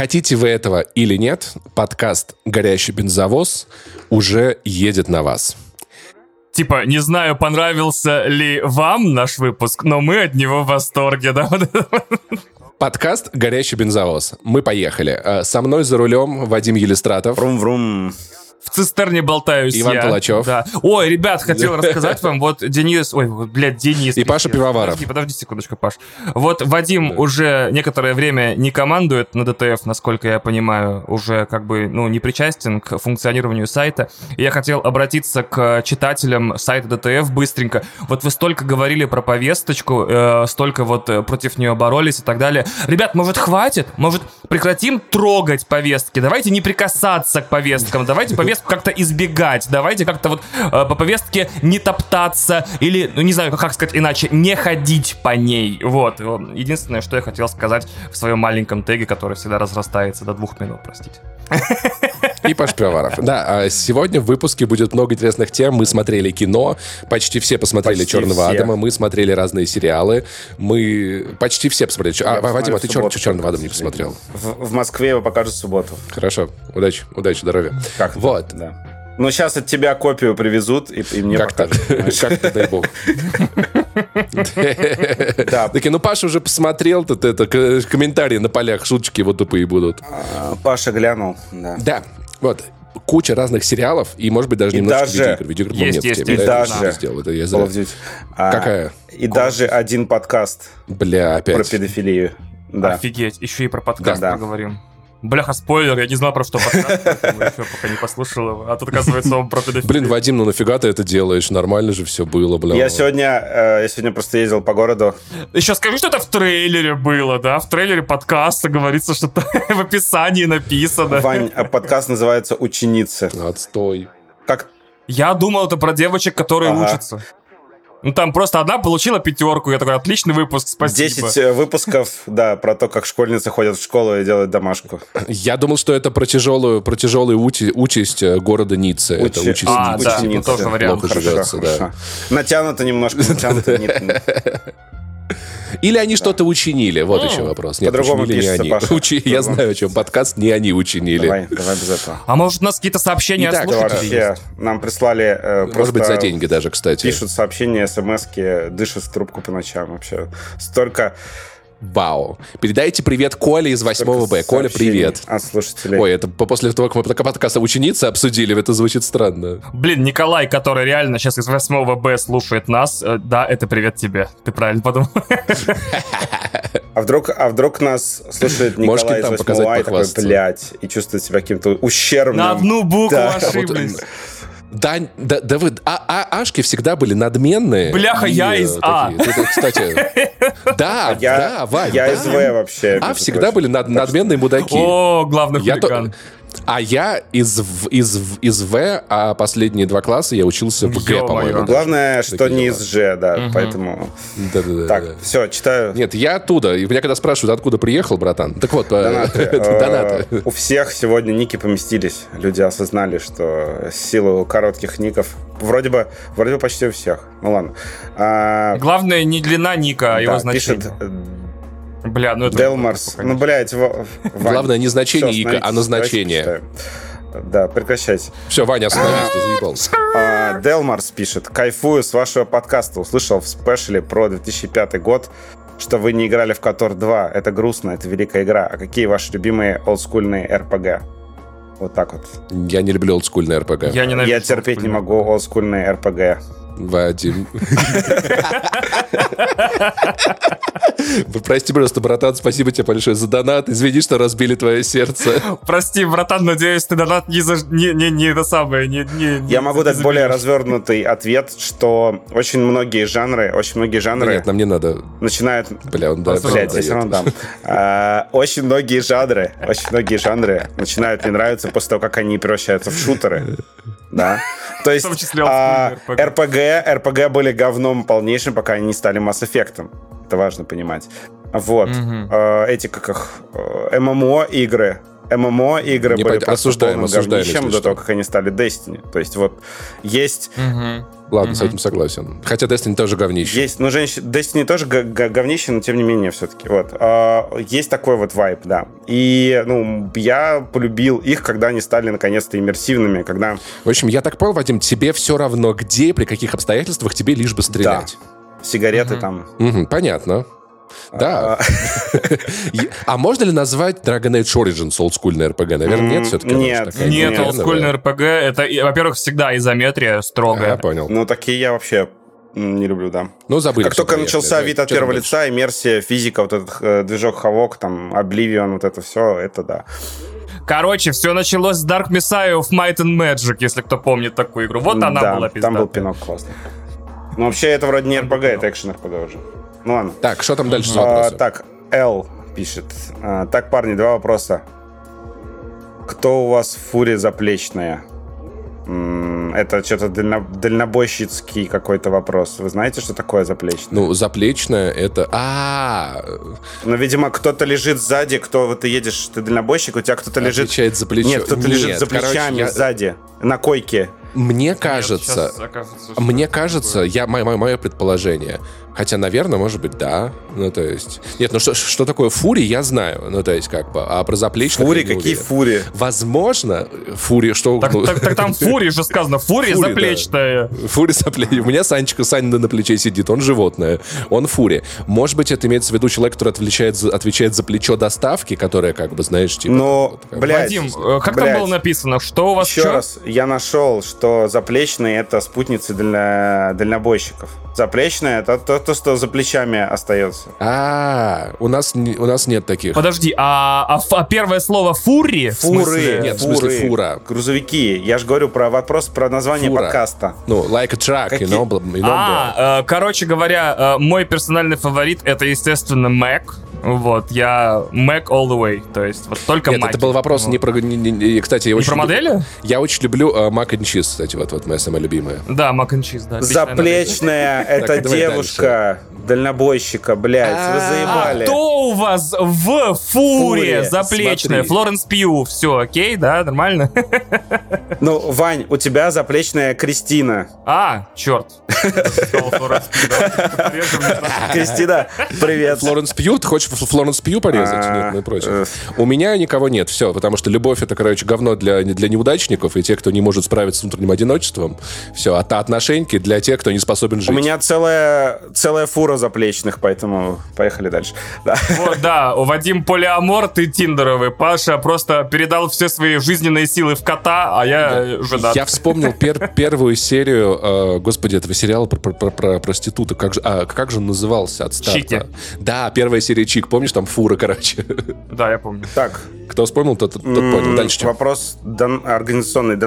Хотите вы этого или нет, подкаст «Горящий бензовоз» уже едет на вас. Типа, не знаю, понравился ли вам наш выпуск, но мы от него в восторге, да? Подкаст «Горящий бензовоз». Мы поехали. Э, со мной за рулем Вадим Елистратов. Врум-врум в цистерне болтаюсь Иван я. Толачев. Да. Ой, ребят, хотел рассказать вам, вот Денис, ой, блядь, Денис. И Паша Пивоваров. Подожди, подожди секундочку, Паш. Вот Вадим уже некоторое время не командует на DTF, насколько я понимаю, уже как бы, ну, не причастен к функционированию сайта. И я хотел обратиться к читателям сайта DTF быстренько. Вот вы столько говорили про повесточку, э, столько вот э, против нее боролись и так далее. Ребят, может, хватит? Может, прекратим трогать повестки? Давайте не прикасаться к повесткам, давайте повестку как-то избегать. Давайте как-то вот э, по повестке не топтаться или, ну не знаю, как сказать иначе, не ходить по ней. Вот. Единственное, что я хотел сказать в своем маленьком тейке, который всегда разрастается до двух минут, простите. И Паш Пивоваров. Да, а сегодня в выпуске будет много интересных тем. Мы смотрели кино, почти все посмотрели почти «Черного все. Адама», мы смотрели разные сериалы, мы почти все посмотрели. Я а, Вадим, а ты чер... «Черного Адама» не посмотрел? В, в Москве его покажут в субботу. Хорошо, удачи, удачи, здоровья. Как вот. Да. Ну, сейчас от тебя копию привезут, и, и мне Как-то, как-то, дай бог. Да. Такие, ну, Паша уже посмотрел, тут это, комментарии на полях, шуточки вот тупые будут. А, Паша глянул, да. Да, вот куча разных сериалов и, может быть, даже и немножко даже... видеоигр. Видеоигр, есть, есть, есть, и даже... Сделал. Это я зря. А, Какая? И даже один подкаст. Бля, опять. Про педофилию. Да. Офигеть, еще и про подкаст да. поговорим. Бляха, спойлер, я не знал, про что подкаст, еще пока не послушал его. А тут, оказывается, он про педофилию. Блин, Вадим, ну нафига ты это делаешь? Нормально же все было, бля. Я сегодня, э, я сегодня просто ездил по городу. Еще скажи, что это в трейлере было, да? В трейлере подкаста говорится, что в описании написано. Вань, а подкаст называется «Ученицы». Отстой. Как я думал, это про девочек, которые ага. учатся. Ну, там просто одна получила пятерку. Я такой, отличный выпуск, спасибо. Десять э, выпусков, да, про то, как школьницы ходят в школу и делают домашку. Я думал, что это про тяжелую, про тяжелую участь, участь э, города Ниццы. Учи... Это участь а, Ниццы. да, Ниццы. тоже вариант. Плохо хорошо, живется, хорошо. да. Натянуто немножко, натянуто. Или они что-то учинили? Вот еще вопрос. Нет, По-другому учинили не они. Учи... Я знаю, о чем подкаст, не они учинили. Давай, давай без этого. А может, у нас какие-то сообщения Итак, от слушателей вообще, Нам прислали... Э, может быть, за деньги даже, кстати. Пишут сообщения, смс-ки, дышат в трубку по ночам вообще. Столько... Вау. Передайте привет Коле из 8 Б. Коля, привет. От слушателей. Ой, это после того, как мы подкаста ученицы обсудили, это звучит странно. Блин, Николай, который реально сейчас из 8 Б слушает нас, э, да, это привет тебе. Ты правильно подумал. А вдруг, а вдруг нас слушает Николай из 8 А и такой, блядь, и чувствует себя каким-то ущербным. На одну букву да. ошиблись. Да, да, да вы, а, а, ашки всегда были надменные. Бляха, я из А. Такие. Кстати, да, я, да, Вань. Я да. из В вообще. А всегда были над, надменные мудаки. О, главный хулиган. А я из, из, из В, а последние два класса я учился в Г, по-моему. Главное, что не из Ж, да, угу. поэтому... Да-да-да. Так, да. все, читаю. Нет, я оттуда. И меня когда спрашивают, откуда приехал, братан, так вот, донаты. донаты. Э, у всех сегодня ники поместились. Люди осознали, что силу коротких ников вроде бы, вроде бы почти у всех. Ну ладно. А... Главное не длина ника, а его значение. Пишет Бля, ну это... Делмарс. Ну, блядь. Главное не значение Ика, а назначение. Да, прекращайте. Все, Ваня, остановись, ты заебался. А, Делмарс пишет. Кайфую с вашего подкаста. Услышал в спешле про 2005 год, что вы не играли в Котор 2. Это грустно, это великая игра. А какие ваши любимые олдскульные РПГ? Вот так вот. Я не люблю олдскульные РПГ. Я, Я терпеть не могу олдскульные РПГ. Вадим. Прости, просто, братан, спасибо тебе большое за донат. Извини, что разбили твое сердце. Прости, братан, надеюсь, ты донат не за... Не, не, не это самое, не, не, Я могу дать более развернутый ответ, что очень многие жанры, очень многие жанры... Да нет, нам не надо. Начинают... Бля, он да, Блядь, я все равно дам. А, очень многие жанры, очень многие жанры начинают мне нравиться после того, как они превращаются в шутеры. Да. То есть а, RPG, RPG были говном полнейшим, пока они не стали Mass Effect. Это важно понимать. Вот. Угу. Эти, как их, ММО игры, ММО игры не были по... осуждаем, осуждаем, говнищем до того, как они стали Destiny. То есть вот есть... Угу. Ладно, угу. с этим согласен. Хотя Destiny тоже говнище. Есть, ну, женщина, Destiny тоже говнище, но тем не менее все-таки. Вот. А, есть такой вот вайп, да. И, ну, я полюбил их, когда они стали наконец-то иммерсивными, когда... В общем, я так понял, Вадим, тебе все равно где, при каких обстоятельствах, тебе лишь бы стрелять. Да. Сигареты угу. там. Угу, понятно. Да. А, а можно ли назвать Dragon Age Origins олдскульный RPG? Наверное, нет все-таки? Нет. Нет, олдскульный RPG, это, во-первых, всегда изометрия строгая. Я понял. Ну, такие я вообще не люблю, да. Ну, забыли. Как только начался вид от первого лица, иммерсия, физика, вот этот э, движок Хавок, там, Oblivion, вот это все, это да. Короче, все началось с Dark Messiah of Might and Magic, если кто помнит такую игру. Вот она да, была пиздатая. там был пинок классный. Ну, вообще, это вроде не RPG, это экшен RPG уже. Ну ладно. Так, что там дальше а, Так, Л пишет. А, так, парни, два вопроса. Кто у вас в фуре заплечная? Это что-то дально, дальнобойщицкий какой-то вопрос. Вы знаете, что такое заплечная? Ну, заплечная это... а Ну, видимо, кто-то лежит сзади, кто вот ты едешь, ты дальнобойщик, у тебя кто-то лежит... Отвечает за плечо. Нет, кто-то лежит за плечами короче, я... сзади, на койке. Мне кажется, мне кажется, я, мое, мое предположение, Хотя, наверное, может быть, да. Ну, то есть... Нет, ну что, что такое фури, я знаю. Ну, то есть, как бы, а про заплечных Фури? Какие уверен. фури? Возможно, фури, что... Так, ну... так, так там фури же сказано. Фури, фури заплечная. Да. Фури заплечная. У меня Санечка, Саня на плече сидит, он животное. Он фури. Может быть, это имеется в виду человек, который отвечает за, отвечает за плечо доставки, которое, как бы, знаешь, типа... Но, вот, блядь, Вадим, э, как блядь, там было написано? Что у вас Еще раз, я нашел, что заплечные — это спутницы для дальнобойщиков. Заплечная — это то, то, что за плечами остается. А, у нас у нас нет таких. Подожди, а, а, а первое слово фури? Фуры. Нет, фуры. в смысле фура. Грузовики. Я же говорю про вопрос про название фура. подкаста. Ну, like a truck, Какие? you know, you know А, э, короче говоря, э, мой персональный фаворит это, естественно, Mac. Вот, я Mac all the way, то есть вот только Нет, Mac. это был вопрос вот. не про... Не, не, кстати, я не очень про люблю, модели? Я очень люблю uh, Mac and Cheese, кстати, вот, вот моя самая любимая. Да, Mac and Cheese, да. Заплечная, это девушка дальнобойщика, блядь, вы а, заебали. А кто у вас в фуре заплечная? Флоренс Пью, все, окей, да, нормально? Ну, Вань, у тебя заплечная Кристина. А, черт. Кристина, привет. Флоренс Пью, ты хочешь Флоренс Пью порезать? А, нет, мы против. Э. У меня никого нет, все, потому что любовь это, короче, говно для, для неудачников и тех, кто не может справиться с внутренним одиночеством. Все, а отношеньки для тех, кто не способен жить. У меня целая, целая фура заплечных, поэтому поехали дальше. Да, вот, да у Вадим полиамор, ты тиндеровый. Паша просто передал все свои жизненные силы в кота, а я да. женат. Я вспомнил пер первую серию, э, господи, этого сериала про, про, про, про проституток. Как же, а, как же он назывался от старта? Чики. Да, первая серия Чик. Помнишь, там фура, короче? Да, я помню. Так. Кто вспомнил, тот, тот понял. Дальше. Вопрос организационный.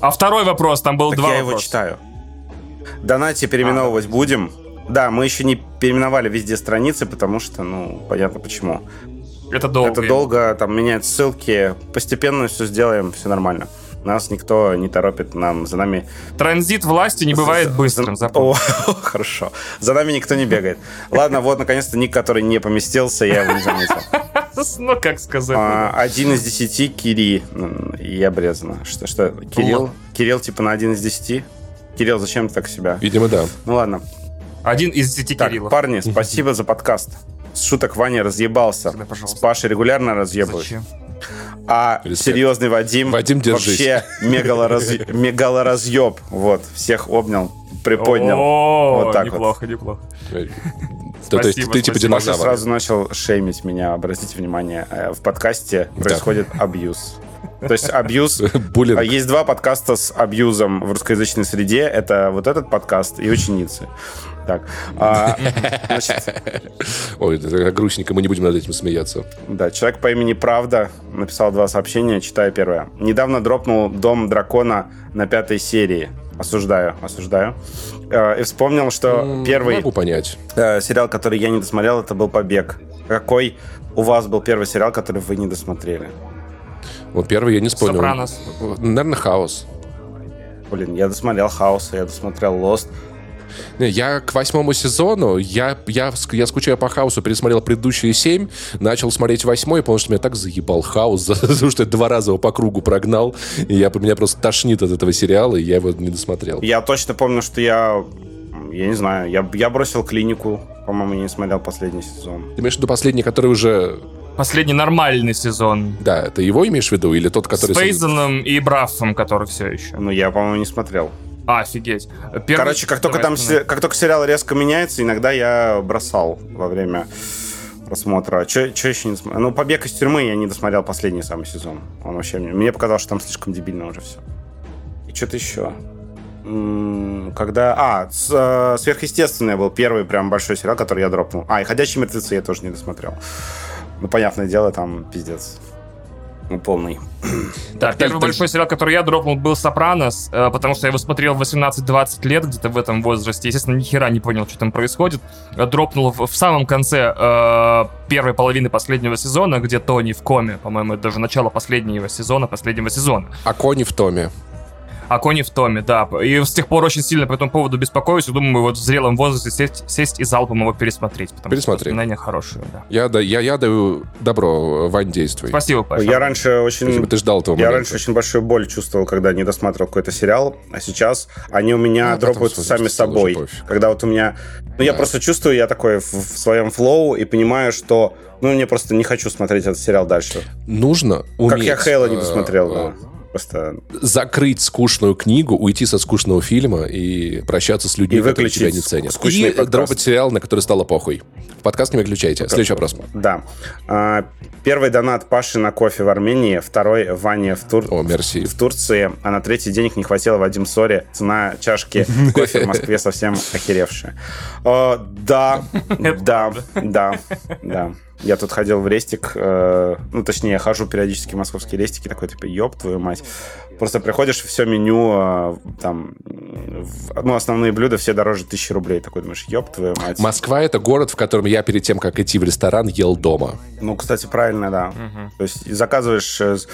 А второй вопрос, там был так два я вопроса. его читаю. Донате переименовывать а, будем. Да, мы еще не переименовали везде страницы, потому что, ну, понятно почему. Это долго. Это долго, там менять ссылки. Постепенно все сделаем, все нормально. Нас никто не торопит, нам за нами... Транзит власти не бывает быстрым, О, хорошо. За нами никто не бегает. Ладно, вот, наконец-то, ник, который не поместился, я его не заметил. Ну, как сказать. А, один из десяти Кири и обрезано. Что, что? Кирилл? Кирилл, типа, на один из десяти? Кирилл, зачем ты так себя? Видимо, да. Ну, ладно. Один из десяти так, Кириллов. парни, спасибо за подкаст. С шуток Ваня разъебался. Всегда, С Пашей регулярно разъебываюсь. Зачем? А Респект. серьезный Вадим, Вадим вообще мегалоразъеб. мегалоразъеб. Вот, всех обнял, приподнял. О, вот так неплохо, вот. неплохо. То, то есть ты типа динозавр. сразу начал шеймить меня. Обратите внимание, э, в подкасте происходит абьюз. То есть абьюз... Буллинг. Есть два подкаста с абьюзом в русскоязычной среде. Это вот этот подкаст и ученицы. Так. А, значит, Ой, это грустненько, мы не будем над этим смеяться. Да, человек по имени Правда написал два сообщения, читаю первое. Недавно дропнул Дом дракона на пятой серии. Осуждаю, осуждаю. Э, и вспомнил, что первый могу понять. Э, сериал, который я не досмотрел, это был «Побег». Какой у вас был первый сериал, который вы не досмотрели? Вот первый я не вспомнил. «Сопранос». Наверное, «Хаос». Блин, я досмотрел «Хаос», я досмотрел «Лост». Я к восьмому сезону, я, я, я скучаю по хаосу, пересмотрел предыдущие семь, начал смотреть восьмой, потому что меня так заебал хаос, за что я два раза его по кругу прогнал, и я, меня просто тошнит от этого сериала, и я его не досмотрел. Я точно помню, что я я не знаю, я, я бросил клинику, по-моему, не смотрел последний сезон. Ты имеешь в виду последний, который уже Последний нормальный сезон. Да, ты его имеешь в виду или тот, который... С Фейзеном и Браффом, который все еще. Ну, я, по-моему, не смотрел. А, офигеть. Первый... Короче, как только там, се... как только сериал резко меняется, иногда я бросал во время просмотра. Че еще не смотрел? Ну, «Побег из тюрьмы» я не досмотрел последний самый сезон. Он вообще... Мне показалось, что там слишком дебильно уже все. И что-то еще. Когда... А, с, э, «Сверхъестественное» был первый прям большой сериал, который я дропнул. А, и «Ходячие мертвецы» я тоже не досмотрел. Ну, понятное дело, там пиздец. Ну, полный. Да, так, первый так, большой сериал, который я дропнул, был «Сопранос», э, потому что я его смотрел в 18-20 лет, где-то в этом возрасте. Естественно, ни хера не понял, что там происходит. Э, дропнул в, в самом конце э, первой половины последнего сезона, где Тони в коме. По-моему, это даже начало последнего сезона, последнего сезона. А Кони в томе а Кони в Томе, да. И с тех пор очень сильно по этому поводу беспокоюсь. И думаю, вот в зрелом возрасте сесть, сесть и залпом его пересмотреть. Потому Пересмотри. что воспоминания хорошие, да. Я, да, я, я даю добро, Вань, действуй. Спасибо, Паша. Я раньше очень... Спасибо, ты ждал этого Я момента. раньше очень большую боль чувствовал, когда не досматривал какой-то сериал, а сейчас они у меня ну, дропаются сами собой. Когда вот у меня... Ну, я просто чувствую, я такой в, в своем флоу и понимаю, что ну, мне просто не хочу смотреть этот сериал дальше. Нужно уметь... Как я Хейла не досмотрел, да просто... Закрыть скучную книгу, уйти со скучного фильма и прощаться с людьми, и которые тебя не ценят. И подкаст. дропать сериал, на который стало похуй. В подкаст не выключайте. Как... Следующий вопрос. Да. А, первый донат Паши на кофе в Армении, второй Ваня в, Тур... О, мерси. в Турции, а на третий денег не хватило Вадим Сори. Цена чашки кофе в Москве совсем охеревшая. Да, да, да, да. Я тут ходил в рестик, э, ну, точнее, я хожу периодически в московские рестики, такой, типа, ёб твою мать. Просто приходишь, все меню, э, там, в, ну, основные блюда все дороже тысячи рублей. Такой думаешь, ёб твою мать. Москва — это город, в котором я перед тем, как идти в ресторан, ел дома. Ну, кстати, правильно, да. Угу. То есть заказываешь из,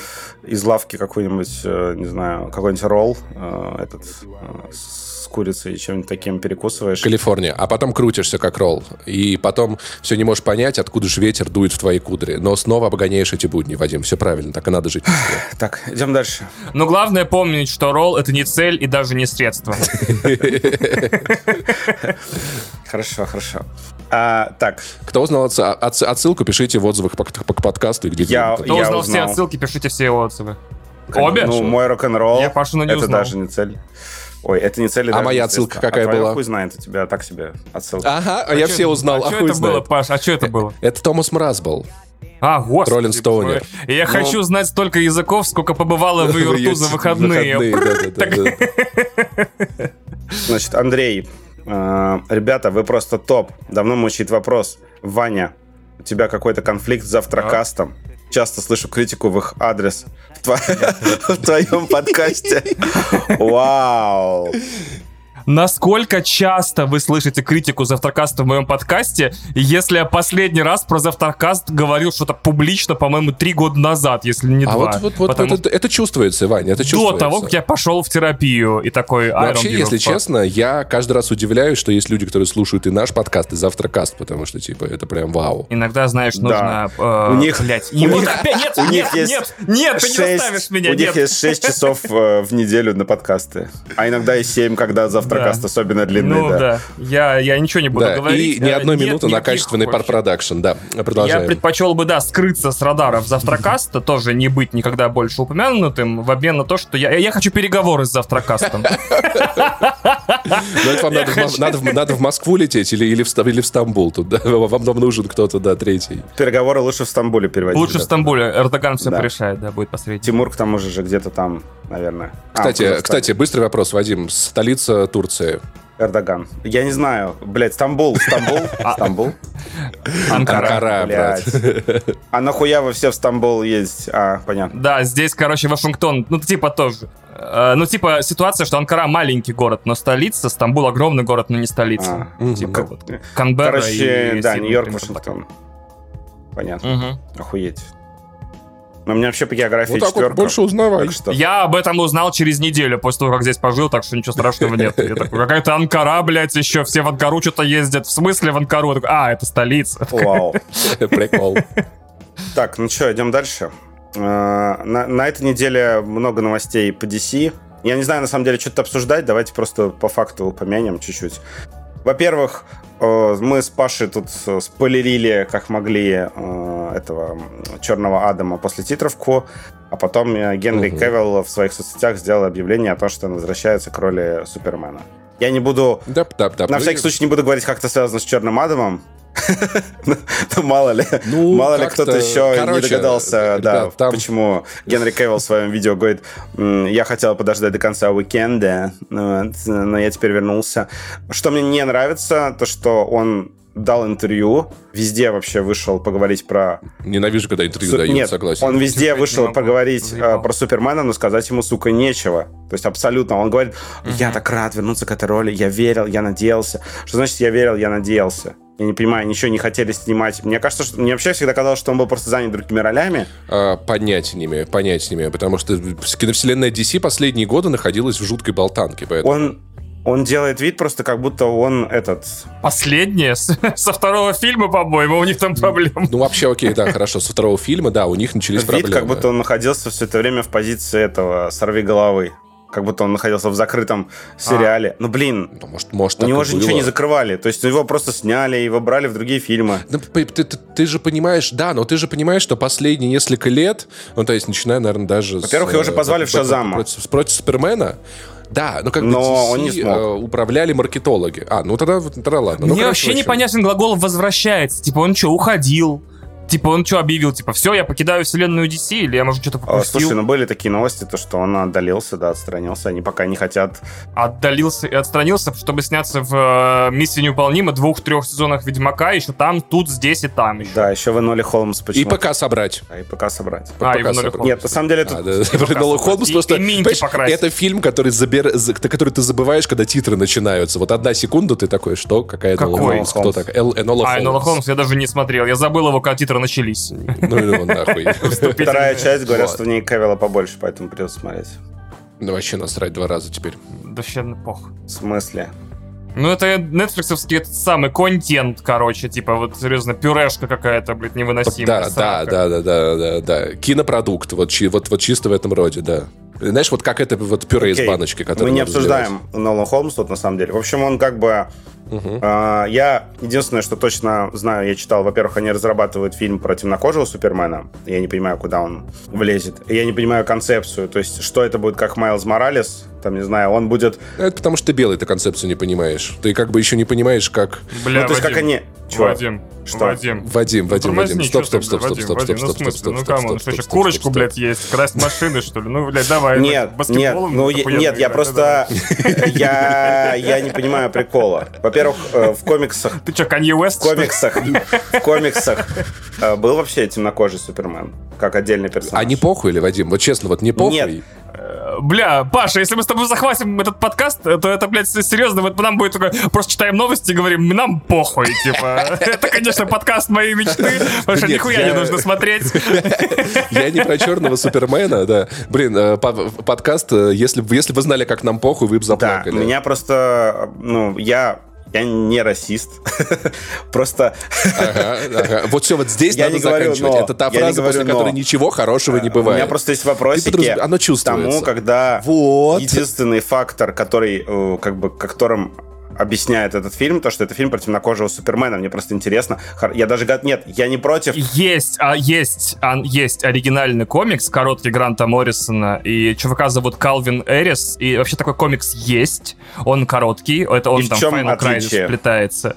из лавки какой-нибудь, э, не знаю, какой-нибудь ролл, э, этот, э, курицей и чем-нибудь таким перекусываешь. Калифорния. А потом крутишься как ролл. И потом все не можешь понять, откуда же ветер дует в твои кудри. Но снова обгоняешь эти будни, Вадим. Все правильно, так и надо жить. Так, идем дальше. Но главное помнить, что ролл — это не цель и даже не средство. Хорошо, хорошо. А, так. Кто узнал отсылку, пишите в отзывах к подкасту. Где я, Кто узнал все отсылки, пишите все отзывы. Обе? Ну, мой рок-н-ролл. Я Пашу не Это даже не цель. Ой, это не цель. А моя отсылка какая а была? хуй знает, у тебя так себе отсылка. Ага, а, я все узнал, а, а что это было, Паш, а что это было? Это Томас Мраз был. А, господи. Роллин Стоунер. Я ну, хочу знать столько языков, сколько побывало в ее рту за выходные. Значит, Андрей, э, ребята, вы просто топ. Давно мучает вопрос. Ваня, у тебя какой-то конфликт с завтракастом? Часто слышу критику в их адрес в твоем подкасте. Вау! Насколько часто вы слышите критику Завтракаста в моем подкасте, если я последний раз про Завтракаст говорил что-то публично, по-моему, три года назад, если не а два. вот, вот, вот Потому... это, это чувствуется, Ваня, это чувствуется. До того, как я пошел в терапию и такой... Ну, вообще, если честно, я каждый раз удивляюсь, что есть люди, которые слушают и наш подкаст, и Завтракаст, потому что, типа, это прям вау. Иногда, знаешь, нужно... Да. Э, у них... Блять, у них, нет, у них нет, нет, нет, ты 6, не оставишь меня, У нет. них есть 6 часов э, в неделю на подкасты, а иногда и 7, когда Завтракаст да. особенно длинный, ну, да. да. Я, я ничего не буду да. говорить. И ни одной минуты на качественный парпродакшн, да. Продолжаем. Я предпочел бы, да, скрыться с радаров завтракаста, тоже не быть никогда больше упомянутым, в обмен на то, что я, я хочу переговоры с завтракастом. Ну, это вам надо в Москву лететь или в Стамбул тут, да? Вам нужен кто-то, да, третий. Переговоры лучше в Стамбуле переводить. Лучше в Стамбуле. Эрдоган все порешает, да, будет посредник. Тимур к тому же же где-то там, наверное. Кстати, а, кстати, быстрый вопрос, Вадим. Столица Турции. Эрдоган. Я не знаю. Блядь, Стамбул, Стамбул, а, Стамбул. Анкара, блядь. А нахуя вы все в Стамбул есть? А, понятно. Да, здесь, короче, Вашингтон, ну, типа тоже. Э, ну, типа, ситуация, что Анкара маленький город, но столица, Стамбул огромный город, но не столица. А, типа, вот, Канберра Короче, и да, Нью-Йорк, Вашингтон. Понятно. Охуеть. Но мне вообще по географии вот четверка. Вот больше узнавай. Что... Я об этом узнал через неделю после того, как здесь пожил, так что ничего страшного нет. какая-то Анкара, блядь, еще все в Анкару что-то ездят. В смысле в Анкару? А, это столица. Вау. Прикол. Так, ну что, идем дальше. А, на, на этой неделе много новостей по DC. Я не знаю, на самом деле, что-то обсуждать. Давайте просто по факту упомянем чуть-чуть. Во-первых, э, мы с Пашей тут спойлерили, как могли, э, этого Черного Адама после титровку, а потом э, Генри угу. Кевилл в своих соцсетях сделал объявление о том, что он возвращается к роли Супермена. Я не буду... Да, да, да. На всякий случай не буду говорить, как это связано с Черным Адамом, ну, мало ли, ну, мало ли кто-то еще Короче, не догадался, ребят, да, там... почему Генри Кевилл в своем видео говорит, я хотел подождать до конца уикенда, но я теперь вернулся. Что мне не нравится, то что он дал интервью, везде вообще вышел поговорить про... Ненавижу, когда интервью Су... дают, Нет, согласен. он везде вышел поговорить э, про Супермена, но сказать ему, сука, нечего. То есть абсолютно. Он говорит, я так рад вернуться к этой роли, я верил, я надеялся. Что значит я верил, я надеялся? Я не понимаю, ничего не хотели снимать. Мне кажется, что мне вообще всегда казалось, что он был просто занят другими ролями. А, понятиями, понятиями, потому что киновселенная DC последние годы находилась в жуткой болтанке. Поэтому... Он он делает вид просто, как будто он этот... Последнее? Со второго фильма, по-моему, у них там проблемы. Ну, вообще, окей, да, хорошо. Со второго фильма, да, у них начались вид, проблемы. как будто он находился все это время в позиции этого «сорви головы» как будто он находился в закрытом сериале. А. Ну, блин, ну, может, может, у него же было. ничего не закрывали. То есть его просто сняли, его брали в другие фильмы. Ну, ты, ты, ты же понимаешь, да, но ты же понимаешь, что последние несколько лет, ну, то есть начиная, наверное, даже Во-первых, с, его же позвали в Шазама. Против, против Супермена. Да, но как бы но DC, он не смог. Э, управляли маркетологи. А, ну тогда, тогда ладно. Ну, Мне вообще непонятен глагол «возвращается». Типа он что, уходил? Типа он что объявил? Типа, все, я покидаю вселенную DC, или я, может, что-то а, пропустил? Слушай, ну были такие новости, то, что он отдалился, да, отстранился. Они пока не хотят... Отдалился и отстранился, чтобы сняться в э, «Миссии невыполнима» двух-трех сезонах «Ведьмака», еще там, тут, здесь и там еще. Да, еще в «Эноли Холмс» почему И пока собрать. А, и пока собрать. А, и в «Эноли Холмс». Нет, на самом деле... А, да, «Эноли Холмс» просто... Это фильм, который, забер... который ты забываешь, когда титры начинаются. Вот одна секунда, ты такой, что? Какая Энола Холмс? Кто так? Энола Холмс. А, Энола Холмс я даже не смотрел. Я забыл его, когда титры начались. Ну его нахуй. Вторая часть, говорят, что в ней Кевилла побольше, поэтому придется смотреть. Да вообще насрать два раза теперь. Да вообще пох. В смысле? Ну, это нетфликсовский этот самый контент, короче, типа, вот, серьезно, пюрешка какая-то, блядь, невыносимая. Да, да, да, да, да, да, да. Кинопродукт, вот, вот, вот чисто в этом роде, да. Знаешь, вот как это вот пюре okay. из баночки, которое Мы не обсуждаем Нолан Холмс тут, на самом деле. В общем, он как бы Угу. Я единственное, что точно знаю, я читал, во-первых, они разрабатывают фильм про темнокожего Супермена. Я не понимаю, куда он влезет. Я не понимаю концепцию. То есть, что это будет как Майлз Моралес, там, не знаю, он будет... Это потому что ты белый, ты концепцию не понимаешь. Ты как бы еще не понимаешь, как... Бля, ну, то есть, как они... Чего? Вадим, что? Вадим. Вадим, Вадим, Вадим. Стоп, стоп, стоп, стоп, стоп, стоп, стоп, стоп, стоп, Ну, come on, что еще, курочку, блядь, есть? Красть машины, что ли? Ну, блядь, давай. Нет, нет, ну, нет, я просто... Я я не понимаю прикола. Во-первых, в комиксах... Ты что, Канье Уэст? В комиксах, в комиксах был вообще темнокожий Супермен, как отдельный персонаж. А не похуй или, Вадим? Вот честно, вот не похуй? Нет. Бля, Паша, если мы с тобой захватим этот подкаст, то это, блядь, серьезно, вот нам будет такое, просто читаем новости и говорим, нам похуй, типа. Это, конечно, подкаст моей мечты, потому что нихуя не нужно смотреть. Я не про черного Супермена, да. Блин, э, подкаст, э, если бы вы знали, как нам похуй, вы бы заплакали. Да, меня просто, ну, я я не расист. Просто... Ага, ага. Вот все, вот здесь я надо не говорю, заканчивать. Но. Это та фраза, после но. которой ничего хорошего не бывает. У меня просто есть вопросики Оно чувствуется. тому, когда вот. единственный фактор, который, э, как бы, которым объясняет этот фильм, то, что это фильм про темнокожего Супермена. Мне просто интересно. Я даже... Нет, я не против... Есть, а, есть, а, есть оригинальный комикс, короткий Гранта Моррисона, и чувака зовут Калвин Эрис, и вообще такой комикс есть. Он короткий, это он и там в Final Crisis сплетается.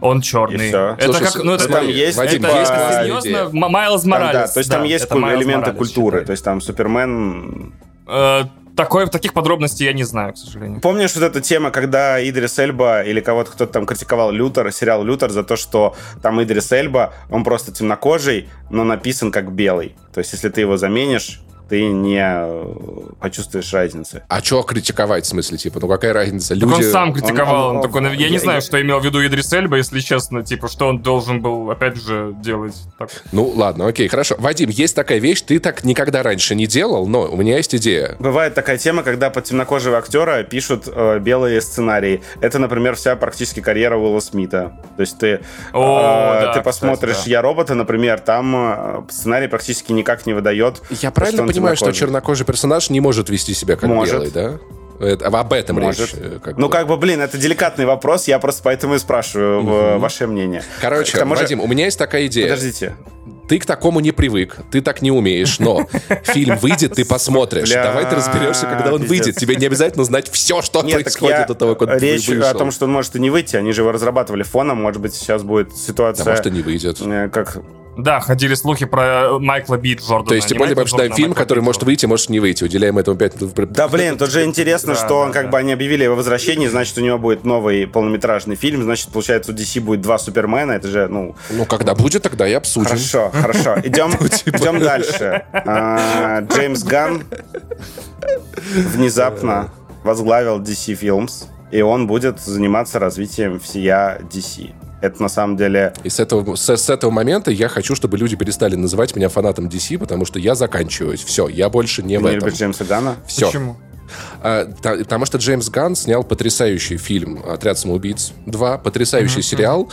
Он черный. Это Слушай, как, ну, это, там есть, это, типа, есть серьезно, Майлз Моралес. да, то есть да, там есть элементы Моралес, культуры. То есть там Супермен... Э, такой, таких подробностей я не знаю, к сожалению. Помнишь вот эта тема, когда Идрис Эльба или кого-то кто-то там критиковал Лютер, сериал Лютер за то, что там Идрис Эльба, он просто темнокожий, но написан как белый. То есть если ты его заменишь, ты не э, почувствуешь разницы. А что критиковать, в смысле, типа, ну какая разница? Люди... Так он сам критиковал, он, он, он, такой, я, я не знаю, я... что имел в виду Идрис Эльба, если честно, типа, что он должен был, опять же, делать. Так. Ну, ладно, окей, хорошо. Вадим, есть такая вещь, ты так никогда раньше не делал, но у меня есть идея. Бывает такая тема, когда под темнокожего актера пишут э, белые сценарии. Это, например, вся практически карьера Уилла Смита. То есть ты, О, э, да, ты посмотришь кстати, да. «Я робота», например, там э, сценарий практически никак не выдает. Я правильно понимаю, что чернокожий персонаж не может вести себя как может. белый, да? Это, об этом Может. речь. Э, как ну, бы. как бы, блин, это деликатный вопрос, я просто поэтому и спрашиваю угу. ваше мнение. Короче, тому Вадим, у меня есть такая идея. Подождите. Ты к такому не привык, ты так не умеешь, но фильм выйдет, ты посмотришь. Бля... Давай ты разберешься, когда он выйдет. Тебе не обязательно знать все, что Нет, происходит до того, как Речь вышел. о том, что он может и не выйти. Они же его разрабатывали фоном. Может быть, сейчас будет ситуация... Да, может, и не выйдет. Э, как да, ходили слухи про Майкла Би Джордана. То есть, тем более, мы обсуждаем фильм, который может выйти, может не выйти. Уделяем этому 5 Да, блин, тут же интересно, что он как бы они объявили его возвращение, значит, у него будет новый полнометражный фильм, значит, получается, у DC будет два Супермена, это же, ну... Ну, когда будет, тогда и обсудим. Хорошо, хорошо. Идем, ну, типа. идем дальше. А, Джеймс Ганн внезапно возглавил DC Films, и он будет заниматься развитием всея DC. Это на самом деле... И с этого, с, с этого момента я хочу, чтобы люди перестали называть меня фанатом DC, потому что я заканчиваюсь. Все, я больше не Ты в не этом. любишь Джеймса Ганна? Все. Почему? А, та, потому что Джеймс Ганн снял потрясающий фильм «Отряд самоубийц 2», потрясающий mm-hmm. сериал,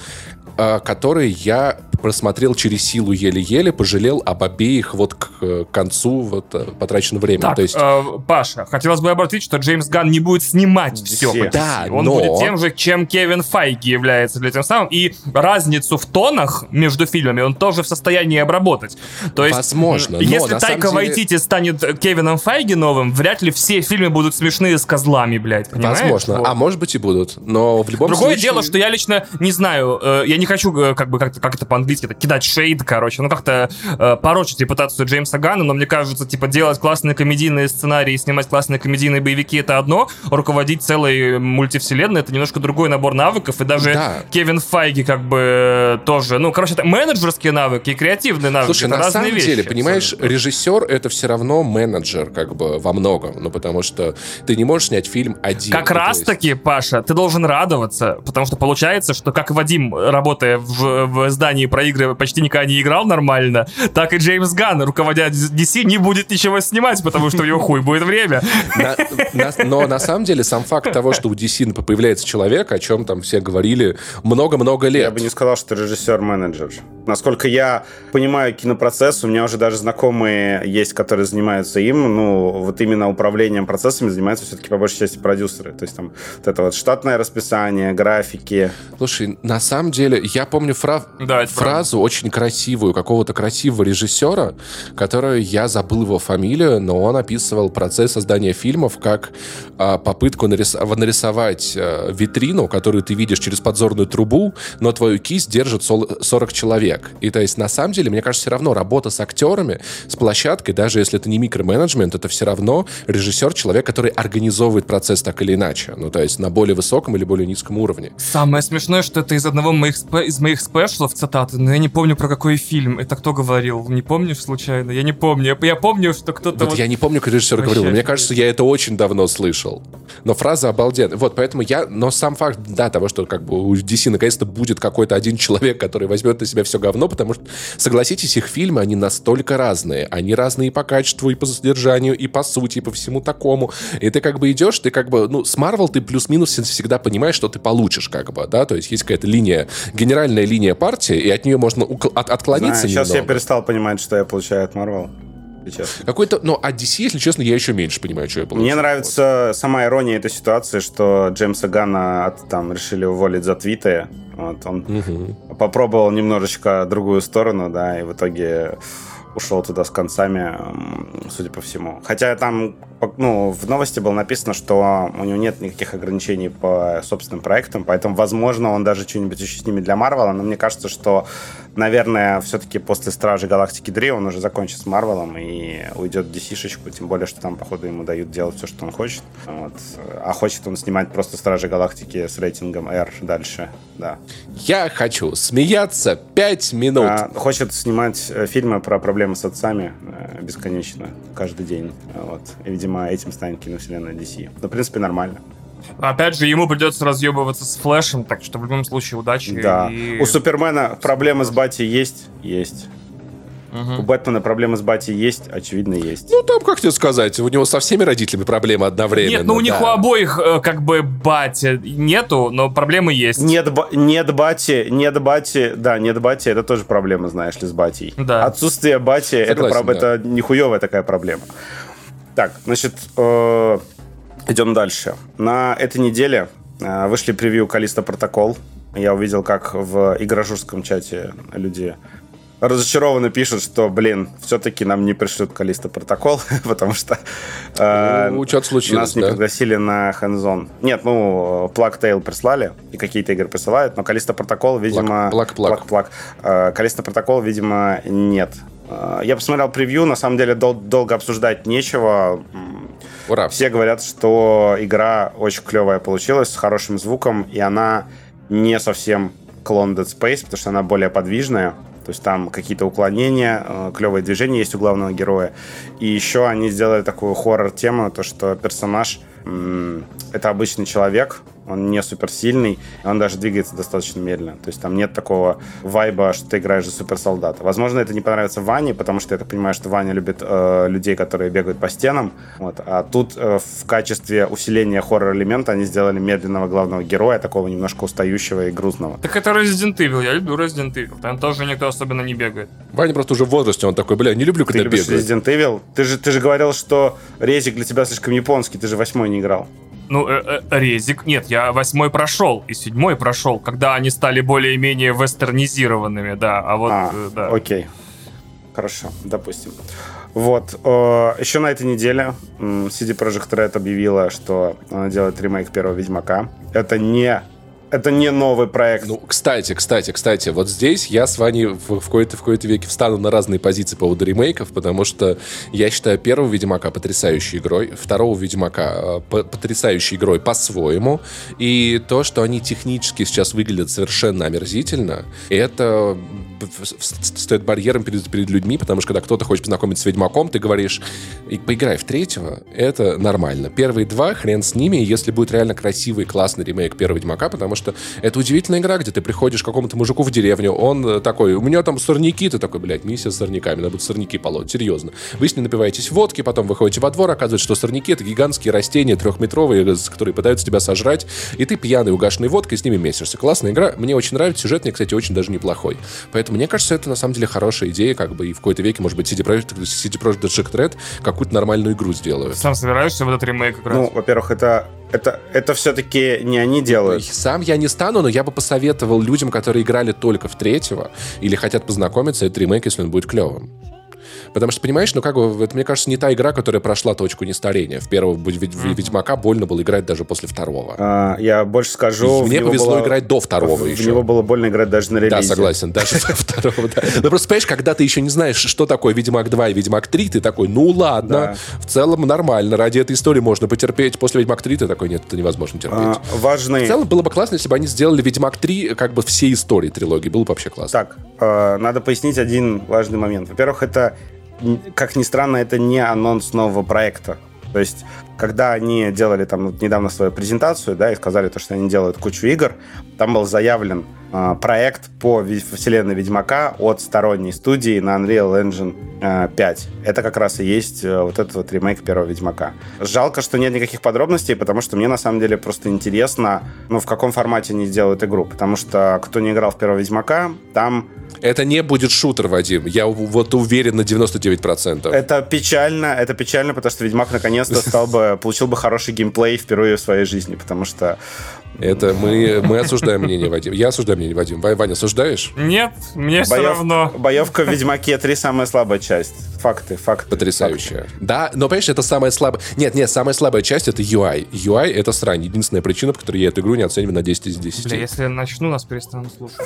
а, который я просмотрел через силу еле-еле, пожалел об обеих вот к э, концу вот э, потраченного времени. Так, То есть... э, Паша, хотелось бы обратить, что Джеймс Ганн не будет снимать все. все. Да, Он но... будет тем же, чем Кевин Файги является для тем самым, и разницу в тонах между фильмами он тоже в состоянии обработать. То есть, Возможно, если но, Тайка деле... Вайтити станет Кевином Файги новым, вряд ли все фильмы будут смешные с козлами, блядь, понимаешь? Возможно, вот. а может быть и будут, но в любом Другое случае... дело, что я лично не знаю, э, я не хочу, э, как бы, как, как это по-английски, кидать шейд, короче, ну как-то э, порочить репутацию Джеймса Ганна, но мне кажется, типа, делать классные комедийные сценарии, снимать классные комедийные боевики — это одно, руководить целой мультивселенной — это немножко другой набор навыков, и даже да. Кевин Файги как бы тоже, ну, короче, это менеджерские навыки и креативные навыки. Слушай, это на самом вещи, деле, понимаешь, абсолютно. режиссер — это все равно менеджер, как бы, во многом, ну, потому что ты не можешь снять фильм один. Как ну, раз-таки, есть... Паша, ты должен радоваться, потому что получается, что как Вадим, работая в, в здании про игры, почти никогда не играл нормально, так и Джеймс Ганн, руководя DC, не будет ничего снимать, потому что у него хуй будет время. но на самом деле сам факт того, что у DC появляется человек, о чем там все говорили много-много лет. Я бы не сказал, что режиссер-менеджер. Насколько я понимаю кинопроцесс, у меня уже даже знакомые есть, которые занимаются им, ну, вот именно управлением процессами занимаются все-таки по большей части продюсеры. То есть там вот это вот штатное расписание, графики. Слушай, на самом деле, я помню фра... да, фразу очень красивую какого-то красивого режиссера, которую я забыл его фамилию, но он описывал процесс создания фильмов как а, попытку нарис... нарисовать а, витрину, которую ты видишь через подзорную трубу, но твою кисть держит 40 человек. И то есть на самом деле, мне кажется, все равно работа с актерами, с площадкой, даже если это не микроменеджмент, это все равно режиссер, человек, который организовывает процесс так или иначе. Ну, то есть на более высоком или более низком уровне. Самое смешное, что это из одного моих из моих спешлов цитаты, но я не помню про какой фильм. Это кто говорил? Не помнишь случайно? Я не помню. Я, я помню, что кто-то... Вот, вот я не помню, как режиссер говорил. Мне кажется, я это очень давно слышал. Но фраза обалденная. Вот, поэтому я... Но сам факт, да, того, что как бы у DC наконец-то будет какой-то один человек, который возьмет на себя все говно, потому что, согласитесь, их фильмы, они настолько разные. Они разные по качеству, и по содержанию, и по сути, и по всему такому. И ты как бы идешь, ты как бы... Ну, с Marvel ты плюс-минус всегда понимаешь, что ты получишь, как бы, да? То есть есть какая-то линия, генеральная линия партии, и от нее можно от, отклониться Знаю, сейчас я перестал понимать, что я получаю от Marvel. Какой-то, ну, от DC, если честно, я еще меньше понимаю, что я получаю. Мне нравится вот. сама ирония этой ситуации, что Джеймса Гана от, там решили уволить за твиты. Вот он угу. попробовал немножечко другую сторону, да, и в итоге ушел туда с концами, судя по всему. Хотя там ну, в новости было написано, что у него нет никаких ограничений по собственным проектам, поэтому, возможно, он даже что-нибудь еще снимет для Марвела, но мне кажется, что, наверное, все-таки после Стражи Галактики 3 он уже закончит с Марвелом и уйдет в DC-шечку, тем более, что там, походу, ему дают делать все, что он хочет. Вот. А хочет он снимать просто Стражи Галактики с рейтингом R дальше, да. Я хочу смеяться 5 минут. А, хочет снимать э, фильмы про проблемы с отцами э, бесконечно, каждый день. Вот. И, видимо, этим станет киновселенная DC. Но, в принципе, нормально. Опять же, ему придется разъебываться с Флэшем, так что в любом случае удачи. Да. И... У Супермена проблемы с Бати есть? Есть. Угу. У Бэтмена проблемы с Бати есть? Очевидно, есть. Ну, там, как тебе сказать, у него со всеми родителями проблемы одновременно. Нет, ну у них у обоих э, как бы Бати нету, но проблемы есть. Нет, нет Бати, нет Бати, да, нет Бати, это тоже проблема, знаешь ли, с Батей. Да. Отсутствие Бати, Согласен, это, да. это нихуевая такая проблема. Так, значит, э, идем дальше. На этой неделе э, вышли превью Калиста Протокол. Я увидел, как в игрожурском чате люди разочарованно пишут, что, блин, все-таки нам не пришлют Калиста протокол, потому что э, ну, что случилось, нас не да? пригласили на hands Нет, ну, Plug Tail прислали, и какие-то игры присылают, но Калиста протокол, видимо... Плак, плак, плак. Э, Калиста протокол, видимо, нет. Э, я посмотрел превью, на самом деле дол- долго обсуждать нечего. Ура. Все говорят, что игра очень клевая получилась, с хорошим звуком, и она не совсем клон Dead Space, потому что она более подвижная. То есть там какие-то уклонения, э, клевые движения есть у главного героя. И еще они сделали такую хоррор-тему, то что персонаж это обычный человек, он не суперсильный, он даже двигается достаточно медленно. То есть там нет такого вайба, что ты играешь за суперсолдата. Возможно, это не понравится Ване, потому что я так понимаю, что Ваня любит э, людей, которые бегают по стенам. Вот. А тут э, в качестве усиления хоррор-элемента они сделали медленного главного героя, такого немножко устающего и грустного. Так это Resident Evil, я люблю Resident Evil. Там тоже никто особенно не бегает. Ваня просто уже в возрасте, он такой, бля, не люблю, когда ты бегают. Resident Evil? Ты же, ты же говорил, что резик для тебя слишком японский, ты же восьмой не играл. Ну, э, э, резик. Нет, я восьмой прошел и седьмой прошел, когда они стали более-менее вестернизированными, да. А вот, а, э, да. Окей. Хорошо, допустим. Вот. Э, еще на этой неделе CD Projekt Red объявила, что она делает ремейк первого Ведьмака. Это не это не новый проект. Ну, кстати, кстати, кстати, вот здесь я с вами в, в какой-то в какой-то веке встану на разные позиции по поводу ремейков, потому что я считаю первого Ведьмака потрясающей игрой, второго Ведьмака э, потрясающей игрой по-своему, и то, что они технически сейчас выглядят совершенно омерзительно, это стоит барьером перед, перед людьми, потому что когда кто-то хочет познакомиться с Ведьмаком, ты говоришь, поиграй в третьего, это нормально. Первые два, хрен с ними, если будет реально красивый, классный ремейк первого Ведьмака, потому что это удивительная игра, где ты приходишь к какому-то мужику в деревню, он э, такой, у меня там сорняки, ты такой, блядь, миссия с сорняками, надо будет сорняки полоть, серьезно. Вы с ним напиваетесь водки, потом выходите во двор, оказывается, что сорняки это гигантские растения трехметровые, которые пытаются тебя сожрать, и ты пьяный, угашенный водкой с ними месишься. Классная игра, мне очень нравится, сюжет мне, кстати, очень даже неплохой. Поэтому мне кажется, это на самом деле хорошая идея, как бы и в какой-то веке, может быть, CD Projekt, CD Projekt Red какую-то нормальную игру сделают. Сам собираешься в этот ремейк играть? Ну, во-первых, это это, это все-таки не они делают. Сам я не стану, но я бы посоветовал людям, которые играли только в третьего или хотят познакомиться, этот ремейк, если он будет клевым. Потому что, понимаешь, ну как бы, это, мне кажется, не та игра, которая прошла точку нестарения. В первого mm-hmm. Ведьмака больно было играть даже после второго. А, я больше скажу... И мне повезло было... играть до второго в, еще. В него было больно играть даже на релизе. Да, согласен, даже второго, да. Но просто, понимаешь, когда ты еще не знаешь, что такое Ведьмак 2 и Ведьмак 3, ты такой, ну ладно, в целом нормально, ради этой истории можно потерпеть. После Ведьмак 3 ты такой, нет, это невозможно терпеть. А, важный... В целом было бы классно, если бы они сделали Ведьмак 3 как бы всей истории трилогии. Было бы вообще классно. Так, э, надо пояснить один важный момент. Во-первых, это как ни странно, это не анонс нового проекта. То есть, когда они делали там вот, недавно свою презентацию, да, и сказали то, что они делают кучу игр, там был заявлен э, проект по вселенной Ведьмака от сторонней студии на Unreal Engine э, 5. Это как раз и есть э, вот этот вот ремейк первого Ведьмака. Жалко, что нет никаких подробностей, потому что мне на самом деле просто интересно, ну, в каком формате они сделают игру. Потому что кто не играл в первого Ведьмака, там это не будет шутер, Вадим. Я вот уверен на 99%. Это печально, это печально, потому что Ведьмак наконец-то стал бы, получил бы хороший геймплей впервые в своей жизни, потому что это мы, мы осуждаем мнение Вадим. Я осуждаю мнение Вадим. Ваня, осуждаешь? Нет, мне Боев, все равно. Боевка в Ведьмаке 3 самая слабая часть. факты, факты. Потрясающе. Факты. Да, но, понимаешь, это самая слабая... Нет, нет, самая слабая часть — это UI. UI — это срань. Единственная причина, по которой я эту игру не оцениваю на 10 из 10. Бля, если я начну, нас перестанут слушать.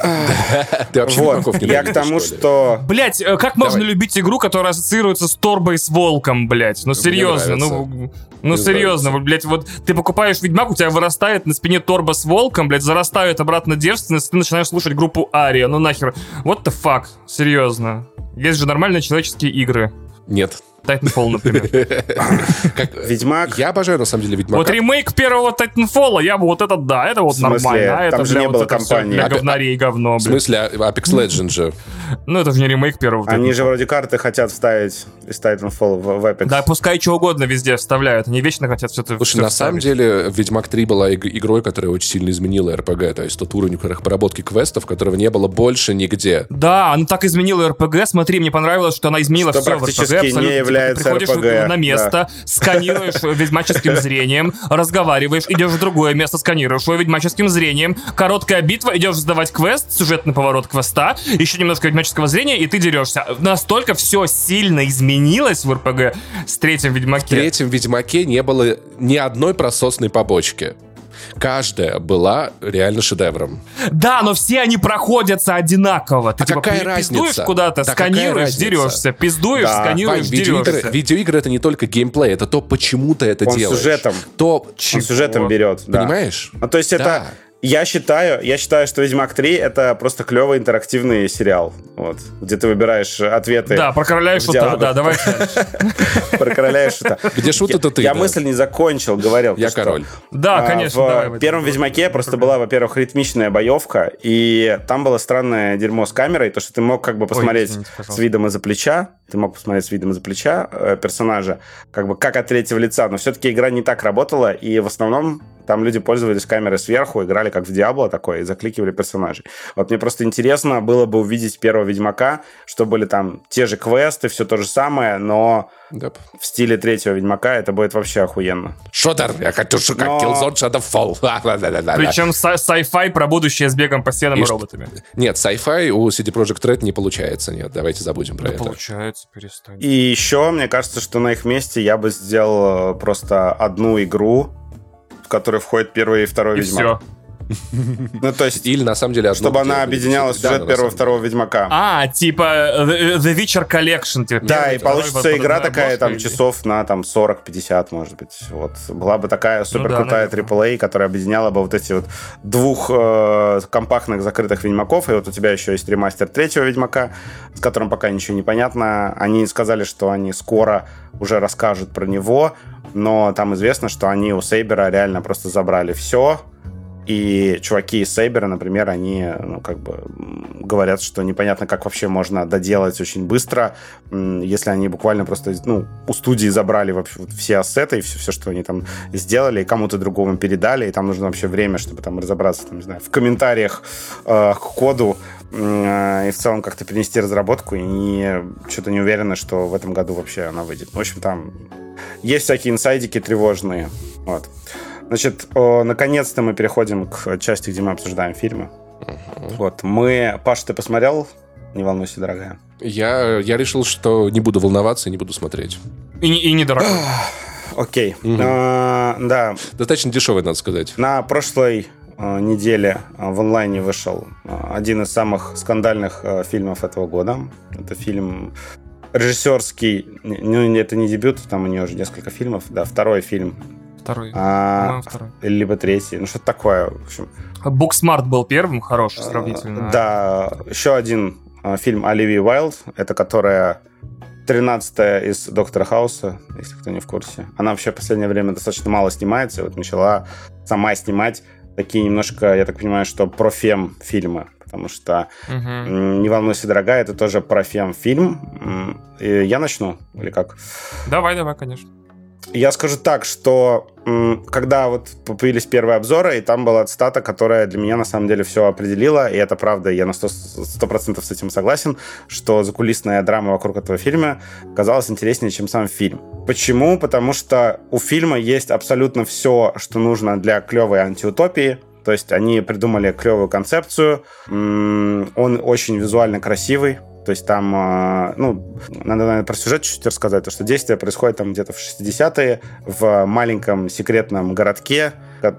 Ты вообще вот, Я к тому, что... Блять, э, как можно любить игру, которая ассоциируется с Торбой с Волком, блять? Ну, серьезно, ну... Ну, серьезно, блять, вот ты покупаешь Ведьмак, у тебя вырастает на спине торба с волком, блядь, зарастает обратно девственность, ты начинаешь слушать группу Ария. Ну нахер. What the fuck? Серьезно. Есть же нормальные человеческие игры. Нет. Titanfall, например. Как, Ведьмак. Я обожаю, на самом деле, Ведьмака. Вот ремейк первого Titanfall, я бы вот это, да, это вот нормально. А там это, же не было компании. Для говнарей говно, В смысле, Apex Legends же. Ну, это же не ремейк первого. Они же вроде карты хотят вставить из Titanfall в, в Apex. Да, пускай что угодно везде вставляют. Они вечно хотят все это Слушай, на самом деле, Ведьмак 3 была игрой, которая очень сильно изменила RPG. То есть тот уровень поработки квестов, которого не было больше нигде. Да, она так изменила RPG. Смотри, мне понравилось, что она изменила что все практически в RPG. не является RPG на место, да. сканируешь ведьмаческим зрением, разговариваешь, идешь в другое место, сканируешь его ведьмаческим зрением, короткая битва, идешь сдавать квест, сюжетный поворот квеста, еще немножко ведьмаческого зрения, и ты дерешься. Настолько все сильно изменилось в РПГ с третьим Ведьмаке. В третьем Ведьмаке не было ни одной прососной побочки каждая была реально шедевром. Да, но все они проходятся одинаково. Ты а типа какая разница? пиздуешь куда-то, да сканируешь, дерешься. Пиздуешь, да. сканируешь, Вань, дерешься. Видеоигры, видеоигры это не только геймплей, это то, почему ты это Он делаешь. сюжетом. То, Он сюжетом берет. Понимаешь? Да. Ну, то есть да. это я считаю, я считаю, что Ведьмак 3 это просто клевый интерактивный сериал. Вот, где ты выбираешь ответы. Да, про короля и шута, да, давай. Про короля и шута. Где шут это ты? Я мысль не закончил, говорил. Я король. Да, конечно. В первом Ведьмаке просто была, во-первых, ритмичная боевка, и там было странное дерьмо с камерой, то, что ты мог как бы посмотреть с видом из-за плеча, ты мог посмотреть с видом из-за плеча э, персонажа, как бы как от третьего лица, но все-таки игра не так работала, и в основном там люди пользовались камерой сверху, играли как в Диабло такое и закликивали персонажей. Вот мне просто интересно было бы увидеть первого Ведьмака, что были там те же квесты, все то же самое, но yep. в стиле третьего Ведьмака это будет вообще охуенно. Шутер, я хочу как но... Killzone Shadowfall. Причем sci-fi про будущее с бегом по стенам и, и роботами. Нет, sci-fi у CD Projekt Red не получается, нет, давайте забудем про да это. получается, перестань. И еще, мне кажется, что на их месте я бы сделал просто одну игру, который входит первый и второй и Ведьмак. Все. Ну, то есть... Или, на самом деле, Чтобы она объединяла сюжет первого и второго Ведьмака. А, типа The Witcher Collection. Типа, да, и получится игра такая, там, часов на там 40-50, может быть. Вот. Была бы такая супер крутая ну, AAA, которая объединяла бы вот эти вот двух э, компактных закрытых Ведьмаков, и вот у тебя еще есть ремастер третьего Ведьмака, с которым пока ничего не понятно. Они сказали, что они скоро уже расскажут про него, но там известно, что они у Сейбера реально просто забрали все, и чуваки из Сейбера, например, они, ну, как бы говорят, что непонятно, как вообще можно доделать очень быстро, если они буквально просто, ну, у студии забрали вообще все ассеты и все, все что они там сделали, и кому-то другому передали, и там нужно вообще время, чтобы там разобраться, там, не знаю, в комментариях э, к коду, и в целом как-то перенести разработку, и что-то не уверены, что в этом году вообще она выйдет. В общем, там есть всякие инсайдики тревожные. Вот. Значит, наконец-то мы переходим к части, где мы обсуждаем фильмы. uh Вот, мы... Паша, ты посмотрел? Не волнуйся, дорогая. Я, я решил, что не буду волноваться и не буду смотреть. И, и недорого. Окей. Угу. А, да. Достаточно дешевый, надо сказать. На прошлой а, неделе а, в онлайне вышел один из самых скандальных фильмов этого года. Это фильм режиссерский, ну, это не дебют, там у нее уже несколько фильмов, да, второй фильм Второй. А, второй. Либо третий. Ну, что-то такое, в общем. Booksmart был первым, хороший сравнительно. Да, еще один а, фильм Оливии Уайлд, это которая 13 из Доктора Хауса, если кто не в курсе. Она вообще в последнее время достаточно мало снимается, и вот начала сама снимать такие немножко, я так понимаю, что pro-fem фильмы, потому что угу. «Не волнуйся, дорогая» — это тоже pro-fem фильм. Я начну, или как? Давай, давай, конечно. Я скажу так, что когда вот появились первые обзоры, и там была цитата, которая для меня на самом деле все определила, и это правда, я на 100%, 100 с этим согласен, что закулисная драма вокруг этого фильма казалась интереснее, чем сам фильм. Почему? Потому что у фильма есть абсолютно все, что нужно для клевой антиутопии, то есть они придумали клевую концепцию, он очень визуально красивый, то есть там, э, ну, надо, наверное, про сюжет чуть-чуть рассказать, то, что действие происходит там где-то в 60-е в маленьком секретном городке,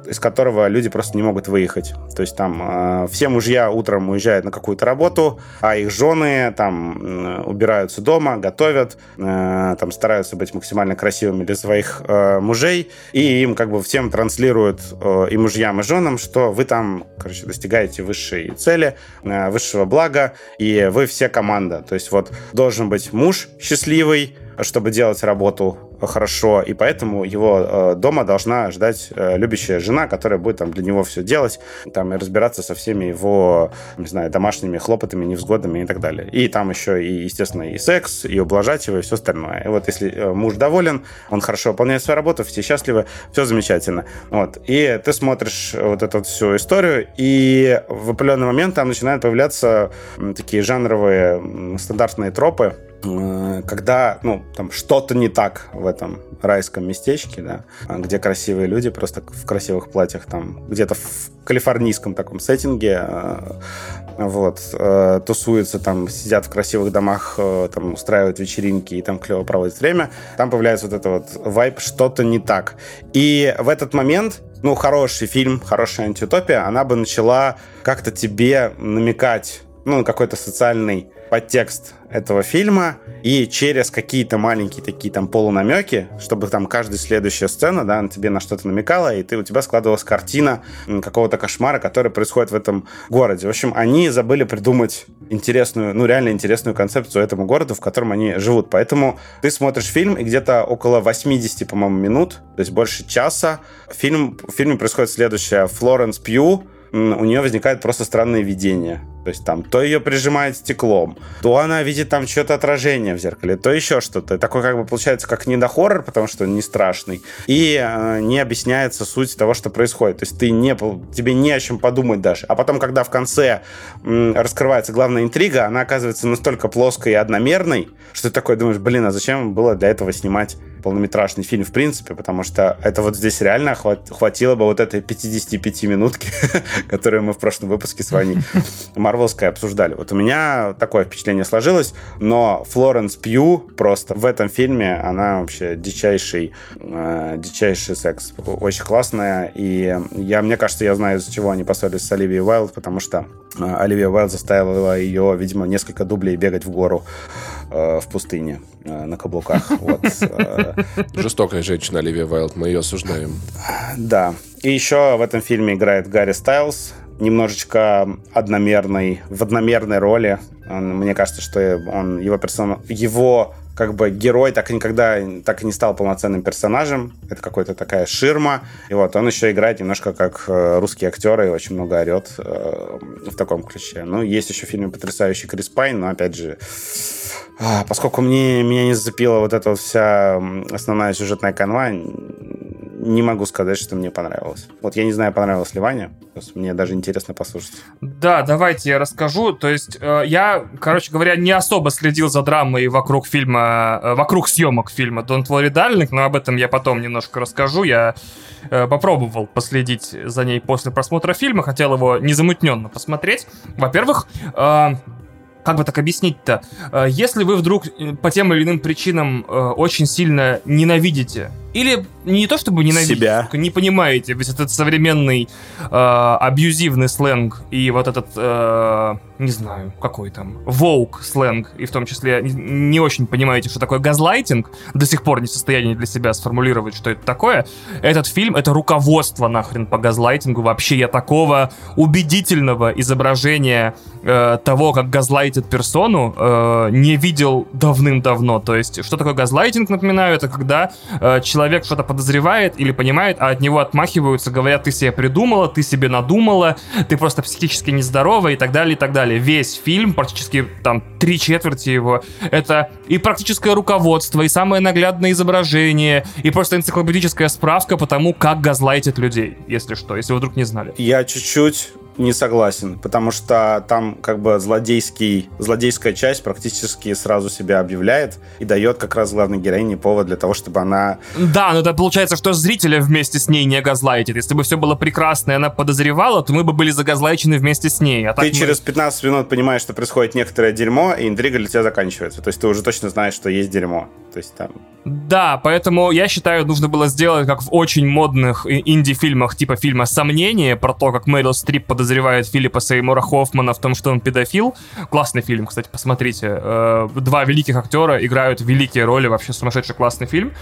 из которого люди просто не могут выехать. То есть там э, все мужья утром уезжают на какую-то работу, а их жены там убираются дома, готовят, э, там стараются быть максимально красивыми для своих э, мужей, и им как бы всем транслируют э, и мужьям, и женам, что вы там, короче, достигаете высшей цели, э, высшего блага, и вы все команда. То есть вот должен быть муж счастливый, чтобы делать работу хорошо, и поэтому его э, дома должна ждать э, любящая жена, которая будет там для него все делать, там и разбираться со всеми его, не знаю, домашними хлопотами, невзгодами и так далее. И там еще и, естественно, и секс, и ублажать его, и все остальное. И вот если э, муж доволен, он хорошо выполняет свою работу, все счастливы, все замечательно. Вот. И ты смотришь вот эту всю историю, и в определенный момент там начинают появляться такие жанровые стандартные тропы, когда, ну, там что-то не так в этом райском местечке, да, где красивые люди просто в красивых платьях, там, где-то в калифорнийском таком сеттинге, э, вот, э, тусуются там, сидят в красивых домах, там, устраивают вечеринки и там клево проводят время, там появляется вот это вот вайп «что-то не так». И в этот момент ну, хороший фильм, хорошая антиутопия, она бы начала как-то тебе намекать, ну, какой-то социальный подтекст этого фильма, и через какие-то маленькие такие там полунамеки, чтобы там каждая следующая сцена, да, тебе на что-то намекала, и ты, у тебя складывалась картина какого-то кошмара, который происходит в этом городе. В общем, они забыли придумать интересную, ну, реально интересную концепцию этому городу, в котором они живут. Поэтому ты смотришь фильм, и где-то около 80, по-моему, минут, то есть больше часа, фильм, в фильме происходит следующее. Флоренс Пью, у нее возникает просто странное видение. То есть там то ее прижимает стеклом, то она видит там что-то отражение в зеркале, то еще что-то. Такой как бы получается как не до хоррор, потому что он не страшный, и э, не объясняется суть того, что происходит. То есть ты не, тебе не о чем подумать даже. А потом, когда в конце м, раскрывается главная интрига, она оказывается настолько плоской и одномерной, что ты такой думаешь, блин, а зачем было для этого снимать полнометражный фильм в принципе, потому что это вот здесь реально хватило бы вот этой 55 минутки, которую мы в прошлом выпуске с вами Марвелской обсуждали. Вот у меня такое впечатление сложилось, но Флоренс Пью просто в этом фильме, она вообще дичайший, э, дичайший секс. Очень классная, и я, мне кажется, я знаю, из-за чего они поссорились с Оливией Уайлд, потому что э, Оливия Уайлд заставила ее, видимо, несколько дублей бегать в гору в пустыне э, на каблуках. Вот. Э. Жестокая женщина Оливия Уайлд, мы ее осуждаем. Да. И еще в этом фильме играет Гарри Стайлз, немножечко одномерной, в одномерной роли. Он, мне кажется, что он, его персона, его как бы герой так никогда так и не стал полноценным персонажем. Это какая-то такая ширма. И вот он еще играет немножко как э, русский актер и очень много орет э, в таком ключе. Ну, есть еще в фильме потрясающий Крис Пайн, но опять же, а, поскольку мне, меня не зацепила вот эта вот вся основная сюжетная канва, не могу сказать, что мне понравилось. Вот я не знаю, понравилось ли Ване. Мне даже интересно послушать. Да, давайте я расскажу. То есть э, я, короче говоря, не особо следил за драмой вокруг фильма, э, вокруг съемок фильма Don't Worry Darling, но об этом я потом немножко расскажу. Я э, попробовал последить за ней после просмотра фильма, хотел его незамутненно посмотреть. Во-первых, как бы так объяснить-то? Э, если вы вдруг э, по тем или иным причинам э, очень сильно ненавидите или не то чтобы ненавидите, Себя. не понимаете весь этот современный э, абьюзивный сленг и вот этот, э, не знаю, какой там, воук сленг, и в том числе не, очень понимаете, что такое газлайтинг, до сих пор не в состоянии для себя сформулировать, что это такое, этот фильм — это руководство нахрен по газлайтингу. Вообще я такого убедительного изображения э, того, как газлайтит персону, э, не видел давным-давно. То есть, что такое газлайтинг, напоминаю, это когда э, человек что-то подозревает или понимает, а от него отмахиваются, говорят, ты себе придумала, ты себе надумала, ты просто психически нездорова и так далее, и так далее. Весь фильм, практически там три четверти его, это и практическое руководство, и самое наглядное изображение, и просто энциклопедическая справка по тому, как газлайтят людей, если что, если вы вдруг не знали. Я чуть-чуть не согласен, потому что там как бы злодейский, злодейская часть практически сразу себя объявляет и дает как раз главной героине повод для того, чтобы она... Да, но это получается, что зрителя вместе с ней не газлайтит. Если бы все было прекрасно, и она подозревала, то мы бы были загазлайчены вместе с ней. А ты мы... через 15 минут понимаешь, что происходит некоторое дерьмо, и интрига для тебя заканчивается. То есть ты уже точно знаешь, что есть дерьмо. То есть там... Да, поэтому я считаю, нужно было сделать, как в очень модных инди-фильмах, типа фильма «Сомнение», про то, как Мэрил Стрип подозревает Филиппа Сеймура Хоффмана в том, что он педофил. Классный фильм, кстати, посмотрите. Э, два великих актера играют великие роли, вообще сумасшедший классный фильм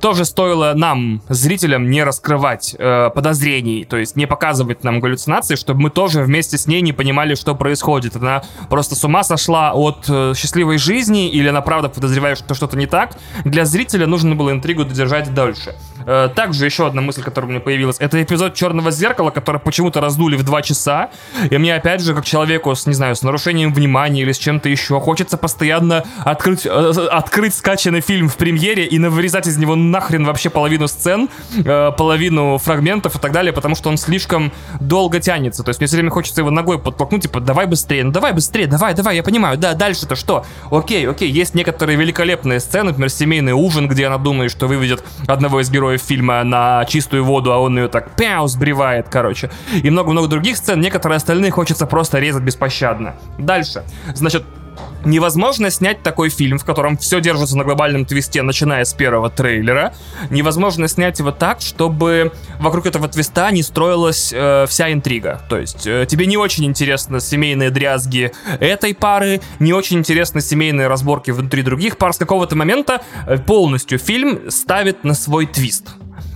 тоже стоило нам, зрителям, не раскрывать э, подозрений, то есть не показывать нам галлюцинации, чтобы мы тоже вместе с ней не понимали, что происходит. Она просто с ума сошла от э, счастливой жизни или она правда подозревает, что что-то не так. Для зрителя нужно было интригу додержать дольше. Э, также еще одна мысль, которая у меня появилась, это эпизод «Черного зеркала», который почему-то раздули в два часа, и мне опять же, как человеку с, не знаю, с нарушением внимания или с чем-то еще, хочется постоянно открыть, э, открыть скачанный фильм в премьере и вырезать из него нахрен вообще половину сцен, э, половину фрагментов и так далее, потому что он слишком долго тянется. То есть мне все время хочется его ногой подтолкнуть, типа, давай быстрее, ну давай быстрее, давай, давай, я понимаю, да, дальше-то что? Окей, окей, есть некоторые великолепные сцены, например, семейный ужин, где она думает, что выведет одного из героев фильма на чистую воду, а он ее так пяу сбривает, короче. И много-много других сцен, некоторые остальные хочется просто резать беспощадно. Дальше. Значит, Невозможно снять такой фильм, в котором все держится на глобальном твисте, начиная с первого трейлера. Невозможно снять его так, чтобы вокруг этого твиста не строилась э, вся интрига. То есть э, тебе не очень интересны семейные дрязги этой пары, не очень интересны семейные разборки внутри других пар. С какого-то момента э, полностью фильм ставит на свой твист.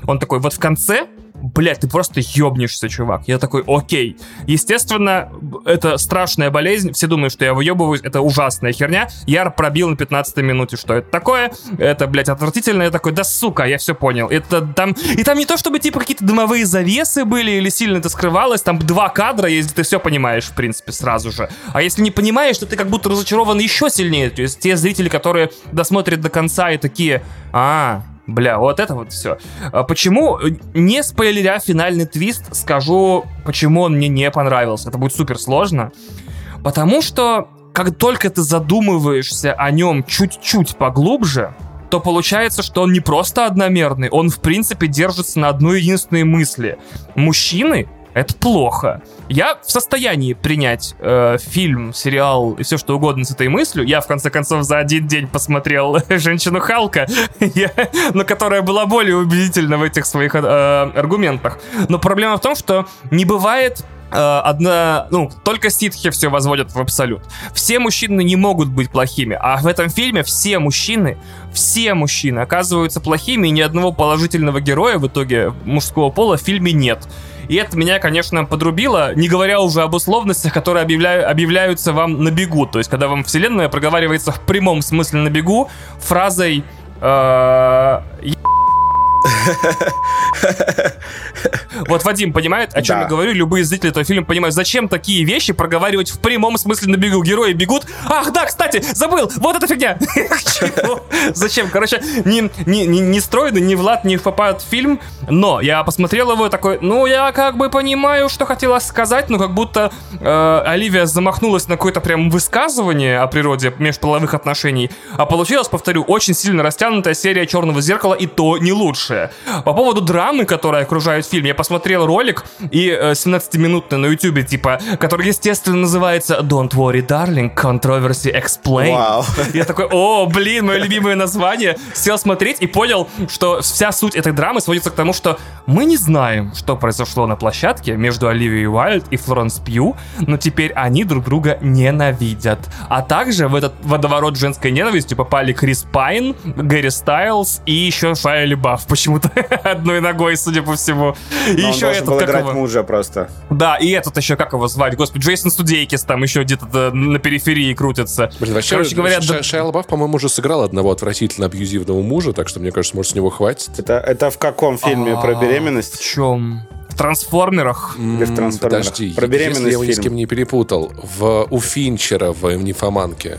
Он такой, вот в конце блядь, ты просто ёбнешься, чувак. Я такой, окей. Естественно, это страшная болезнь, все думают, что я выебываюсь, это ужасная херня. Я пробил на 15 минуте, что это такое, это, блядь, отвратительно. Я такой, да сука, я все понял. Это там, и там не то, чтобы, типа, какие-то дымовые завесы были или сильно это скрывалось, там два кадра есть, ты все понимаешь, в принципе, сразу же. А если не понимаешь, то ты как будто разочарован еще сильнее. То есть те зрители, которые досмотрят до конца и такие, а, Бля, вот это вот все. А почему, не спойлеря финальный твист, скажу, почему он мне не понравился. Это будет супер сложно. Потому что, как только ты задумываешься о нем чуть-чуть поглубже, то получается, что он не просто одномерный, он в принципе держится на одной единственной мысли. Мужчины это плохо. Я в состоянии принять э, фильм, сериал и все что угодно с этой мыслью. Я, в конце концов, за один день посмотрел «Женщину Халка», но которая была более убедительна в этих своих э, аргументах. Но проблема в том, что не бывает Uh, одна, ну, только ситхи все возводят в абсолют. Все мужчины не могут быть плохими, а в этом фильме все мужчины, все мужчины оказываются плохими, и ни одного положительного героя в итоге мужского пола в фильме нет. И это меня, конечно, подрубило, не говоря уже об условностях, которые объявляю, объявляются вам на бегу. То есть, когда вам вселенная проговаривается в прямом смысле на бегу фразой э, вот Вадим понимает, о чем да. я говорю. Любые зрители этого фильма понимают, зачем такие вещи проговаривать в прямом смысле на бегу. Герои бегут. Ах, да, кстати, забыл, вот эта фигня. Зачем? Короче, не, не, не, не стройный, не Влад, не Фапад фильм, но я посмотрел его такой, ну, я как бы понимаю, что хотела сказать, но как будто э, Оливия замахнулась на какое-то прям высказывание о природе межполовых отношений, а получилось, повторю, очень сильно растянутая серия «Черного зеркала», и то не лучшее. По поводу драмы, которая окружает фильм, я посмотрел ролик и э, 17-минутный на YouTube, типа, который, естественно, называется Don't Worry, Darling, Controversy Explained. Wow. Я такой, о, блин, мое любимое название. Сел смотреть и понял, что вся суть этой драмы сводится к тому, что мы не знаем, что произошло на площадке между Оливией Уайльд и Флоренс Пью, но теперь они друг друга ненавидят. А также в этот водоворот женской ненависти попали Крис Пайн, Гэри Стайлз и еще Шайя Лебаф почему-то одной ногой, судя по всему. И Но еще этот, был как его... мужа просто. Да, и этот еще, как его звать? Господи, Джейсон Судейкис там еще где-то на периферии крутится. Блин, вообще, Короче говоря, Ша- да... Лабаф, по-моему, уже сыграл одного отвратительно абьюзивного мужа, так что, мне кажется, может, с него хватит. Это, это в каком фильме про а, беременность? В чем? В трансформерах? Или в трансформерах? Подожди, Про беременность если я его ни с кем не перепутал, в, у Финчера в «Нимфоманке».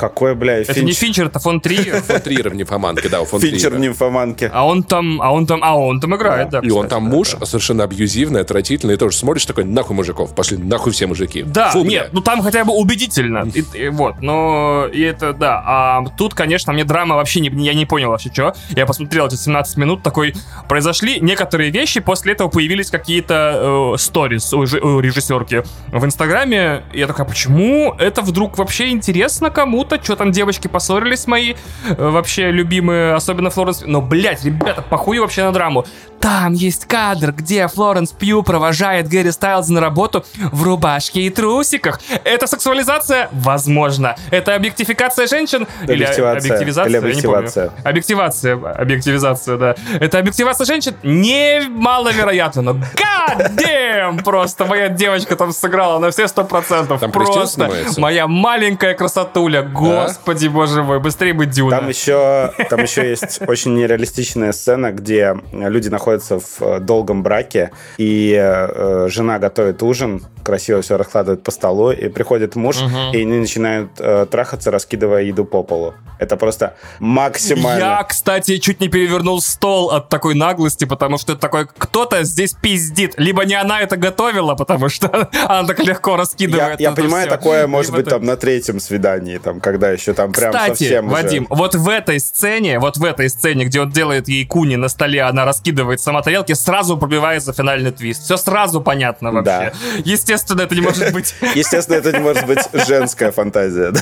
Какой, бля, Это Финч... не Финчер, это фон Триер. Фон Триер в «Нимфоманке», да, у фон Финчер в «Нимфоманке». А он там, а он там, а он там играет, да. И он там муж совершенно абьюзивный, отвратительный, и тоже смотришь такой, нахуй мужиков, пошли нахуй все мужики. Да, нет, ну там хотя бы убедительно. Вот, но и это, да. А тут, конечно, мне драма вообще не, я не понял вообще, что. Я посмотрел эти 17 минут, такой, произошли некоторые вещи, после этого появились какие-то сторис э, у, у режиссерки в Инстаграме. Я такая, почему это вдруг вообще интересно кому-то? Что там девочки поссорились мои, э, вообще любимые, особенно Флоренс. Но, блядь, ребята, похую вообще на драму. Там есть кадр, где Флоренс Пью провожает Гэри Стайлза на работу в рубашке и трусиках. Это сексуализация? Возможно. Это объектификация женщин? Или объективизация? Или объективация. Я не помню. Объективация. Объективизация, да. Это объективация женщин? Немаловероятно, но god damn! Просто моя девочка там сыграла на все сто процентов. Просто моя маленькая красотуля. Господи, боже мой, быстрее быть Дюна. Там еще, там еще есть очень нереалистичная сцена, где люди находятся находятся в э, долгом браке, и э, жена готовит ужин, красиво все раскладывает по столу, и приходит муж, угу. и они начинают э, трахаться, раскидывая еду по полу. Это просто максимально... Я, кстати, чуть не перевернул стол от такой наглости, потому что это такой, кто-то здесь пиздит. Либо не она это готовила, потому что она так легко раскидывает. Я, я понимаю, все. такое может Либо быть ты... там на третьем свидании, там, когда еще там прям кстати, совсем Вадим, уже... вот в этой сцене, вот в этой сцене, где он делает ей куни на столе, она раскидывает сама тарелки, сразу пробивается финальный твист. Все сразу понятно вообще. Да. Естественно, это не может быть... Естественно, это не может быть женская фантазия.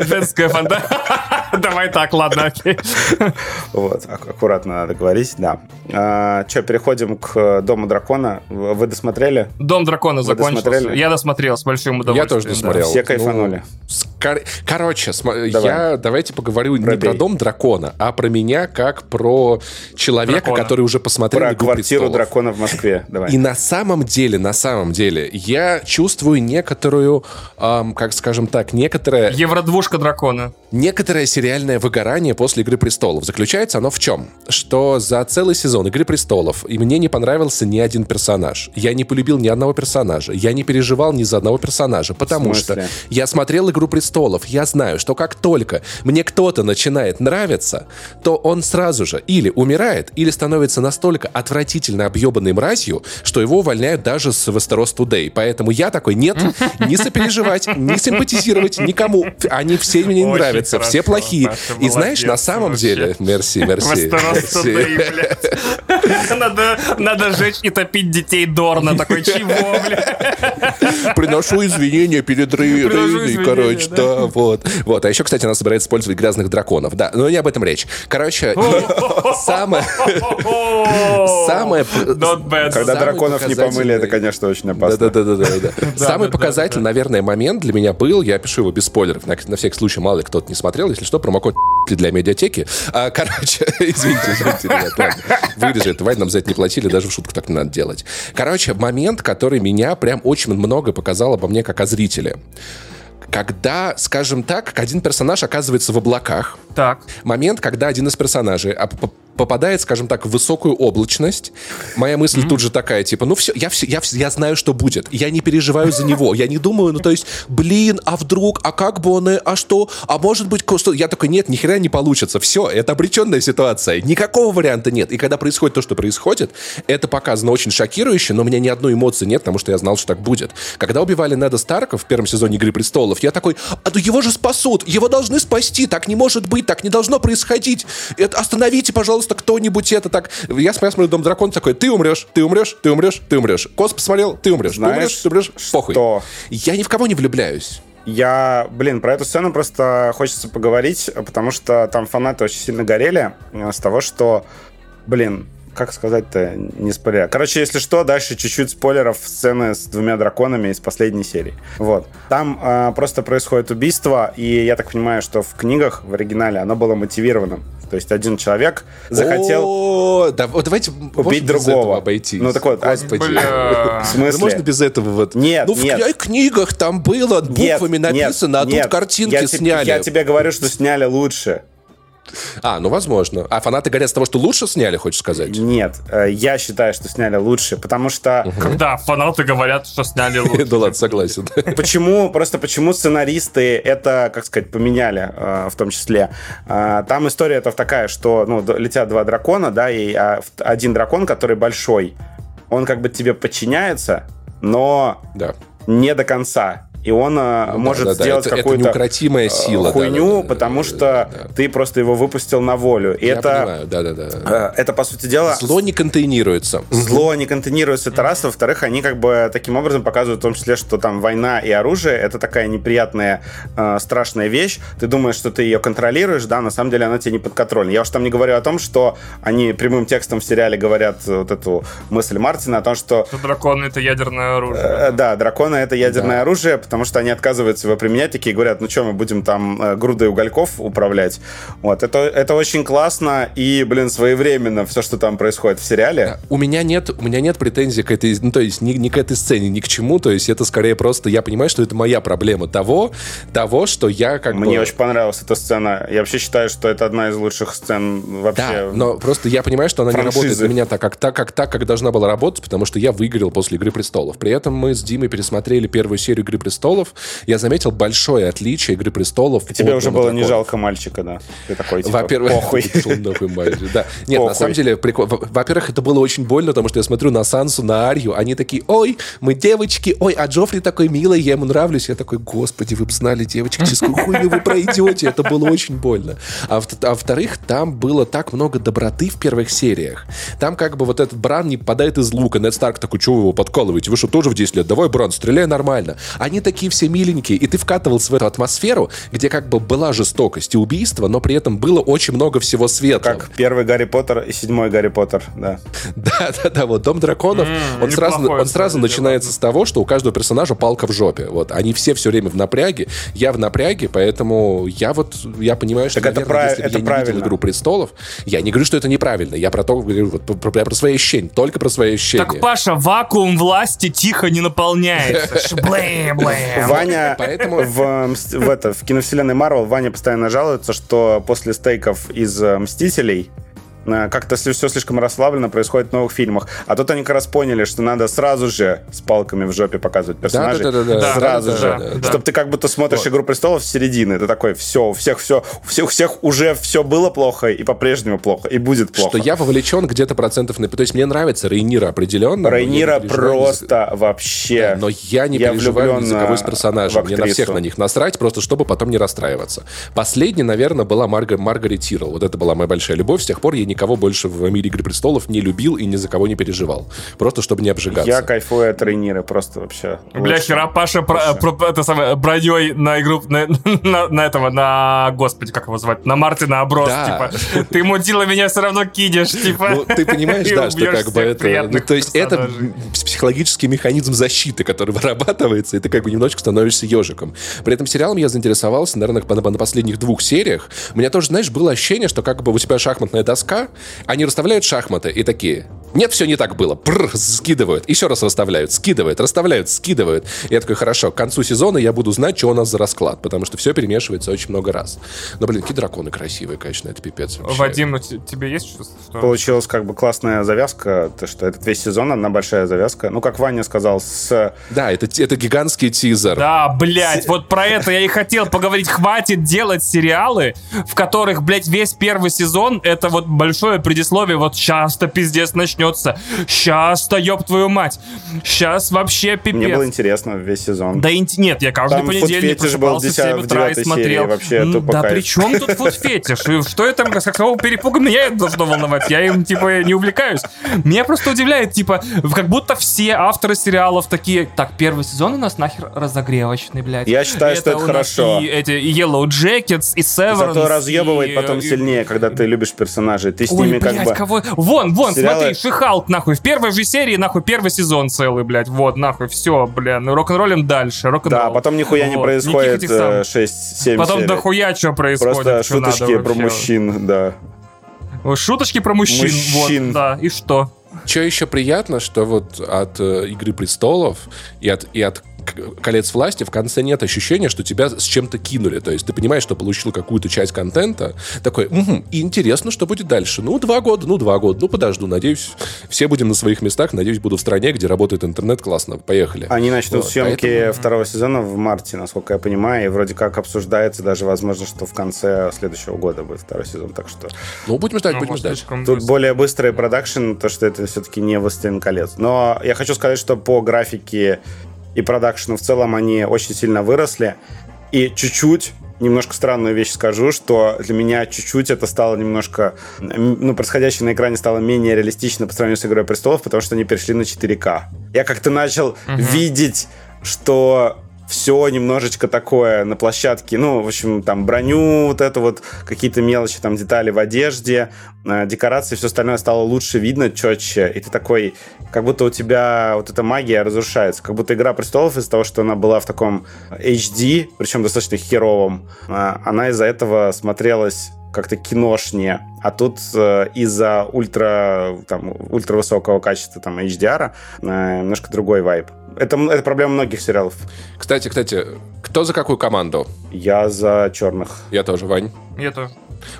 Женская фантазия. Давай так, ладно, окей. Вот, аккуратно надо говорить, да. А, что, переходим к Дому дракона. Вы досмотрели? Дом дракона закончился. Я досмотрел с большим удовольствием. Я тоже досмотрел. Все кайфанули. Короче, я давайте поговорю не про Дом дракона, а про меня как про человека, который уже посмотрел Про квартиру дракона в Москве. Давай. И на самом деле, на самом деле, я чувствую некоторую, эм, как скажем так, некоторое... Евродвушка дракона. Некоторое сериальное выгорание после «Игры престолов». Заключается оно в чем? Что за целый сезон «Игры престолов» и мне не понравился ни один персонаж. Я не полюбил ни одного персонажа. Я не переживал ни за одного персонажа. Потому что я смотрел «Игру престолов». Я знаю, что как только мне кто-то начинает нравиться, то он сразу же или умирает, или становится настолько отвратительно объебанной мразью, что его увольняют даже с Westeros Today. Поэтому я такой, нет, не сопереживать, не симпатизировать никому. Они все мне не нравятся, все плохие. И знаешь, на самом деле... Мерси, мерси. Надо, надо жечь и топить детей Дорна. Такой, чего, бля? Приношу извинения перед Рейной, короче, да, вот. Вот, а еще, кстати, она собирается использовать грязных драконов. Да, но не об этом речь. Короче, самое... Самое... Когда драконов не помыли, это, конечно, очень опасно. Да-да-да. Самый показательный, наверное, момент для меня был, я пишу его без спойлеров, на, на всякий случай, мало ли кто-то не смотрел, если что, промокод для медиатеки. А, короче, извините, извините, ребят, ладно. Вырежи это, Вань, нам за это не платили, даже в шутку так не надо делать. Короче, момент, который меня прям очень много показал обо мне как о зрителе когда, скажем так, один персонаж оказывается в облаках. Так. Момент, когда один из персонажей попадает, скажем так, в высокую облачность, моя мысль mm-hmm. тут же такая, типа, ну все, я, все я, я знаю, что будет. Я не переживаю за него. Я не думаю, ну то есть, блин, а вдруг, а как бы он, а что, а может быть, что? Я такой, нет, ни хера не получится. Все, это обреченная ситуация. Никакого варианта нет. И когда происходит то, что происходит, это показано очень шокирующе, но у меня ни одной эмоции нет, потому что я знал, что так будет. Когда убивали Неда Старка в первом сезоне «Игры престолов», я такой, а ну его же спасут, его должны спасти, так не может быть, так не должно происходить. Это, остановите, пожалуйста, просто кто-нибудь это так... Я смотрю «Дом дракона» такой, ты умрешь, ты умрешь, ты умрешь, ты умрешь. Кос посмотрел, ты умрешь, Знаешь, ты умрешь, ты умрешь, похуй. Что? Я ни в кого не влюбляюсь. Я, блин, про эту сцену просто хочется поговорить, потому что там фанаты очень сильно горели э, с того, что, блин, как сказать-то, не спойлеря. Короче, если что, дальше чуть-чуть спойлеров сцены с двумя драконами из последней серии. Вот. Там э, просто происходит убийство, и я так понимаю, что в книгах в оригинале оно было мотивированным. То есть один человек захотел О, да, вот давайте убить другого. обойти. Ну так вот, Господи. В смысле? можно без этого вот? Нет, Ну в книгах там было буквами написано, а тут картинки я сняли. Я тебе говорю, что сняли лучше. А, ну возможно. А фанаты говорят с того, что лучше сняли, хочешь сказать? Нет, э, я считаю, что сняли лучше, потому что... Когда фанаты говорят, что сняли лучше. Да ладно, согласен. Почему, просто почему сценаристы это, как сказать, поменяли э, в том числе? Э, там история это такая, что ну, летят два дракона, да, и а, один дракон, который большой, он как бы тебе подчиняется, но да. не до конца и он э, ну, может да, да, сделать какую-то неукротимая э, сила, хуйню, да, да, потому что да. ты просто его выпустил на волю. И Я это, понимаю, да, да, да. Это, по сути дела... Зло не контейнируется. Зло не контейнируется, это раз. Во-вторых, они как бы таким образом показывают в том числе, что там война и оружие — это такая неприятная, э, страшная вещь. Ты думаешь, что ты ее контролируешь, да, на самом деле она тебе не подконтрольна. Я уж там не говорю о том, что они прямым текстом в сериале говорят вот эту мысль Мартина о том, что... Что драконы — это ядерное оружие. Э, да, драконы — это ядерное да. оружие, потому что они отказываются его применять, такие говорят, ну что, мы будем там э, грудой угольков управлять. Вот, это, это очень классно и, блин, своевременно все, что там происходит в сериале. У меня нет, у меня нет претензий к этой, ну то есть ни, ни к этой сцене, ни к чему, то есть это скорее просто, я понимаю, что это моя проблема того, того, что я как Мне бы... очень понравилась эта сцена. Я вообще считаю, что это одна из лучших сцен вообще. Да, но просто я понимаю, что она франшизы. не работает для меня так, как так, как так, как должна была работать, потому что я выиграл после «Игры престолов». При этом мы с Димой пересмотрели первую серию «Игры престолов», я заметил большое отличие «Игры престолов». Тебе уже было не жалко мальчика, да? Ты такой, типа, Во-первых, похуй. да. Нет, на самом деле, во-первых, это было очень больно, потому что я смотрю на Сансу, на Арью, они такие, ой, мы девочки, ой, а Джоффри такой милый, я ему нравлюсь. Я такой, господи, вы бы знали, девочки, через какую хуйню вы пройдете. Это было очень больно. А, а во-вторых, там было так много доброты в первых сериях. Там как бы вот этот Бран не попадает из лука. Нед Старк такой, что вы его подкалываете? Вы что, тоже в 10 лет? Давай, Бран, стреляй нормально. Они такие все миленькие, и ты вкатывался в эту атмосферу, где как бы была жестокость и убийство, но при этом было очень много всего светлого. Как первый Гарри Поттер и седьмой Гарри Поттер, да. Да, да, да, вот Дом драконов, mm, он сразу, он сразу начинается с того, что у каждого персонажа палка в жопе. Вот, они все все время в напряге, я в напряге, поэтому я вот, я понимаю, что, так наверное, это прав... если это я правильно. не видел «Игру престолов», я не говорю, что это неправильно, я про то, говорю, вот, про, про, про свои ощущения, только про свои ощущения. Так, Паша, вакуум власти тихо не наполняется. Ваня, поэтому в, в, это, в киновселенной Марвел Ваня постоянно жалуется, что после стейков из э, «Мстителей» Э, как-то все слишком расслабленно происходит в новых фильмах. А тут они как раз поняли, что надо сразу же с палками в жопе показывать персонажей. Да, да, да, да. Сразу да, же. Да, да, Чтобы ты как будто смотришь вот. «Игру престолов» с середины. Ты такой, все, у всех все, у всех, у всех уже все было плохо и по-прежнему плохо, и будет плохо. Что я вовлечен где-то процентов на... То есть мне нравится Рейнира определенно. Рейнира просто за... вообще... Да, но я не я переживаю ни за кого из персонажей. Мне на всех на них насрать, просто чтобы потом не расстраиваться. Последний, наверное, была Марга... Маргарет Тирл. Вот это была моя большая любовь. С тех пор я никого больше в мире Игры Престолов не любил и ни за кого не переживал. Просто чтобы не обжигаться. Я кайфую от тренира просто вообще. Бля, хера Паша про, про, это самое, броней на игру, на, на, на этого, на, господи, как его звать, на Мартина Оброс, да. типа, ты мутила меня все равно кинешь, типа. Ну, ты понимаешь, да, что как бы это, ну, то есть это психологический механизм защиты, который вырабатывается, и ты как бы немножечко становишься ежиком. При этом сериалом я заинтересовался, наверное, на, на последних двух сериях. У меня тоже, знаешь, было ощущение, что как бы у тебя шахматная доска, они расставляют шахматы и такие, нет, все не так было. Прр, скидывают. Еще раз расставляют. Скидывают, расставляют, скидывают. И я такой, хорошо, к концу сезона я буду знать, что у нас за расклад. Потому что все перемешивается очень много раз. Но, блин, какие драконы красивые, конечно, это пипец. Вообще. Вадим, ну, тебе есть что? Получилась как бы классная завязка. То, что этот весь сезон одна большая завязка. Ну, как Ваня сказал, с... Да, это, это гигантский тизер. Да, блядь, с... вот про это я и хотел поговорить. Хватит делать сериалы, в которых, блядь, весь первый сезон это вот большое предисловие. Вот сейчас-то пиздец начнется начнется. Сейчас-то, ёб твою мать. Сейчас вообще пипец. Мне было интересно весь сезон. Да нет, я каждый Там понедельник просыпался в 7 утра и смотрел. Вообще, да при чем тут вот фетиш? Что это, с какого перепуга меня это должно волновать? Я им, типа, не увлекаюсь. Меня просто удивляет, типа, как будто все авторы сериалов такие, так, первый сезон у нас нахер разогревочный, блядь. Я считаю, это что это хорошо. И эти Yellow Jackets, и Severance. Зато разъебывает и, потом и, сильнее, когда ты любишь персонажей. Ты с Ой, ними блядь, как бы... Кого... Вон, вон, сериалы... смотри, Шихалк, нахуй, в первой же серии, нахуй, первый сезон целый, блядь, вот, нахуй, все, бля, ну рок-н-роллим дальше, рок Да, потом нихуя вот. не происходит 6-7 э, Потом серий. дохуя что происходит. Просто шуточки про мужчин, да. Шуточки про мужчин, мужчин. вот, да, и что? Что еще приятно, что вот от э, «Игры престолов» и от, и от колец власти в конце нет ощущения, что тебя с чем-то кинули. То есть ты понимаешь, что получил какую-то часть контента, такой, угу, и интересно, что будет дальше. Ну, два года, ну, два года, ну, подожду, надеюсь, все будем на своих местах, надеюсь, буду в стране, где работает интернет, классно, поехали. Они начнут вот, съемки поэтому... второго сезона в марте, насколько я понимаю, и вроде как обсуждается даже возможно, что в конце следующего года будет второй сезон, так что... Ну, будем ждать, ну, будем ждать. Тут более быстрый продакшн, то, что это все-таки не «Властелин колец». Но я хочу сказать, что по графике и продакшну в целом они очень сильно выросли. И чуть-чуть немножко странную вещь скажу, что для меня чуть-чуть это стало немножко... Ну, происходящее на экране стало менее реалистично по сравнению с «Игрой престолов», потому что они перешли на 4К. Я как-то начал угу. видеть, что все немножечко такое на площадке, ну, в общем, там броню, вот это вот, какие-то мелочи, там детали в одежде, э, декорации, все остальное стало лучше видно, четче, и ты такой, как будто у тебя вот эта магия разрушается, как будто «Игра престолов» из-за того, что она была в таком HD, причем достаточно херовом, э, она из-за этого смотрелась как-то киношнее. А тут э, из-за ультра, там, ультравысокого качества там, HDR э, немножко другой вайб. Это, это проблема многих сериалов. Кстати, кстати, кто за какую команду? Я за черных. Я тоже, Вань. Я тоже.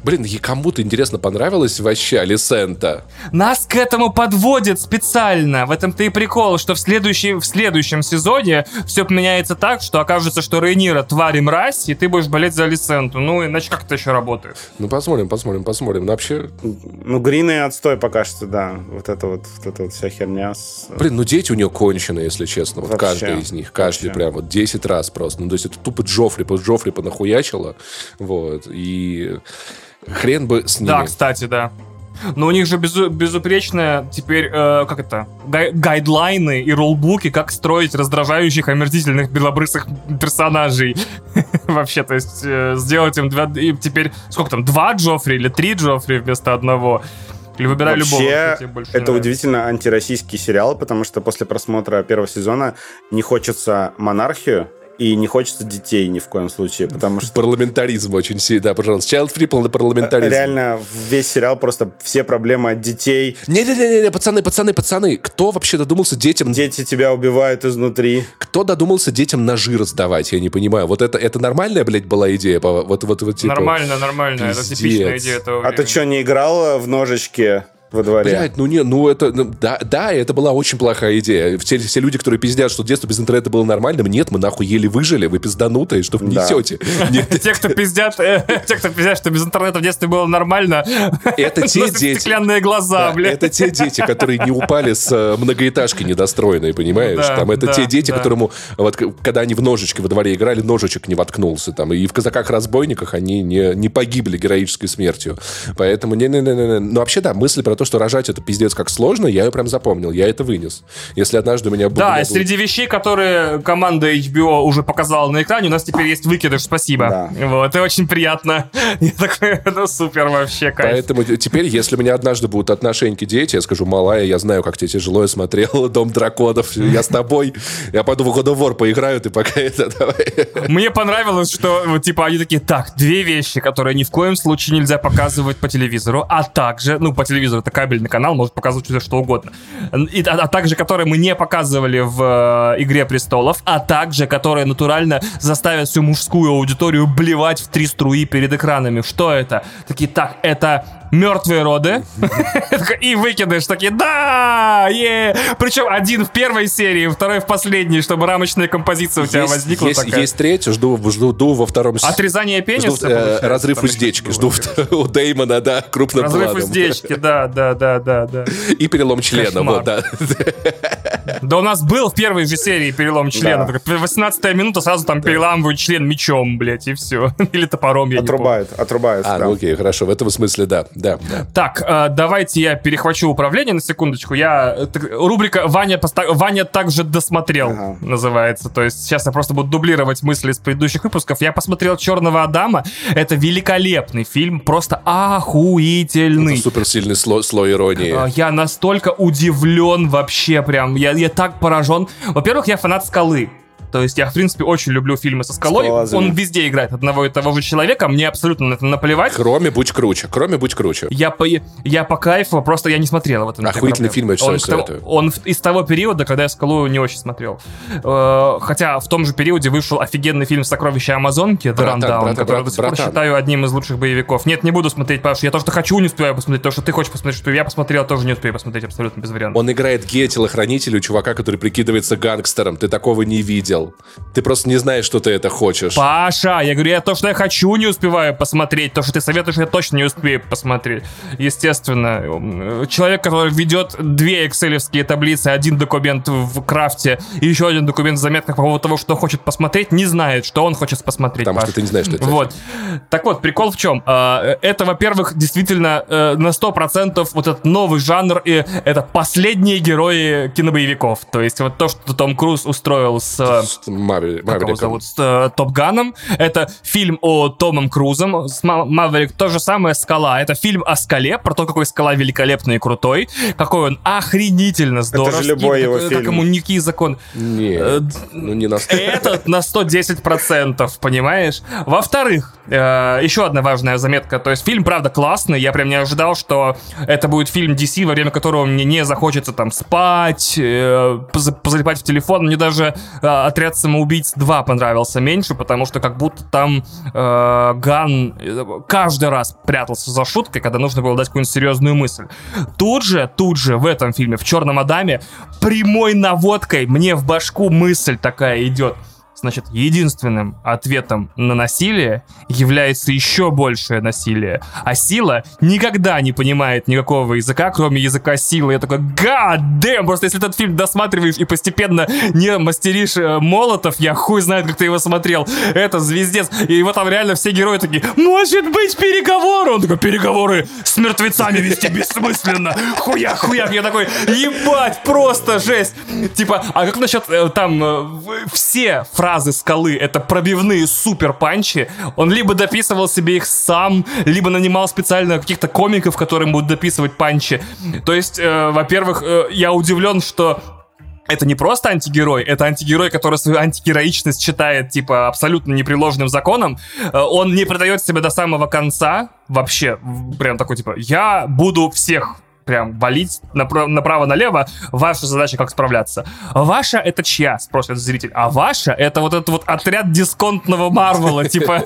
Блин, и кому-то интересно понравилось вообще Алисента. Нас к этому подводят специально. В этом-то и прикол, что в, следующий, в следующем сезоне все поменяется так, что окажется, что Рейнира тварь и мразь, и ты будешь болеть за Алисенту. Ну, иначе как это еще работает? Ну, посмотрим, посмотрим, посмотрим. Ну, вообще... Ну, Грин отстой пока что, да. Вот это вот, вот эта вот вся херня. С... Блин, ну дети у нее конченые, если честно. Вот вообще, каждый из них. Каждый вообще. прям вот 10 раз просто. Ну, то есть это тупо Джоффри, Джоффри понахуячила. Вот. И Хрен бы с ними. Да, кстати, да. Но у них же безу- безупречная теперь, э, как это, гай- гайдлайны и роллбуки, как строить раздражающих, омерзительных белобрысых персонажей. Вообще, то есть э, сделать им два... И теперь, сколько там, два Джоффри или три Джоффри вместо одного? Или выбирай Вообще, любого. это удивительно антироссийский сериал, потому что после просмотра первого сезона не хочется монархию, и не хочется детей ни в коем случае, потому что... Парламентаризм очень сильно, да, пожалуйста. Child free парламентаризм. Реально, весь сериал просто все проблемы от детей. Не-не-не, пацаны, пацаны, пацаны, кто вообще додумался детям... Дети тебя убивают изнутри. Кто додумался детям ножи раздавать, я не понимаю. Вот это, это нормальная, блядь, была идея? Вот, вот, вот, типа... Нормально, нормально, это типичная идея этого А ты что, не играл в ножички? Во дворе. Блядь, ну не, ну это, ну, да, да, это была очень плохая идея. Все, все люди, которые пиздят, что детство без интернета было нормальным, нет, мы нахуй еле выжили, вы пизданутые, что вы несете. Те, кто пиздят, э, те, кто пиздят, что без интернета в детстве было нормально, это те дети. стеклянные глаза, блядь. Это те дети, которые не упали с э, многоэтажки недостроенной, понимаешь? Там это те дети, которому, вот когда они в ножички во дворе играли, ножичек не воткнулся. Там, и в казаках-разбойниках они не, не погибли героической смертью. Поэтому, не-не-не-не. Но вообще, да, мысль про то, что рожать это пиздец как сложно, я ее прям запомнил, я это вынес. Если однажды у меня был... Да, среди вещей, которые команда HBO уже показала на экране, у нас теперь есть выкидыш, спасибо. Да. Вот, это очень приятно. Я такой, ну супер вообще, кайф. Поэтому теперь, если у меня однажды будут отношеньки дети, я скажу, малая, я знаю, как тебе тяжело, я смотрел «Дом драконов», я с тобой, я пойду в God of War поиграю, ты пока это давай. Мне понравилось, что, типа, они такие, так, две вещи, которые ни в коем случае нельзя показывать по телевизору, а также, ну, по телевизору, это кабельный канал, может показывать что, что угодно. И, а, а также, которые мы не показывали в э, «Игре престолов», а также, которые натурально заставят всю мужскую аудиторию блевать в три струи перед экранами. Что это? Такие, так, это мертвые роды. И выкидыш такие, да! е Причем один в первой серии, второй в последней, чтобы рамочная композиция у тебя возникла есть, третья, жду, во втором... Отрезание пениса? Э, разрыв уздечки. Жду у Деймона, да, крупным Разрыв уздечки, да, да, да, да. И перелом члена, вот, да. Да у нас был в первой же серии перелом члена. Да. 18 минута, сразу там переламывают член мечом, блядь, и все. Или топором, я отрубает, не Отрубает, А, ну окей, хорошо, в этом смысле, да да, да. Так, э, давайте я перехвачу управление на секундочку. Я э, рубрика Ваня поста... Ваня также досмотрел ага. называется. То есть сейчас я просто буду дублировать мысли из предыдущих выпусков. Я посмотрел Черного Адама. Это великолепный фильм, просто охуительный. Это суперсильный слой, слой иронии. Э, я настолько удивлен вообще прям. Я, я так поражен. Во-первых, я фанат Скалы. То есть я, в принципе, очень люблю фильмы со скалой. Скалолазами. Он везде играет одного и того же человека. Мне абсолютно на это наплевать. Кроме «Будь круче». Кроме «Будь круче». Я по, я по кайфу, просто я не смотрел в этом. Охуительный фильм, я он, советую. он из того периода, когда я «Скалу» не очень смотрел. Э, хотя в том же периоде вышел офигенный фильм «Сокровища Амазонки» The Rundown, который до сих пор считаю одним из лучших боевиков. Нет, не буду смотреть, потому что я то, что хочу, не успеваю посмотреть. То, что ты хочешь посмотреть, что я посмотрел, тоже не успею посмотреть абсолютно без вариантов. Он играет гея-телохранителя, чувака, который прикидывается гангстером. Ты такого не видел. Ты просто не знаешь, что ты это хочешь. Паша, я говорю, я то, что я хочу, не успеваю посмотреть. То, что ты советуешь, я точно не успею посмотреть. Естественно. Человек, который ведет две экселевские таблицы, один документ в крафте и еще один документ в заметках по поводу того, что хочет посмотреть, не знает, что он хочет посмотреть. Потому Паш. что ты не знаешь, что это. Вот. Так вот, прикол в чем? А, это, во-первых, действительно э, на 100% вот этот новый жанр, и это последние герои кинобоевиков. То есть вот то, что Том Круз устроил с... с Мавер... Как его зовут? С uh, Топ Ганом. Это фильм о Томом Крузом. С Маверик то же самое «Скала». Это фильм о скале, про то, какой скала великолепный и крутой, какой он охренительно здоровский. Это же любой его как, фильм. Как ему никакие закон. Нет, э, ну не на 100. Этот на 110%, понимаешь? Во-вторых, э, еще одна важная заметка. То есть фильм, правда, классный. Я прям не ожидал, что это будет фильм DC, во время которого мне не захочется там спать, э, позалипать в телефон. Мне даже э, «Отряд самоубийц 2» понравился меньше, потому что как будто там э, Ган э, каждый раз прятался за шуткой, когда нужно было дать какую-нибудь серьезную мысль. Тут же, тут же в этом фильме, в «Черном Адаме», прямой наводкой мне в башку мысль такая идет – Значит, единственным ответом на насилие является еще большее насилие. А сила никогда не понимает никакого языка, кроме языка силы. Я такой, damn! Просто если этот фильм досматриваешь и постепенно не мастеришь э, молотов, я хуй знает, как ты его смотрел. Это звездец. И его там реально все герои такие, может быть, переговоры? Он такой, переговоры с мертвецами вести бессмысленно. Хуя, хуя. Я такой, ебать, просто жесть. Типа, а как насчет э, там э, все фразы фразы скалы — это пробивные супер-панчи. Он либо дописывал себе их сам, либо нанимал специально каких-то комиков, которые будут дописывать панчи. То есть, э, во-первых, э, я удивлен, что это не просто антигерой, это антигерой, который свою антигероичность считает, типа, абсолютно непреложным законом. Э, он не продает себя до самого конца, вообще, прям такой, типа, я буду всех прям валить направо-налево. Ваша задача как справляться. Ваша это чья, спросит зритель. А ваша это вот этот вот отряд дисконтного Марвела. Типа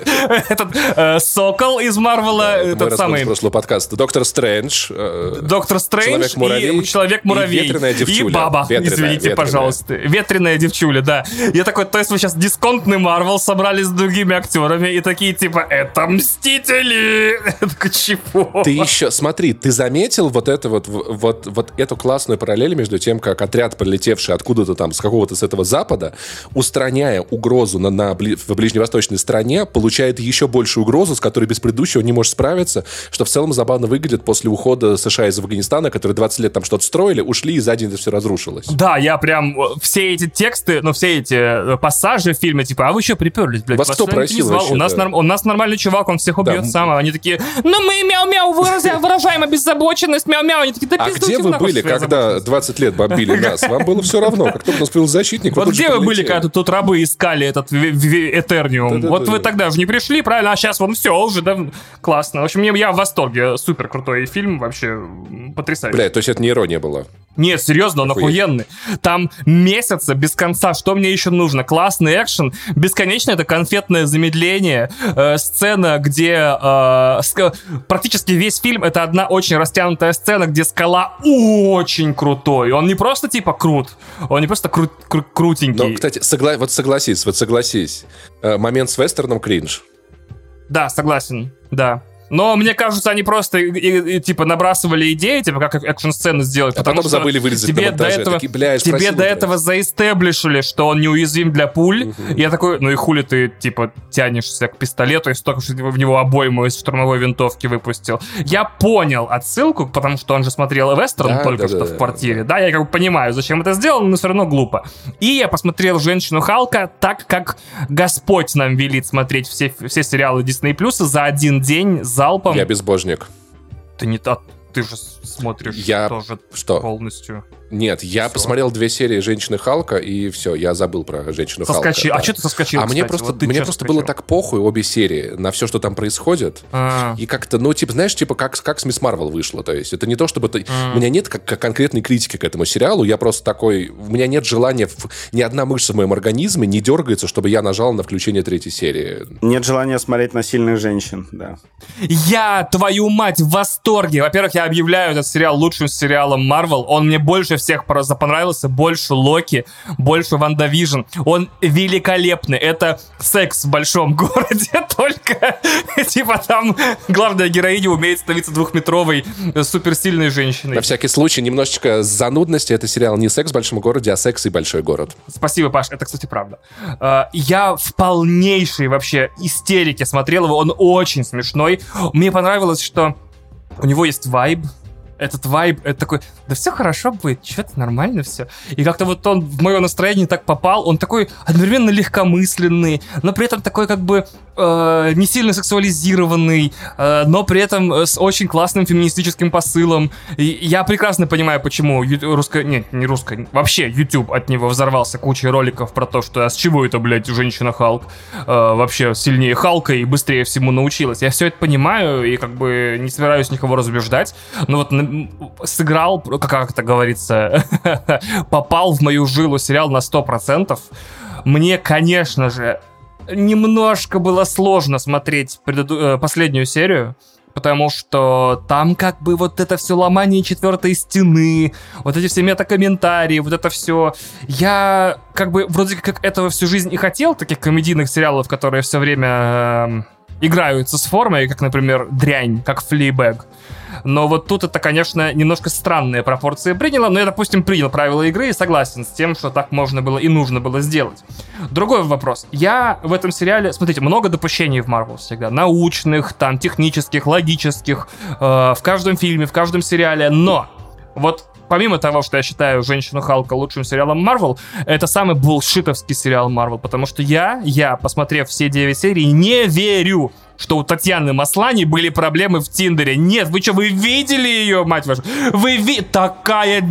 этот э, Сокол из Марвела. этот самый... прошлый подкаст. Доктор Стрэндж. Э, Доктор Стрэндж и Человек-муравей. И Баба, извините, пожалуйста. Ветреная девчуля, да. Я такой, то есть вы сейчас дисконтный Марвел собрали с другими актерами и такие типа, это Мстители. Я такой, чего? Ты еще, смотри, ты заметил вот это вот, вот, вот эту классную параллель между тем, как отряд, прилетевший откуда-то там, с какого-то с этого запада, устраняя угрозу на, на, в ближневосточной стране, получает еще большую угрозу, с которой без предыдущего не может справиться, что в целом забавно выглядит после ухода США из Афганистана, которые 20 лет там что-то строили, ушли, и за день это все разрушилось. Да, я прям э, все эти тексты, ну, все эти э, пассажи в фильме, типа, а вы что приперлись, блядь? Вас, кто просил вообще, у, нас да. норм, у нас нормальный чувак, он всех убьет да. сам, а они такие, ну мы мяу-мяу выражаем обеззабоченность, мяу-мяу, они такие, да А где вы были, когда 20 лет бомбили нас? Вам было все равно. Как только нас появился защитник, Вот где вы были, когда тут рабы искали этот Этерниум? Вот вы тогда же не пришли, правильно? А сейчас вон все уже? Классно. В общем, я в восторге. Супер крутой фильм, вообще потрясающий. Бля, то есть это не ирония была? Нет, серьезно, он охуенный. Там месяца без конца. Что мне еще нужно? Классный экшен. Бесконечно это конфетное замедление. Э, сцена, где э, практически весь фильм это одна очень растянутая сцена, где скала очень крутой. Он не просто типа крут, он не просто кру кру крутенький. Но, кстати, согла вот согласись, вот согласись. Э, момент с вестерном кринж. Да, согласен, да. Но мне кажется, они просто и, и, типа набрасывали идеи, типа как экшн-сцены сделать. А потому потом что забыли вырезать тебе до этого, такие, бля, тебе до этого заистеблишили, что он неуязвим для пуль. Угу. Я такой, ну и хули ты типа тянешься к пистолету, и столько что в него обойму из штурмовой винтовки выпустил. Я понял отсылку, потому что он же смотрел вестерн да, только да, что да, в квартире. Да. да, я как бы понимаю, зачем это сделал, но все равно глупо. И я посмотрел «Женщину Халка» так, как Господь нам велит смотреть все, все сериалы Disney Plus за один день, за залпом. Я безбожник. Ты не так. Ты же смотришь я... тоже что? полностью. Нет, я все. посмотрел две серии «Женщины Халка», и все, я забыл про «Женщину Соскочи. Халка». А да. что ты соскочил, А кстати? мне просто, вот мне просто было так похуй обе серии на все, что там происходит. А. И как-то, ну, типа, знаешь, типа, как, как с «Мисс Марвел» вышло. То есть это не то, чтобы... Ты... А. У меня нет как, как конкретной критики к этому сериалу, я просто такой... У меня нет желания... В... Ни одна мышца в моем организме не дергается, чтобы я нажал на включение третьей серии. Нет желания смотреть на сильных женщин, да. Я, твою мать, в восторге! Во-первых, я объявляю этот сериал лучшим сериалом Марвел. Он мне больше всех понравился понравился больше Локи, больше WandaVision. Он великолепный. Это секс в большом городе, только типа там главная героиня умеет становиться двухметровой суперсильной женщиной. На всякий случай, немножечко занудности. Это сериал не секс в большом городе, а секс и большой город. Спасибо, Паш. Это, кстати, правда. А, я в полнейшей вообще истерике смотрел его. Он очень смешной. Мне понравилось, что у него есть вайб, этот вайб, это такой, да все хорошо будет, что-то нормально все. И как-то вот он в мое настроение так попал, он такой одновременно легкомысленный, но при этом такой как бы э, не сильно сексуализированный, э, но при этом с очень классным феминистическим посылом. И я прекрасно понимаю, почему русская, нет, не русская, вообще YouTube от него взорвался кучей роликов про то, что а с чего это, блядь, женщина Халк э, вообще сильнее Халка и быстрее всему научилась. Я все это понимаю и как бы не собираюсь никого разубеждать, но вот сыграл, как это говорится, попал в мою жилу сериал на 100%. Мне, конечно же, немножко было сложно смотреть преду- э, последнюю серию, потому что там как бы вот это все ломание четвертой стены, вот эти все метакомментарии, вот это все. Я как бы вроде как этого всю жизнь и хотел, таких комедийных сериалов, которые все время э, играются с формой, как, например, дрянь, как флибэг. Но вот тут это, конечно, немножко странные пропорции приняло, но я, допустим, принял правила игры и согласен с тем, что так можно было и нужно было сделать. Другой вопрос. Я в этом сериале, смотрите, много допущений в Марвел всегда. Научных, там, технических, логических, э, в каждом фильме, в каждом сериале. Но вот помимо того, что я считаю «Женщину Халка» лучшим сериалом Марвел, это самый булшитовский сериал Марвел, потому что я, я, посмотрев все 9 серий, не верю, что у Татьяны Маслани были проблемы в Тиндере. Нет, вы что, вы видели ее, мать вашу? Вы ви... Такая,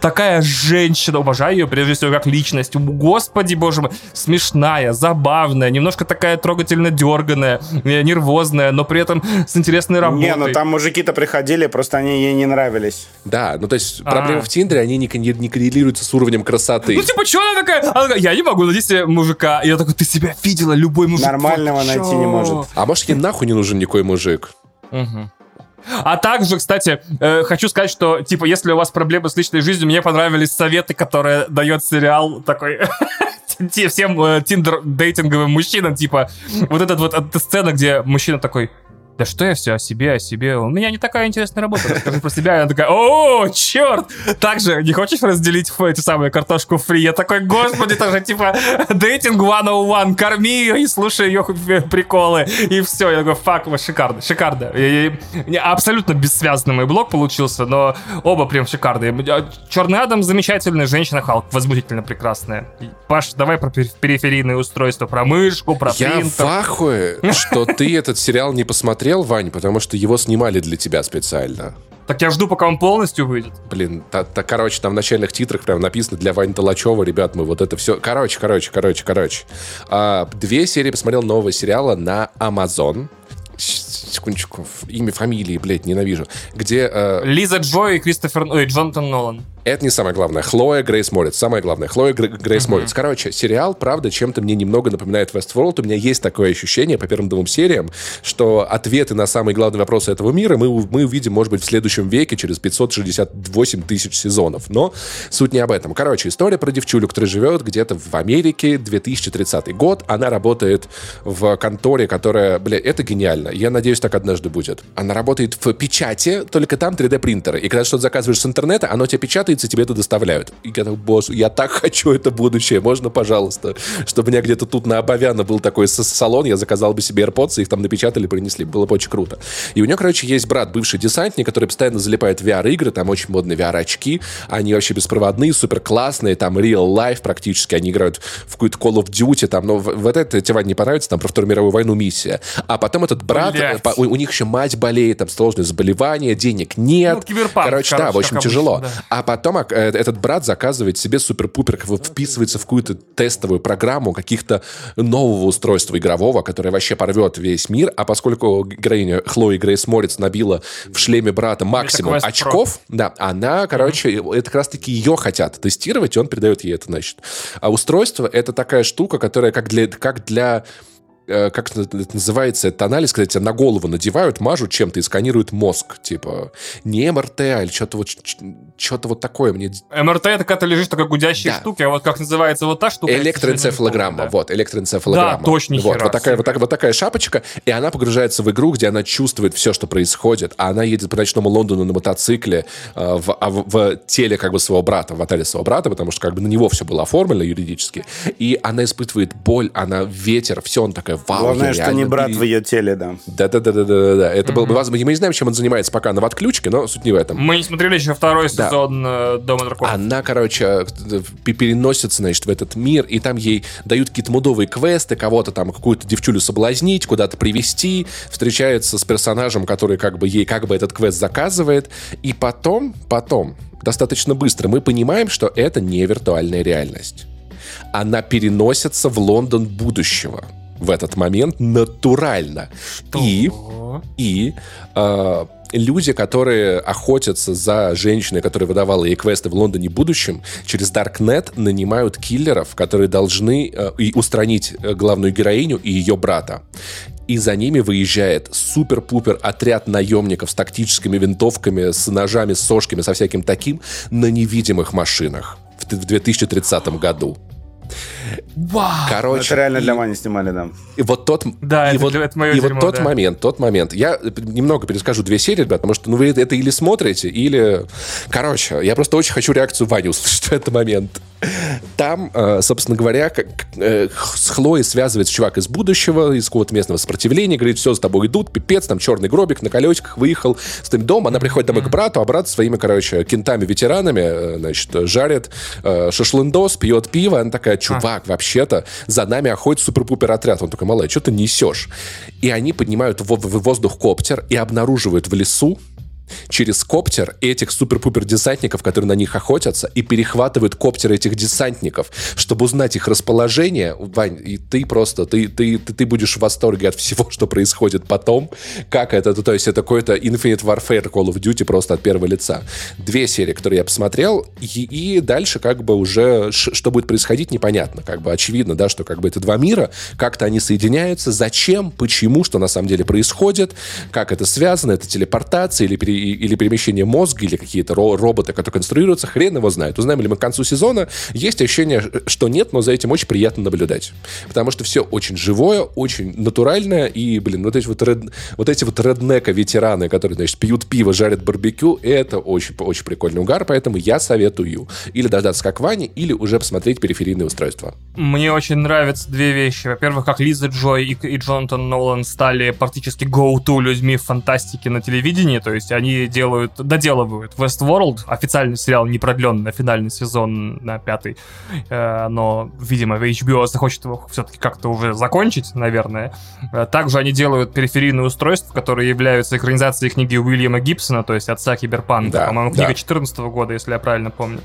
такая женщина. Уважаю ее, прежде всего, как личность. Господи, боже мой. Смешная, забавная, немножко такая трогательно дерганая, э, нервозная, но при этом с интересной работой. Не, ну там мужики-то приходили, просто они ей не нравились. Да, ну то есть а. проблемы в Тиндере, они не, не, не коррелируются с уровнем красоты. Ну типа, что она такая? Она такая, я не могу найти себе мужика. И я такой, ты себя видела, любой мужик. Нормального найти не может. А может, ей нахуй не нужен никакой мужик. Угу. А также, кстати, э, хочу сказать, что, типа, если у вас проблемы с личной жизнью, мне понравились советы, которые дает сериал такой всем э, тиндер-дейтинговым мужчинам, типа, вот этот вот эта сцена, где мужчина такой, да что я все о себе, о себе, у меня не такая интересная работа, расскажи про себя. И она такая, о, черт! Также не хочешь разделить эти самые картошку фри? Я такой, господи, это же типа дейтинг 101, корми ее и слушай ее приколы. И все, я такой, фак, шикарно, шикарно. И, и, абсолютно бессвязный мой блог получился, но оба прям шикарные. Черный Адам замечательный, женщина Халк возмутительно прекрасная. Паш, давай про периферийные устройства, про мышку, про Я принтер. В ахуе, что ты этот сериал не посмотрел смотрел, Вань, потому что его снимали для тебя специально. Так я жду, пока он полностью выйдет. Блин, та, та, короче, там в начальных титрах прям написано для Вани Толачева, ребят, мы вот это все... Короче, короче, короче, короче. А, две серии посмотрел нового сериала на Amazon секундочку, имя, фамилии, блядь, ненавижу. Где... Э... Лиза Джо и Кристофер... Ой, Джонатан Нолан. Это не самое главное. Хлоя Грейс Морец. Самое главное. Хлоя Грейс uh-huh. Морец. Короче, сериал, правда, чем-то мне немного напоминает Westworld. У меня есть такое ощущение по первым двум сериям, что ответы на самые главные вопросы этого мира мы, мы увидим, может быть, в следующем веке через 568 тысяч сезонов. Но суть не об этом. Короче, история про девчулю, которая живет где-то в Америке, 2030 год. Она работает в конторе, которая, бля, это гениально. Я надеюсь, так однажды будет. Она работает в печати, только там 3D-принтеры. И когда что-то заказываешь с интернета, оно тебе печатает записывается, тебе это доставляют. И я такой, босс, я так хочу это будущее, можно, пожалуйста, чтобы у меня где-то тут на Обовяна был такой салон, я заказал бы себе AirPods, их там напечатали, принесли, было бы очень круто. И у него, короче, есть брат, бывший десантник, который постоянно залипает в VR-игры, там очень модные VR-очки, они вообще беспроводные, супер классные, там real life практически, они играют в какую-то Call of Duty, там, но вот это тебе, не понравится, там, про Вторую мировую войну миссия. А потом этот брат, у, у них еще мать болеет, там, сложные заболевания, денег нет. Ну, короче, короче, да, в общем, тяжело. Обычно, да. А потом э, этот брат заказывает себе супер-пупер, вписывается в какую-то тестовую программу каких-то нового устройства игрового, которое вообще порвет весь мир, а поскольку героиня Хлои Грейс Морец набила в шлеме брата максимум очков, Pro. да, она, короче, mm-hmm. это как раз-таки ее хотят тестировать, и он передает ей это, значит. А устройство — это такая штука, которая как для, как для как это называется, это анализ, когда тебя на голову надевают, мажут чем-то и сканируют мозг. Типа, не МРТ, а или что-то вот, что-то вот такое мне... МРТ — это когда ты лежишь такой гудящей да. штуки, а вот как называется вот та штука... Электроэнцефалограмма, да. вот, электроэнцефалограмма. Да, точно, вот, вот, такая, вот, такая, вот такая шапочка, и она погружается в игру, где она чувствует все, что происходит, а она едет по ночному Лондону на мотоцикле э, в, а, в, в теле как бы своего брата, в отеле своего брата, потому что как бы на него все было оформлено юридически, и она испытывает боль, она ветер, все, он такая, вау, Главное, что не брат в ее теле, да. Да-да-да-да-да. Это mm-hmm. было бы возможно. Мы не знаем, чем он занимается пока на отключке, но суть не в этом. Мы не смотрели еще второй да. сезон э, Дома драконов. Она, короче, переносится, значит, в этот мир, и там ей дают какие-то мудовые квесты, кого-то там, какую-то девчулю соблазнить, куда-то привести, встречается с персонажем, который как бы ей как бы этот квест заказывает, и потом, потом, достаточно быстро мы понимаем, что это не виртуальная реальность. Она переносится в Лондон будущего в этот момент натурально. Что? И, и э, люди, которые охотятся за женщиной, которая выдавала ей квесты в Лондоне будущем, через Darknet нанимают киллеров, которые должны э, устранить э, главную героиню и ее брата. И за ними выезжает супер-пупер отряд наемников с тактическими винтовками, с ножами, с сошками, со всяким таким на невидимых машинах в 2030 году. Вау! Короче, это реально для Мани снимали, да. И вот тот, да, и это, вот, это мое и дерьмо, вот тот да. момент, тот момент. Я немного перескажу две серии, ребят, потому что ну, вы это или смотрите, или... Короче, я просто очень хочу реакцию Вани услышать в этот момент. Там, э, собственно говоря, как, э, с Хлоей связывается чувак из будущего, из какого-то местного сопротивления, говорит, все, с тобой идут, пипец, там черный гробик на колесиках, выехал с тем дом, она приходит домой к брату, а брат своими, короче, кентами-ветеранами, э, значит, жарит шашлындос, пьет пиво, она такая, чувак, вообще-то за нами охотится супер-пупер отряд. Он такой, малая, что ты несешь? И они поднимают в воздух коптер и обнаруживают в лесу через коптер этих супер-пупер десантников, которые на них охотятся, и перехватывают коптер этих десантников, чтобы узнать их расположение. Вань, и ты просто, ты, ты, ты, ты будешь в восторге от всего, что происходит потом. Как это? То есть это какой-то Infinite Warfare Call of Duty просто от первого лица. Две серии, которые я посмотрел, и, и дальше как бы уже что будет происходить, непонятно. Как бы очевидно, да, что как бы это два мира, как-то они соединяются, зачем, почему, что на самом деле происходит, как это связано, это телепортация или пере или перемещение мозга, или какие-то роботы, которые конструируются, хрен его знает. Узнаем ли мы к концу сезона? Есть ощущение, что нет, но за этим очень приятно наблюдать. Потому что все очень живое, очень натуральное, и, блин, вот эти вот, ред, вот эти вот реднека-ветераны, которые, значит, пьют пиво, жарят барбекю, это очень, очень прикольный угар, поэтому я советую или дождаться как Ваня, или уже посмотреть периферийные устройства. Мне очень нравятся две вещи. Во-первых, как Лиза Джой и, и Джонатан Нолан стали практически go-to людьми в фантастике на телевидении, то есть они они делают, доделывают Westworld, официальный сериал не продлен на финальный сезон, на пятый, э, но, видимо, HBO захочет его все-таки как-то уже закончить, наверное. Э, также они делают периферийные устройства, которые являются экранизацией книги Уильяма Гибсона, то есть отца Киберпанка, да, по-моему, книга да. 14 года, если я правильно помню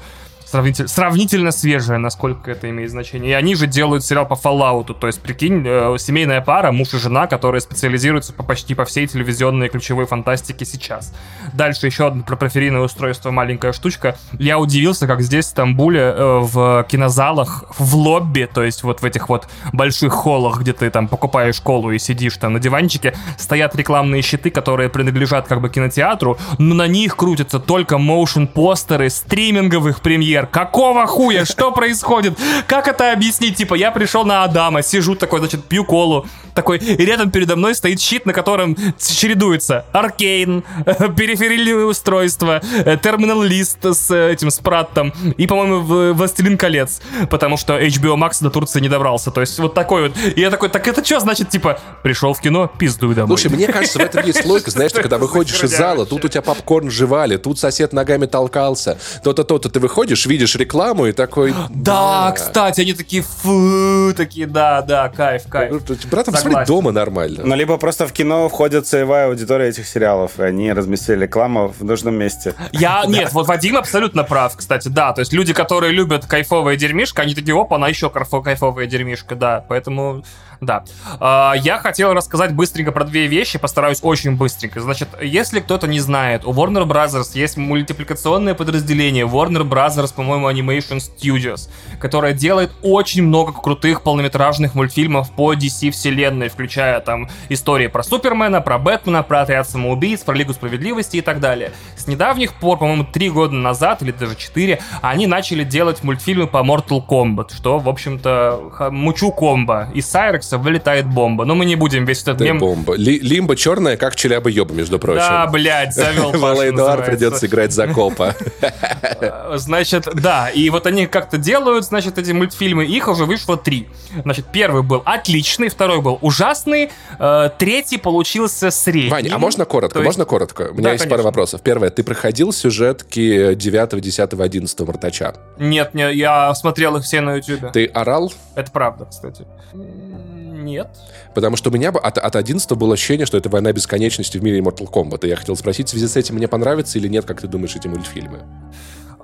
сравнитель, сравнительно свежая, насколько это имеет значение. И они же делают сериал по Fallout, то есть, прикинь, э, семейная пара, муж и жена, которые специализируются по почти по всей телевизионной ключевой фантастике сейчас. Дальше еще одно про периферийное устройство, маленькая штучка. Я удивился, как здесь, в Стамбуле, э, в кинозалах, в лобби, то есть вот в этих вот больших холлах, где ты там покупаешь колу и сидишь там на диванчике, стоят рекламные щиты, которые принадлежат как бы кинотеатру, но на них крутятся только моушен-постеры стриминговых премьер СССР. Какого хуя? Что происходит? Как это объяснить? Типа, я пришел на Адама, сижу такой, значит, пью колу, такой, и рядом передо мной стоит щит, на котором чередуется Аркейн, периферийные устройства, терминал лист с этим спраттом и, по-моему, Властелин колец, потому что HBO Max до Турции не добрался. То есть вот такой вот. И я такой, так это что значит, типа, пришел в кино, пиздуй домой. Слушай, мне кажется, в этом есть логика, знаешь, когда выходишь из зала, тут у тебя попкорн жевали, тут сосед ногами толкался, то-то, то-то, ты выходишь, видишь рекламу и такой... Да, кстати, они такие, фу, такие, да, да, кайф, кайф. Ну, братан, посмотри дома нормально. Ну, либо просто в кино входит целевая аудитория этих сериалов, и они разместили рекламу в нужном месте. Я, нет, вот Вадим абсолютно прав, кстати, да, то есть люди, которые любят кайфовая дерьмишка, они такие, опа, она еще кайфовая дерьмишка, да, поэтому да. А, я хотел рассказать быстренько про две вещи, постараюсь очень быстренько. Значит, если кто-то не знает, у Warner Brothers есть мультипликационное подразделение Warner Brothers, по-моему, Animation Studios, которое делает очень много крутых полнометражных мультфильмов по DC вселенной, включая там истории про Супермена, про Бэтмена, про Отряд самоубийц, про Лигу справедливости и так далее. С недавних пор, по-моему, три года назад, или даже четыре, они начали делать мультфильмы по Mortal Kombat, что, в общем-то, мучу комбо. И Сайрекс кажется, вылетает бомба. Но мы не будем весь этот мем... бомба. Ли, лимба черная, как челяба ёба, между прочим. Да, блядь, завел Валейнуар придется играть за копа. Значит, да, и вот они как-то делают, значит, эти мультфильмы, их уже вышло три. Значит, первый был отличный, второй был ужасный, э, третий получился средний. Ваня, а можно коротко? Можно коротко? У меня есть пара вопросов. Первое, ты проходил сюжетки 9, 10, 11 Мартача? Нет, не, я смотрел их все на YouTube. Ты орал? Это правда, кстати. Нет. Потому что у меня от, от 11 было ощущение, что это война бесконечности в мире Mortal Kombat. И я хотел спросить, в связи с этим мне понравится или нет, как ты думаешь, эти мультфильмы?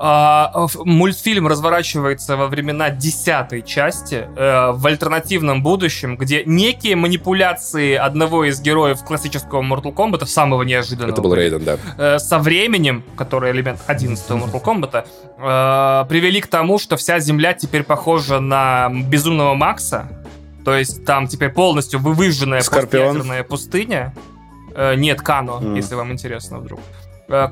А, мультфильм разворачивается во времена десятой части э, в альтернативном будущем, где некие манипуляции одного из героев классического Mortal Kombat, самого неожиданного. Это был Рейден, да. Э, со временем, который элемент 11 Mortal Kombat, э, привели к тому, что вся Земля теперь похожа на Безумного Макса, то есть там теперь полностью выжженная пустыня. Нет, Кано, mm. если вам интересно вдруг. Э,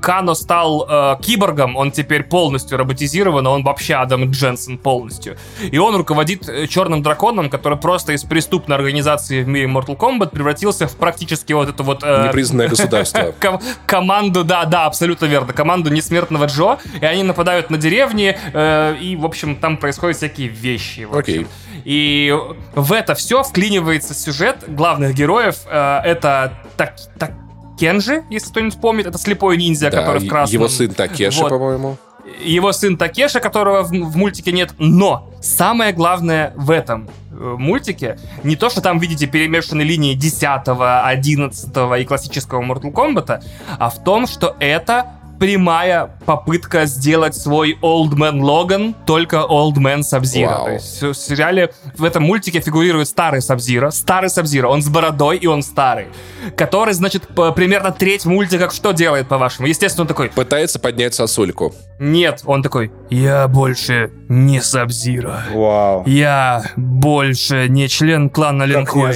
Кано стал э, киборгом, он теперь полностью роботизирован, он вообще Адам Дженсен полностью. И он руководит э, черным драконом, который просто из преступной организации в мире Mortal Kombat превратился в практически вот это вот... Э, Непризнанное государство. Ком- команду, да, да, абсолютно верно, команду несмертного Джо, и они нападают на деревни, э, и, в общем, там происходят всякие вещи. Окей. Okay. И в это все вклинивается сюжет главных героев. Э, это так, так, Кенжи, если кто-нибудь помнит, это слепой ниндзя, да, который в красном. Его сын Такеши, вот. по-моему. Его сын Такеша, которого в, в мультике нет. Но самое главное в этом э, мультике не то, что там видите перемешанные линии 10, 11 и классического Mortal Kombat, а в том, что это прямая попытка сделать свой Old Man Logan, только Old Man Sub-Zero. То есть в сериале, в этом мультике фигурирует старый Sub-Zero, старый Sub-Zero, он с бородой и он старый, который, значит, примерно треть мультика что делает, по-вашему? Естественно, он такой... Пытается поднять сосульку. Нет, он такой, я больше не Сабзира. Вау. Я больше не член клана Линхой.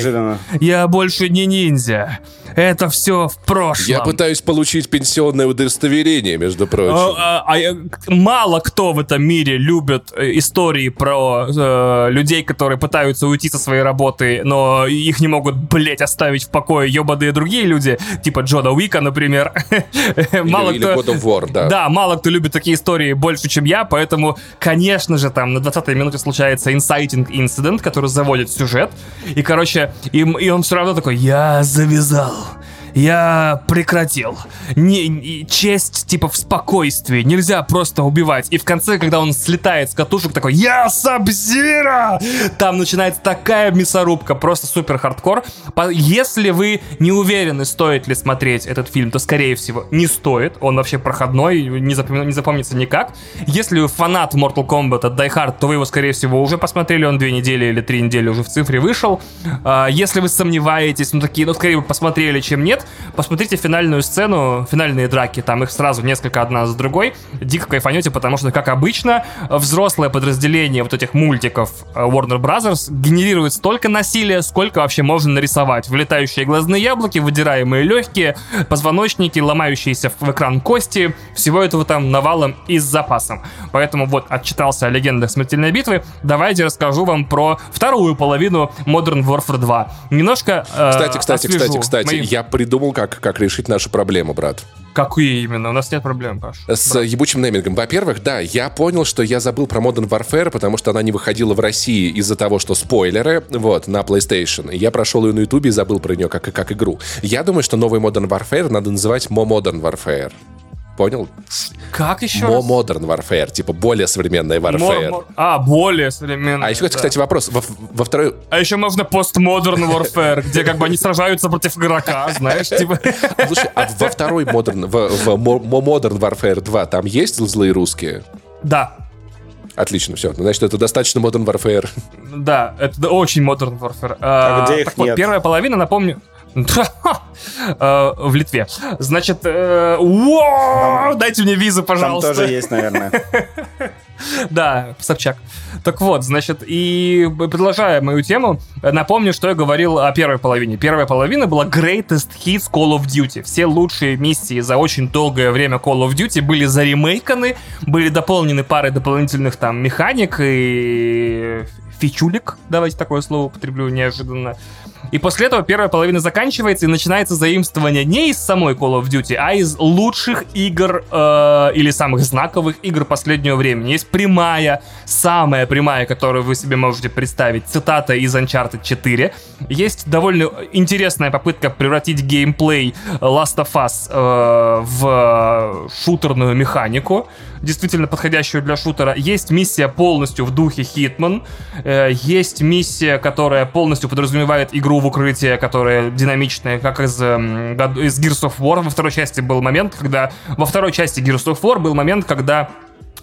Я больше не ниндзя. Это все в прошлом. Я пытаюсь получить пенсионное удостоверение, между прочим. А, а, а, мало кто в этом мире любит э, истории про э, людей, которые пытаются уйти со своей работы, но их не могут, блять, оставить в покое ебаные другие люди, типа Джона Уика, например. мало или, кто... God of War, да. Да, мало кто любит такие истории больше, чем я, поэтому, конечно же, там на 20-й минуте случается inciting incident, который заводит сюжет, и, короче, и, и он все равно такой, я завязал я прекратил. Не, не, честь, типа, в спокойствии. Нельзя просто убивать. И в конце, когда он слетает с катушек, такой, я Сабзира! Там начинается такая мясорубка, просто супер хардкор. Если вы не уверены, стоит ли смотреть этот фильм, то, скорее всего, не стоит. Он вообще проходной, не, запом... не запомнится никак. Если вы фанат Mortal Kombat от Die Hard, то вы его, скорее всего, уже посмотрели. Он две недели или три недели уже в цифре вышел. А, если вы сомневаетесь, ну, такие, ну, скорее вы посмотрели, чем нет, нет, посмотрите финальную сцену, финальные драки, там их сразу несколько одна за другой, дико кайфанете, потому что, как обычно, взрослое подразделение вот этих мультиков э, Warner Brothers генерирует столько насилия, сколько вообще можно нарисовать. Вылетающие глазные яблоки, выдираемые легкие, позвоночники, ломающиеся в экран кости, всего этого там навалом и с запасом. Поэтому вот отчитался о легендах смертельной битвы. Давайте расскажу вам про вторую половину Modern Warfare 2. Немножко э, Кстати, кстати, кстати, кстати, мои... я придумал, как, как решить нашу проблему, брат. Какие именно? У нас нет проблем, Паш. С брат. ебучим неймингом. Во-первых, да, я понял, что я забыл про Modern Warfare, потому что она не выходила в России из-за того, что спойлеры, вот, на PlayStation. Я прошел ее на YouTube и забыл про нее как, как игру. Я думаю, что новый Modern Warfare надо называть Mo Modern Warfare. Понял? Как еще More Modern Warfare, типа более современная Warfare. More... А, более современная. А еще, да. кстати, вопрос. Во, во второй... А еще можно Postmodern Warfare, где как бы они сражаются против игрока, знаешь, типа... Слушай, а во второй Modern, в, в Modern Warfare 2 там есть злые русские? Да. Отлично, все. Значит, это достаточно Modern Warfare. Да, это очень Modern Warfare. А, а где их так нет? Вот, первая половина, напомню, в Литве. Значит, э, дайте мне визу, пожалуйста. Там тоже есть, наверное. Да, Собчак. Так вот, значит, и продолжая мою тему, напомню, что я говорил о первой половине. Первая половина была Greatest Hits Call of Duty. Все лучшие миссии за очень долгое время Call of Duty были заремейканы, были дополнены парой дополнительных там механик и фичулик, давайте такое слово употреблю неожиданно. И после этого первая половина заканчивается и начинается заимствование не из самой Call of Duty, а из лучших игр э, или самых знаковых игр последнего времени. Есть прямая, самая прямая, которую вы себе можете представить, цитата из Uncharted 4. Есть довольно интересная попытка превратить геймплей Last of Us э, в шутерную механику действительно подходящую для шутера. Есть миссия полностью в духе Hitman. Э, есть миссия, которая полностью подразумевает игру в укрытие, которая динамичная, как из, эм, из Gears of War. Во второй части был момент, когда... Во второй части Gears of War был момент, когда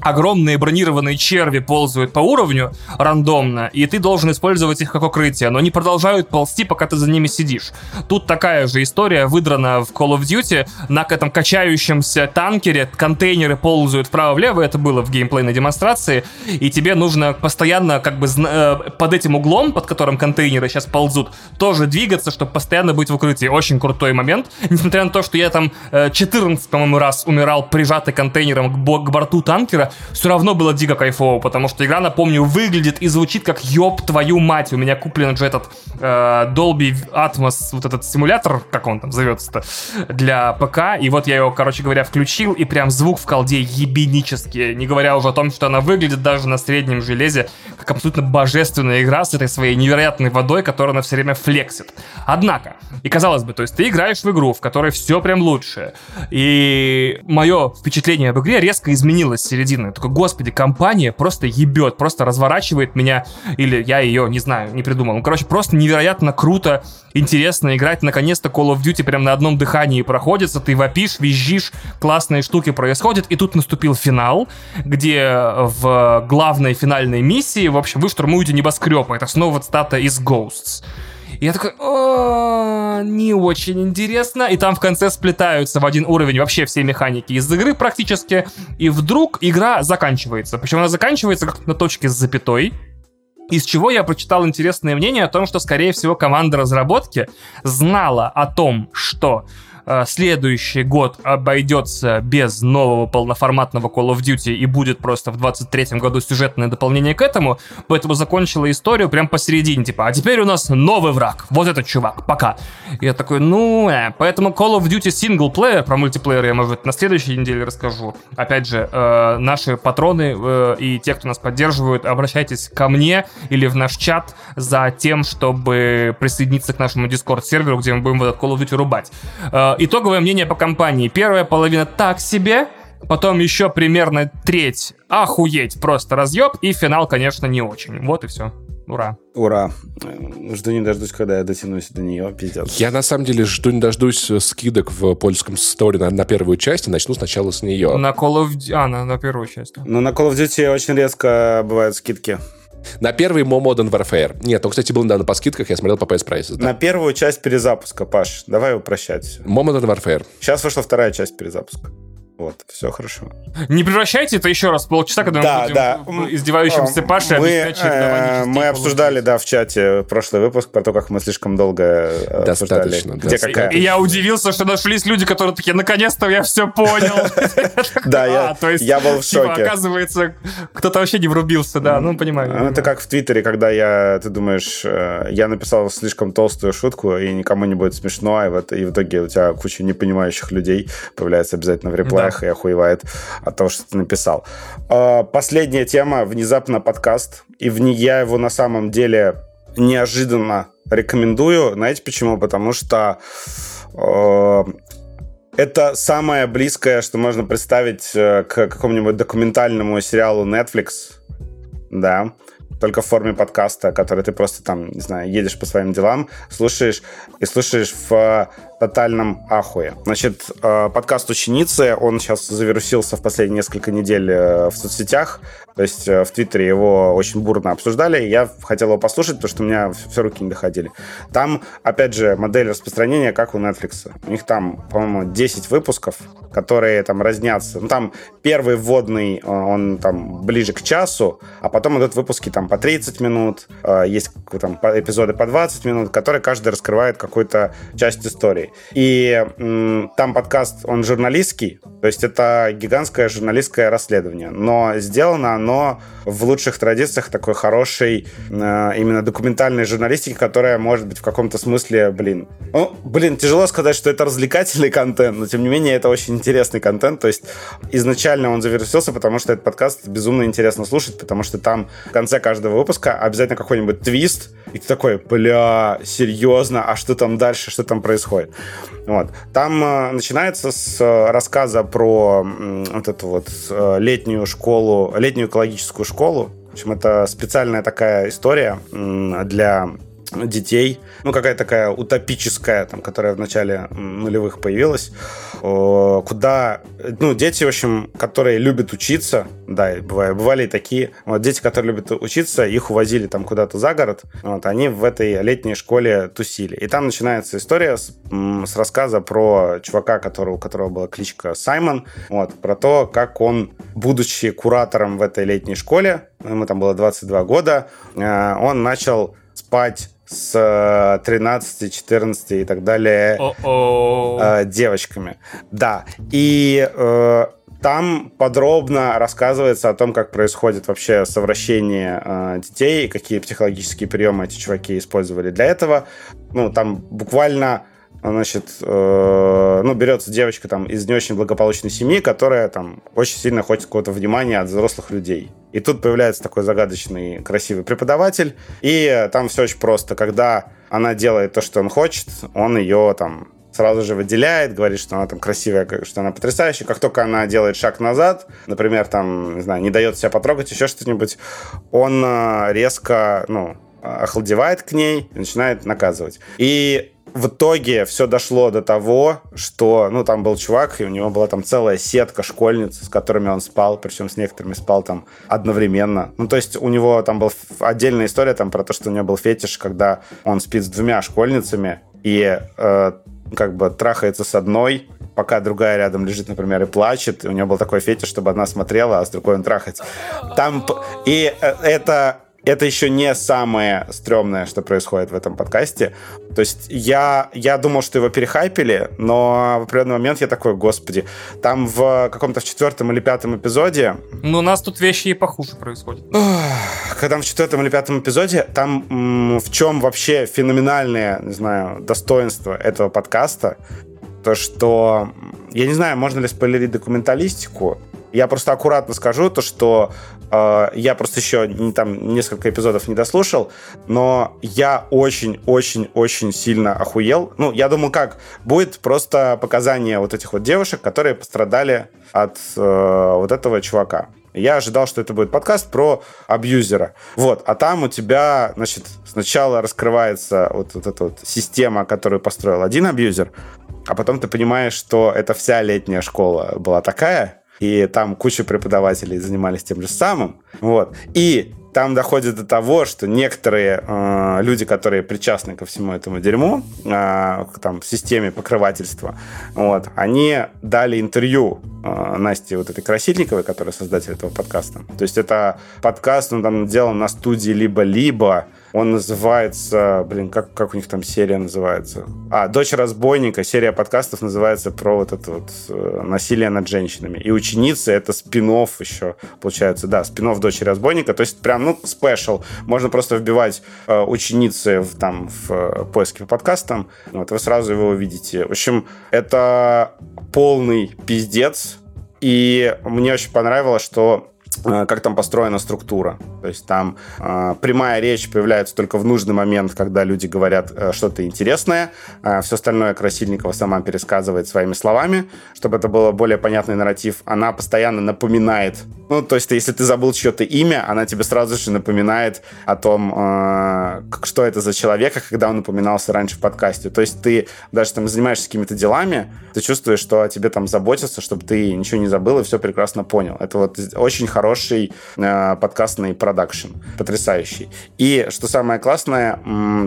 огромные бронированные черви ползают по уровню рандомно, и ты должен использовать их как укрытие, но они продолжают ползти, пока ты за ними сидишь. Тут такая же история выдрана в Call of Duty. На этом качающемся танкере контейнеры ползают вправо-влево, это было в геймплейной демонстрации, и тебе нужно постоянно как бы э, под этим углом, под которым контейнеры сейчас ползут, тоже двигаться, чтобы постоянно быть в укрытии. Очень крутой момент. Несмотря на то, что я там 14, э, по-моему, раз умирал прижатый контейнером к, борту танкера, все равно было дико кайфово, потому что игра, напомню, выглядит и звучит как ёб твою мать. У меня куплен же этот э, Dolby Atmos, вот этот симулятор, как он там зовется-то, для ПК, и вот я его, короче говоря, включил, и прям звук в колде ебенический, не говоря уже о том, что она выглядит даже на среднем железе как абсолютно божественная игра с этой своей невероятной водой, которую она все время флексит. Однако, и казалось бы, то есть ты играешь в игру, в которой все прям лучше, и мое впечатление об игре резко изменилось середины. Такой, господи, компания просто ебет, просто разворачивает меня, или я ее, не знаю, не придумал. Ну, короче, просто невероятно круто, интересно играть. Наконец-то Call of Duty прям на одном дыхании проходится, ты вопишь, визжишь, классные штуки происходят, и тут наступил финал, где в главной финальной миссии, в общем, вы штурмуете небоскреб. Это снова цитата из Ghosts. Я такой, о, не очень интересно. И там в конце сплетаются в один уровень вообще все механики из игры практически. И вдруг игра заканчивается. Причем она заканчивается как на точке с запятой. Из чего я прочитал интересное мнение о том, что, скорее всего, команда разработки знала о том, что следующий год обойдется без нового полноформатного Call of Duty и будет просто в 23-м году сюжетное дополнение к этому, поэтому закончила историю прям посередине, типа, а теперь у нас новый враг, вот этот чувак, пока. Я такой, ну, э, поэтому Call of Duty Player, про мультиплеер я, может на следующей неделе расскажу. Опять же, э, наши патроны э, и те, кто нас поддерживают, обращайтесь ко мне или в наш чат за тем, чтобы присоединиться к нашему Discord-серверу, где мы будем в этот Call of Duty рубать. Э, итоговое мнение по компании. Первая половина так себе, потом еще примерно треть охуеть, просто разъеб, и финал, конечно, не очень. Вот и все. Ура. Ура. Жду не дождусь, когда я дотянусь до нее, пиздец. Я на самом деле жду не дождусь скидок в польском сторе на, на первую часть и начну сначала с нее. На Call of Duty... А, на, на первую часть. Ну, на Call of Duty очень резко бывают скидки. На первый Mo Modern Warfare. Нет, он, кстати, был недавно по скидках, я смотрел по PS Price. Да. На первую часть перезапуска, Паш, давай упрощать. Mo Modern Warfare. Сейчас вышла вторая часть перезапуска. Вот, все хорошо. Не превращайте это еще раз полчаса, когда да, мы будем да. издевающимся Пашей мы, э, Мы обсуждали, да, в чате прошлый выпуск про то, как мы слишком долго э, Достаточно, обсуждали. Где какая. И я удивился, что нашлись люди, которые такие, наконец-то я все понял. Да, я был в типа, шоке. Оказывается, кто-то вообще не врубился, да, ну, понимаю. Ну, это как в Твиттере, когда я, ты думаешь, э, я написал слишком толстую шутку, и никому не будет смешно, и в итоге у тебя куча непонимающих людей появляется обязательно в реплае комментариях и охуевает от того, что ты написал. А, последняя тема, внезапно подкаст, и в ней я его на самом деле неожиданно рекомендую. Знаете почему? Потому что э, это самое близкое, что можно представить э, к какому-нибудь документальному сериалу Netflix. Да только в форме подкаста, который ты просто там, не знаю, едешь по своим делам, слушаешь и слушаешь в тотальном ахуе. Значит, э, подкаст «Ученицы», он сейчас завирусился в последние несколько недель э, в соцсетях, то есть э, в Твиттере его очень бурно обсуждали, я хотел его послушать, потому что у меня все руки не доходили. Там, опять же, модель распространения, как у Netflix. У них там, по-моему, 10 выпусков, которые там разнятся. Ну, там первый вводный, он там ближе к часу, а потом идут выпуски там по 30 минут, есть там эпизоды по 20 минут, которые каждый раскрывает какую-то часть истории. И там подкаст, он журналистский, то есть это гигантское журналистское расследование. Но сделано оно в лучших традициях такой хорошей э, именно документальной журналистики, которая может быть в каком-то смысле, блин, ну, блин, тяжело сказать, что это развлекательный контент, но тем не менее это очень интересный контент. То есть изначально он завершился, потому что этот подкаст безумно интересно слушать, потому что там в конце каждого выпуска обязательно какой-нибудь твист, и ты такой, бля, серьезно, а что там дальше, что там происходит? Вот. Там э, начинается с э, рассказа про э, вот эту вот э, летнюю школу, летнюю экологическую школу. В общем, это специальная такая история э, для детей, ну, какая-то такая утопическая, там, которая в начале нулевых появилась, куда, ну, дети, в общем, которые любят учиться, да, бывали, бывали и такие, вот, дети, которые любят учиться, их увозили там куда-то за город, вот, они в этой летней школе тусили. И там начинается история с, с рассказа про чувака, который, у которого была кличка Саймон, вот, про то, как он, будучи куратором в этой летней школе, ему там было 22 года, э, он начал спать с 13, 14 и так далее э, девочками. Да. И э, там подробно рассказывается о том, как происходит вообще совращение э, детей, какие психологические приемы эти чуваки использовали для этого. Ну, там буквально значит, э, ну, берется девочка там из не очень благополучной семьи, которая там очень сильно хочет какого-то внимания от взрослых людей. И тут появляется такой загадочный, красивый преподаватель, и там все очень просто. Когда она делает то, что он хочет, он ее там сразу же выделяет, говорит, что она там красивая, что она потрясающая. Как только она делает шаг назад, например, там, не знаю, не дает себя потрогать, еще что-нибудь, он э, резко, ну, охладевает к ней и начинает наказывать. И в итоге все дошло до того, что, ну, там был чувак, и у него была там целая сетка школьниц, с которыми он спал, причем с некоторыми спал там одновременно. Ну, то есть у него там была отдельная история там про то, что у него был фетиш, когда он спит с двумя школьницами и э, как бы трахается с одной, пока другая рядом лежит, например, и плачет. И у него был такой фетиш, чтобы одна смотрела, а с другой он трахается. Там... И э, это это еще не самое стрёмное, что происходит в этом подкасте. То есть я, я думал, что его перехайпили, но в определенный момент я такой, господи, там в каком-то в четвертом или пятом эпизоде... Ну, у нас тут вещи и похуже происходят. Когда в четвертом или пятом эпизоде, там в чем вообще феноменальное, не знаю, достоинство этого подкаста, то, что... Я не знаю, можно ли спойлерить документалистику, я просто аккуратно скажу то, что э, я просто еще не, там несколько эпизодов не дослушал, но я очень-очень-очень сильно охуел. Ну, я думал, как будет просто показание вот этих вот девушек, которые пострадали от э, вот этого чувака. Я ожидал, что это будет подкаст про абьюзера. Вот. А там у тебя, значит, сначала раскрывается вот, вот эта вот система, которую построил один абьюзер, а потом ты понимаешь, что это вся летняя школа была такая, и там куча преподавателей занимались тем же самым. Вот. И там доходит до того, что некоторые э, люди, которые причастны ко всему этому дерьму, э, к там, системе покрывательства, вот, они дали интервью э, Насте вот этой Красильниковой, которая создатель этого подкаста. То есть это подкаст, он там сделан на студии либо-либо, он называется, блин, как, как у них там серия называется? А, «Дочь разбойника». Серия подкастов называется про вот это вот э, насилие над женщинами. И «Ученицы» — это спин еще, получается. Да, спин «Дочери разбойника». То есть прям, ну, спешл. Можно просто вбивать э, «Ученицы» в, там, в э, поиске по подкастам. Вот, вы сразу его увидите. В общем, это полный пиздец. И мне очень понравилось, что как там построена структура. То есть там э, прямая речь появляется только в нужный момент, когда люди говорят э, что-то интересное. Э, все остальное Красильникова сама пересказывает своими словами, чтобы это было более понятный нарратив. Она постоянно напоминает. Ну, то есть, если ты забыл чье-то имя, она тебе сразу же напоминает о том, э, что это за человек, а когда он упоминался раньше в подкасте. То есть ты даже там занимаешься какими-то делами, ты чувствуешь, что о тебе там заботятся, чтобы ты ничего не забыл и все прекрасно понял. Это вот очень хороший э, подкастный продакшн, потрясающий. И что самое классное,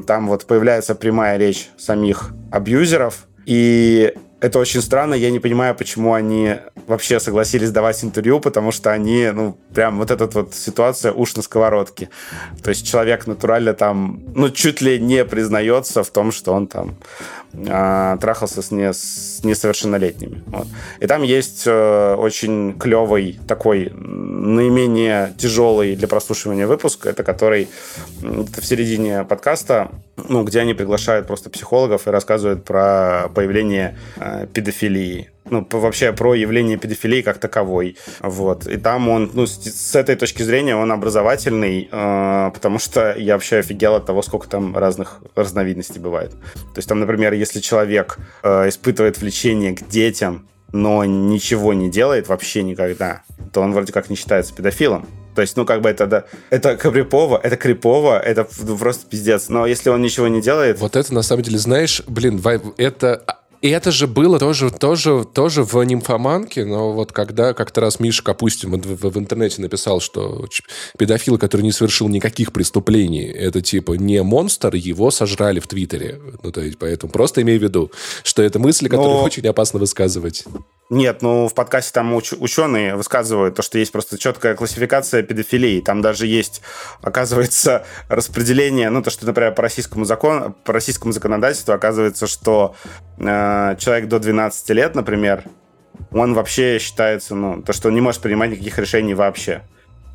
там вот появляется прямая речь самих абьюзеров, и это очень странно. Я не понимаю, почему они вообще согласились давать интервью, потому что они, ну, прям вот эта вот ситуация уж на сковородке. То есть человек натурально там, ну, чуть ли не признается в том, что он там а, трахался с, не, с несовершеннолетними. Вот. И там есть э, очень клевый такой наименее тяжелый для прослушивания выпуск, это который это в середине подкаста, ну, где они приглашают просто психологов и рассказывают про появление э, педофилии ну, вообще про явление педофилии как таковой. Вот. И там он, ну, с, с этой точки зрения он образовательный, э, потому что я вообще офигел от того, сколько там разных разновидностей бывает. То есть там, например, если человек э, испытывает влечение к детям, но ничего не делает вообще никогда, то он вроде как не считается педофилом. То есть, ну, как бы это, да, это крипово, это крипово, это просто пиздец. Но если он ничего не делает... Вот это, на самом деле, знаешь, блин, это и это же было тоже, тоже, тоже в нимфоманке, но вот когда как-то раз Миша Капустин в, в, интернете написал, что педофил, который не совершил никаких преступлений, это типа не монстр, его сожрали в Твиттере. Ну, то есть, поэтому просто имей в виду, что это мысли, которые но... очень опасно высказывать. Нет, ну в подкасте там уч- ученые высказывают то, что есть просто четкая классификация педофилии. Там даже есть, оказывается, распределение, ну то, что, например, по российскому закону, по российскому законодательству оказывается, что э, человек до 12 лет, например, он вообще считается, ну, то, что он не может принимать никаких решений вообще.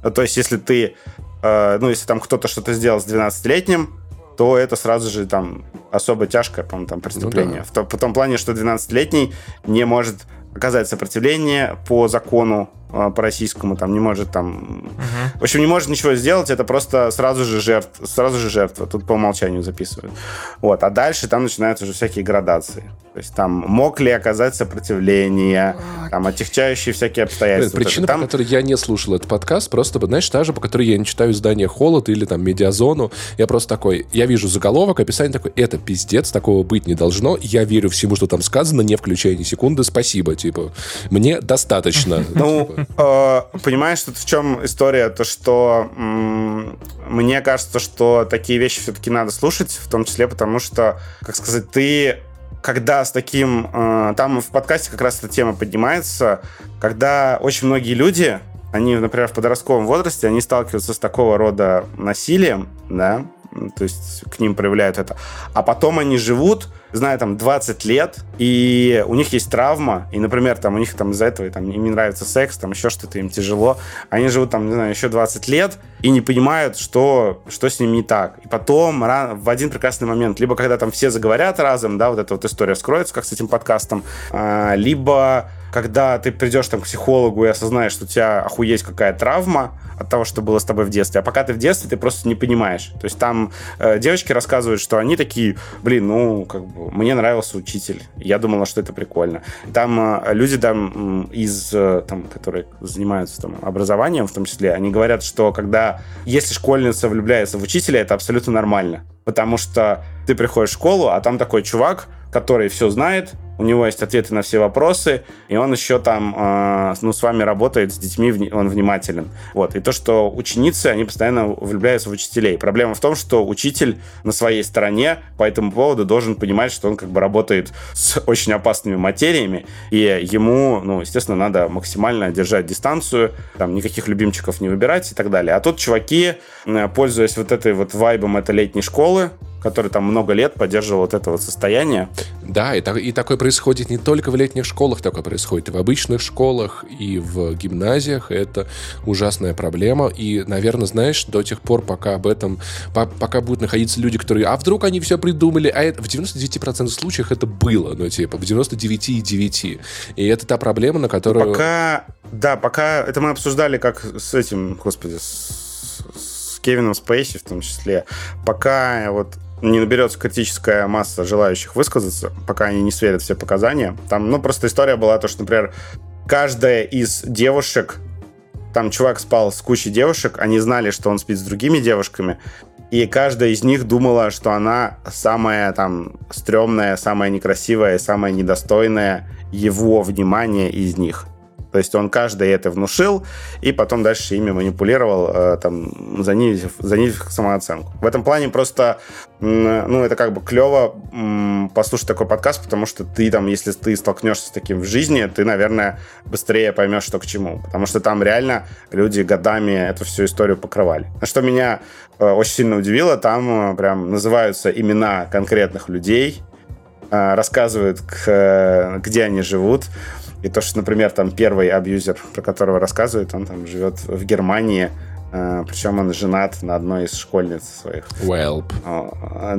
Ну, то есть, если ты, э, ну, если там кто-то что-то сделал с 12-летним, то это сразу же там особо тяжкое, по-моему, там преступление. Ну, да. в, том, в том плане, что 12-летний не может оказать сопротивление по закону по российскому, там не может там... Угу. В общем, не может ничего сделать, это просто сразу же жертв, сразу же жертва, тут по умолчанию записывают. Вот, а дальше там начинаются уже всякие градации. То есть там мог ли оказать сопротивление, там отягчающие всякие обстоятельства. Причина, там... по которой я не слушал этот подкаст, просто, знаешь, та же, по которой я не читаю издание «Холод» или там «Медиазону». Я просто такой, я вижу заголовок, описание такой, это пиздец, такого быть не должно. Я верю всему, что там сказано, не включая ни секунды, спасибо. Типа, мне достаточно. Ну, э, понимаешь, тут в чем история? То, что мне кажется, что такие вещи все-таки надо слушать, в том числе потому, что, как сказать, ты когда с таким... Э, там в подкасте как раз эта тема поднимается, когда очень многие люди, они, например, в подростковом возрасте, они сталкиваются с такого рода насилием, да, то есть к ним проявляют это. А потом они живут, знаю, там 20 лет, и у них есть травма, и, например, там у них там из-за этого там, им не нравится секс, там еще что-то им тяжело, они живут там, не знаю, еще 20 лет и не понимают, что, что с ним не так. И потом в один прекрасный момент, либо когда там все заговорят разом, да, вот эта вот история вскроется, как с этим подкастом, а, либо когда ты придешь там к психологу и осознаешь, что у тебя охуеть какая травма от того, что было с тобой в детстве. А пока ты в детстве, ты просто не понимаешь. То есть там э, девочки рассказывают, что они такие, блин, ну, как бы, мне нравился учитель. Я думала, что это прикольно. Там э, люди там из, э, там, которые занимаются там образованием, в том числе, они говорят, что когда, если школьница влюбляется в учителя, это абсолютно нормально. Потому что ты приходишь в школу, а там такой чувак, который все знает, у него есть ответы на все вопросы, и он еще там, э, ну, с вами работает, с детьми, он внимателен. Вот. И то, что ученицы, они постоянно влюбляются в учителей. Проблема в том, что учитель на своей стороне по этому поводу должен понимать, что он как бы работает с очень опасными материями, и ему, ну, естественно, надо максимально держать дистанцию, там, никаких любимчиков не выбирать и так далее. А тут чуваки, пользуясь вот этой вот вайбом этой летней школы, который там много лет поддерживал вот это вот состояние. Да, и, так, и такое происходит не только в летних школах, такое происходит и в обычных школах, и в гимназиях. Это ужасная проблема. И, наверное, знаешь, до тех пор, пока об этом, по, пока будут находиться люди, которые, а вдруг они все придумали, а это, в 99% случаев это было, ну, типа, в 99,9. И это та проблема, на которую... Пока, да, пока, это мы обсуждали как с этим, господи, с, с Кевином Спейси в том числе, пока вот не наберется критическая масса желающих высказаться, пока они не сверят все показания. Там, ну, просто история была то, что, например, каждая из девушек, там чувак спал с кучей девушек, они знали, что он спит с другими девушками, и каждая из них думала, что она самая там стрёмная, самая некрасивая, самая недостойная его внимания из них. То есть он каждый это внушил, и потом дальше ими манипулировал, э, там, занизив, занизив самооценку. В этом плане просто, ну, это как бы клево послушать такой подкаст, потому что ты там, если ты столкнешься с таким в жизни, ты, наверное, быстрее поймешь, что к чему. Потому что там реально люди годами эту всю историю покрывали. Что меня э, очень сильно удивило, там э, прям называются имена конкретных людей, рассказывают, где они живут. И то, что, например, там первый абьюзер, про которого рассказывают, он там живет в Германии, Причем он женат на одной из школьниц своих. Welp.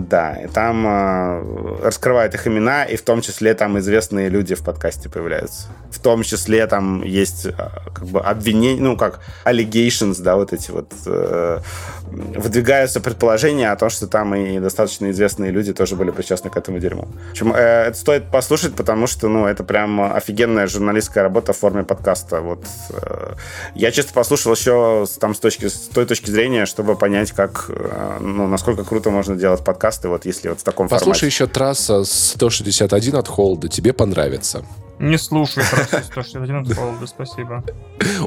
Да, и там э, раскрывают их имена, и в том числе там известные люди в подкасте появляются. В том числе там есть э, как бы обвинения, ну как allegations, да, вот эти вот выдвигаются предположения о том, что там и достаточно известные люди тоже были причастны к этому дерьму. В общем, это стоит послушать, потому что, ну, это прям офигенная журналистская работа в форме подкаста. Вот я чисто послушал еще там с точки с той точки зрения, чтобы понять, как, э, ну, насколько круто можно делать подкасты, вот если вот в таком Послушай формате. еще трасса 161 от Холда, тебе понравится. Не слушай трасса 161 от Холда, спасибо.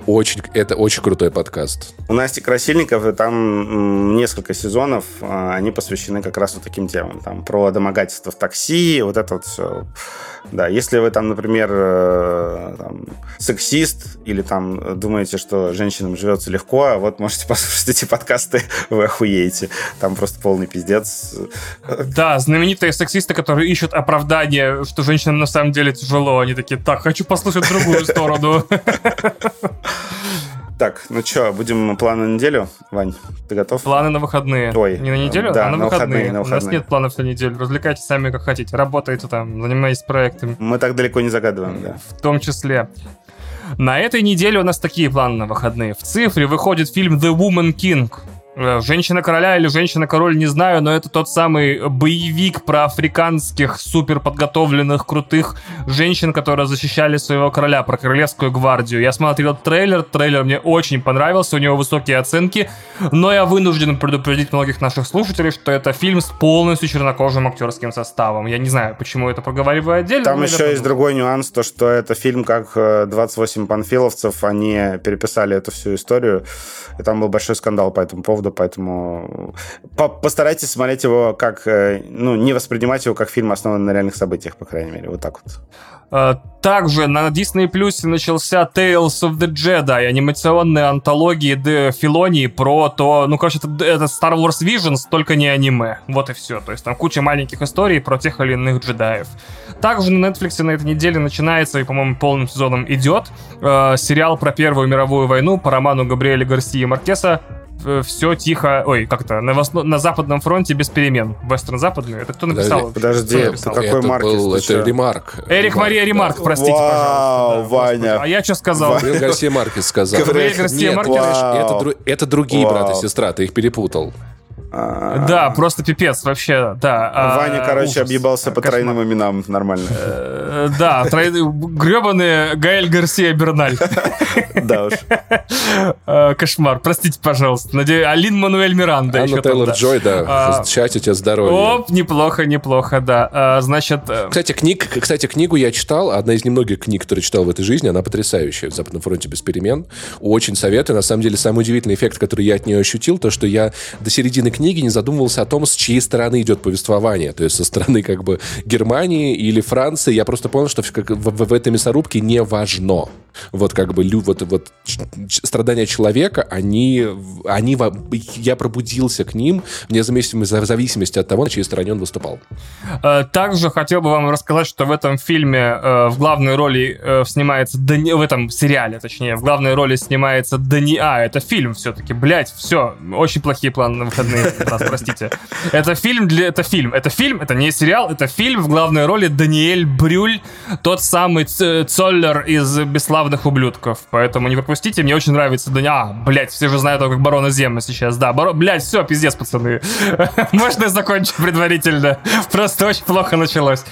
Очень, это очень крутой подкаст. У Насти Красильников, и там несколько сезонов, а, они посвящены как раз вот таким темам. Там про домогательство в такси, вот это вот все да, если вы там, например, э, там, сексист или там думаете, что женщинам живется легко, вот можете послушать эти подкасты, вы охуеете. Там просто полный пиздец. Да, знаменитые сексисты, которые ищут оправдание, что женщинам на самом деле тяжело. Они такие, так, хочу послушать другую сторону. Так, ну что, будем планы на неделю? Вань, ты готов? Планы на выходные. Ой. Не на неделю, да, а на, на выходные. выходные, на выходные. У нас нет планов на неделю. Развлекайтесь сами как хотите. Работайте там, занимайтесь проектами. Мы так далеко не загадываем, да. В том числе. На этой неделе у нас такие планы на выходные. В цифре выходит фильм The Woman King. Э, Женщина-короля или Женщина-король, не знаю, но это тот самый боевик про африканских супер подготовленных, крутых женщин, которые защищали своего короля, про королевскую гвардию. Я смотрел трейлер, трейлер мне очень понравился, у него высокие оценки, но я вынужден предупредить многих наших слушателей, что это фильм с полностью чернокожим актерским составом. Я не знаю, почему это проговариваю отдельно. Там еще есть другой нюанс, то, что это фильм как 28 э, панфиловцев, они переписали эту всю историю, и там был большой скандал по этому поводу, поэтому по постарайтесь смотреть его как, э, ну, не воспринимать его как фильм, основанный на реальных событиях, по крайней мере, вот так вот. Э, также на Disney Plus начался Tales of the Jedi, анимационная антология Де Филонии про то, ну, короче, это, это Star Wars Visions, только не аниме. Вот и все. То есть там куча маленьких историй про тех или иных джедаев. Также на Netflix на этой неделе начинается и, по-моему, полным сезоном идет э, сериал про Первую мировую войну по роману Габриэля Гарсии Маркеса все тихо, ой, как-то на, восно... на западном фронте без перемен. Вестерн-западный, это кто написал? Подожди, кто написал? какой это Маркес? Был, это Ремарк. Эрик Мария Ремарк, да. простите, Вау, пожалуйста. Ваня. А я что сказал? Габриэль Гарсия Маркес сказал. Габриэль Гарсия Маркес? Это, это другие брат и сестра, ты их перепутал. Да, просто пипец вообще, да. А, Ваня, короче, объебался по тройным именам, нормально. Э, да, гребаный Гаэль Гарсия Берналь. Да уж. Кошмар. Простите, пожалуйста. Надеюсь, Алин Мануэль Миранда. Анна Тейлор Джой, да. А, Счастья тебе, здоровья. Оп, неплохо, неплохо, да. А, значит... Э, кстати, книг, кстати, книгу я читал. Одна из немногих книг, которые читал в этой жизни. Она потрясающая. «Западном фронте без перемен». Очень советую. На самом деле, самый удивительный эффект, который я от нее ощутил, то, что я до середины книги не задумывался о том, с чьей стороны идет повествование. То есть со стороны как бы Германии или Франции. Я просто понял, что в, в, в этой мясорубке не важно. Вот как бы вот, вот страдания человека, они, они, я пробудился к ним вне зависимости, в зависимости от того, на чьей стороне он выступал. Э, также хотел бы вам рассказать, что в этом фильме э, в главной роли э, снимается Дани... в этом сериале, точнее, в главной роли снимается Дани... А, это фильм все-таки, блять, все, очень плохие планы на выходные, раз, простите. Это фильм для... Это фильм, это фильм, это не сериал, это фильм в главной роли Даниэль Брюль, тот самый Цоллер из «Бесславных ублюдков», поэтому не пропустите, мне очень нравится Дани... А, блять, все же знают его как Барона Зема сейчас, да, Барон... блять, все, пиздец, пацаны. Можно закончить предварительно? Просто очень плохо началось.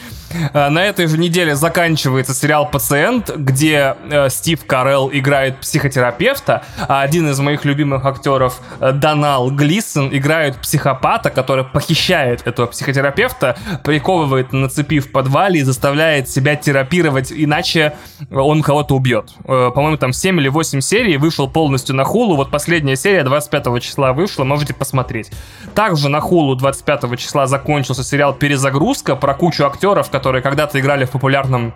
Э, на этой же неделе заканчивается сериал «Пациент», где э, Стив Карелл играет психотерапевта, а один из моих любимых актеров э, Донал Глисон играет психопата, который похищает этого психотерапевта, приковывает на цепи в подвале и заставляет себя терапировать, иначе он кого-то убьет. По-моему, там 7 или 8 серий вышел полностью на хулу. Вот последняя серия 25 числа вышла, можете посмотреть. Также на хулу 25 числа закончился сериал «Перезагрузка» про кучу актеров, которые когда-то играли в популярном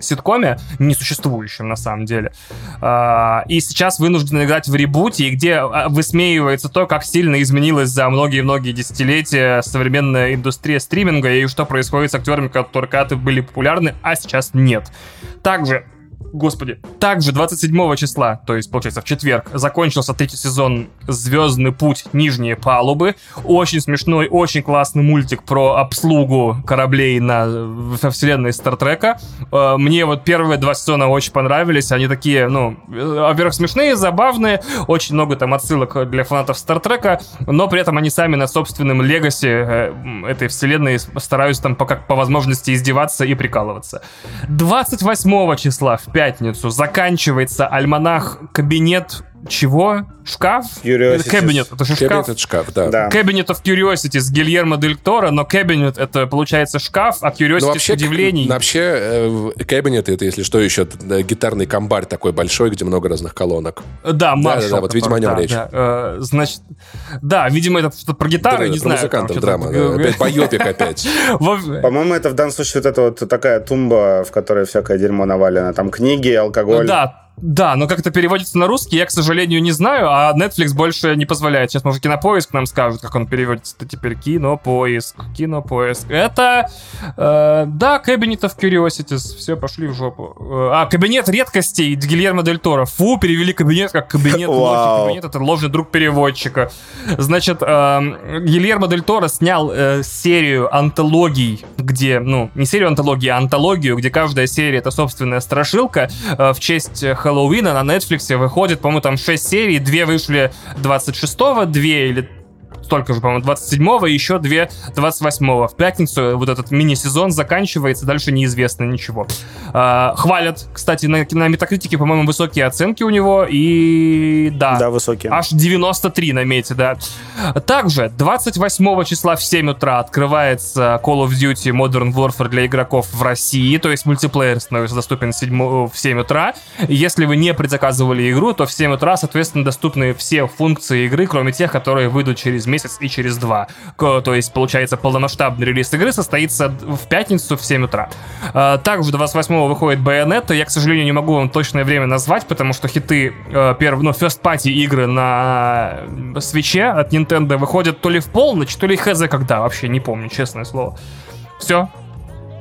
ситкоме, несуществующем на самом деле. А, и сейчас вынуждены играть в ребуте, где а, высмеивается то, как сильно изменилась за многие-многие десятилетия современная индустрия стриминга и что происходит с актерами, которые когда-то были популярны, а сейчас нет. Также Господи. Также 27 числа, то есть, получается, в четверг, закончился третий сезон «Звездный путь. Нижние палубы». Очень смешной, очень классный мультик про обслугу кораблей на, во вселенной Стартрека. Э, мне вот первые два сезона очень понравились. Они такие, ну, э, во-первых, смешные, забавные. Очень много там отсылок для фанатов Стартрека, но при этом они сами на собственном легасе э, этой вселенной стараются там по, как по возможности издеваться и прикалываться. 28 числа в пятницу. Заканчивается альманах «Кабинет чего? Шкаф? Кабинет. Это же шкаф. это шкаф, да. да. Cabinet of Curiosities с Гильермо Дель Торо, но Cabinet это получается шкаф, а Curiosities ну, вообще, удивлений. Вообще, э, Cabinet это, если что, еще гитарный комбарь такой большой, где много разных колонок. Да, Маршал. Да, да, да вот, видимо, о нем да, речь. Да, э, значит, да, видимо, это что-то про гитару, да, не знаю. музыкантов драма, да. Опять байопик опять. По-моему, это в данном случае вот эта вот такая тумба, в которой всякое дерьмо навалено. Там книги, алкоголь. Да, да, но как это переводится на русский, я, к сожалению, не знаю, а Netflix больше не позволяет. Сейчас, может, Кинопоиск нам скажет, как он переводится теперь. Кинопоиск, Кинопоиск. Это, э, да, Cabinet of Curiosities. Все, пошли в жопу. Э, а, Кабинет редкостей Гильермо Дель Торо. Фу, перевели кабинет как кабинет ложи. Кабинет — это ложный друг переводчика. Значит, э, Гильермо Дель Торо снял э, серию антологий, где, ну, не серию антологий, а антологию, где каждая серия — это собственная страшилка э, в честь Хэллоуина на Netflix выходит, по-моему, там 6 серий, две вышли 26-го, две или столько же, по-моему, 27-го, и еще две 28-го. В пятницу вот этот мини-сезон заканчивается, дальше неизвестно ничего. А, хвалят, кстати, на, на Метакритике, по-моему, высокие оценки у него, и да. Да, высокие. Аж 93 на мете, да. Также 28 числа в 7 утра открывается Call of Duty Modern Warfare для игроков в России, то есть мультиплеер становится доступен 7, в 7 утра. Если вы не предзаказывали игру, то в 7 утра, соответственно, доступны все функции игры, кроме тех, которые выйдут через месяц месяц и через два. То есть, получается, полномасштабный релиз игры состоится в пятницу в 7 утра. А, также 28-го выходит Bayonetta. Я, к сожалению, не могу вам точное время назвать, потому что хиты э, первые, ну, first party игры на свече от Nintendo выходят то ли в полночь, то ли хз когда. Вообще не помню, честное слово. Все,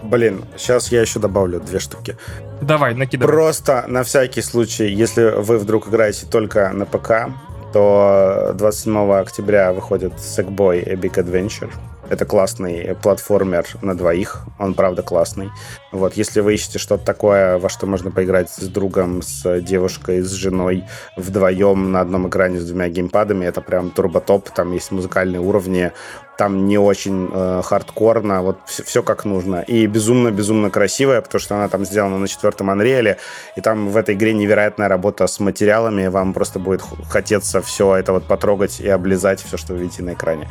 Блин, сейчас я еще добавлю две штуки. Давай, накидывай. Просто на всякий случай, если вы вдруг играете только на ПК, то 27 октября выходит Sackboy A Big Adventure. Это классный платформер на двоих. Он, правда, классный. Вот, если вы ищете что-то такое, во что можно поиграть с другом, с девушкой, с женой вдвоем на одном экране с двумя геймпадами, это прям турботоп. Там есть музыкальные уровни, там не очень э, хардкорно, вот все, все как нужно. И безумно-безумно красивая, потому что она там сделана на четвертом Unreal, и там в этой игре невероятная работа с материалами, вам просто будет хотеться все это вот потрогать и облизать все, что вы видите на экране.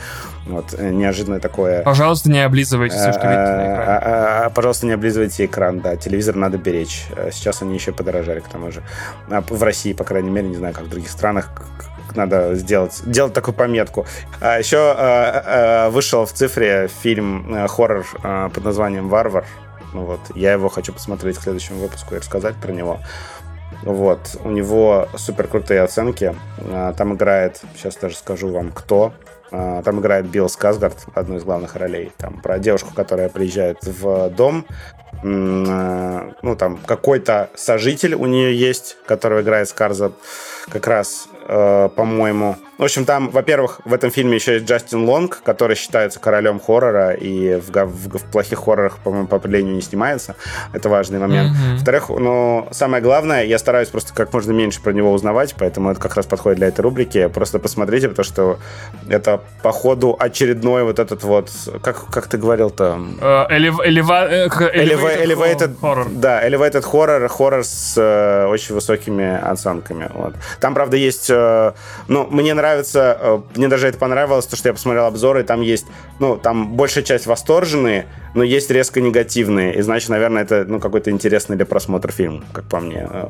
Вот, э, неожиданное такое... Пожалуйста, не облизывайте все, что видите на э, экране. А, а, пожалуйста, не облизывайте экран, да, телевизор надо беречь. Э, сейчас они еще подорожали, к тому же. А, в России, по крайней мере, не знаю, как в других странах, надо сделать, делать такую пометку. А еще а, а, вышел в цифре фильм а, хоррор а, под названием «Варвар». Ну вот, я его хочу посмотреть к следующему выпуску и рассказать про него. Вот, у него супер крутые оценки. А, там играет, сейчас даже скажу вам, кто. Там играет Билл Сказгард, одну из главных ролей. Там про девушку, которая приезжает в дом. Ну, там какой-то сожитель у нее есть, которого играет Скарза как раз, э, по-моему. В общем, там, во-первых, в этом фильме еще есть Джастин Лонг, который считается королем хоррора и в, в, в плохих хоррорах, по-моему, по определению не снимается. Это важный момент. Mm-hmm. Во-вторых, ну, самое главное, я стараюсь просто как можно меньше про него узнавать, поэтому это как раз подходит для этой рубрики. Просто посмотрите, потому что это, походу, очередной вот этот вот... Как, как ты говорил-то? Uh, eleva- eleva- elevated, elevated horror. Да, elevated horror, хоррор с uh, очень высокими оценками. Вот. Там, правда, есть... Э, ну, мне нравится... Э, мне даже это понравилось, то, что я посмотрел обзоры, там есть... Ну, там большая часть восторженные, но есть резко негативные. И значит, наверное, это ну, какой-то интересный для просмотра фильм, как по мне. Э,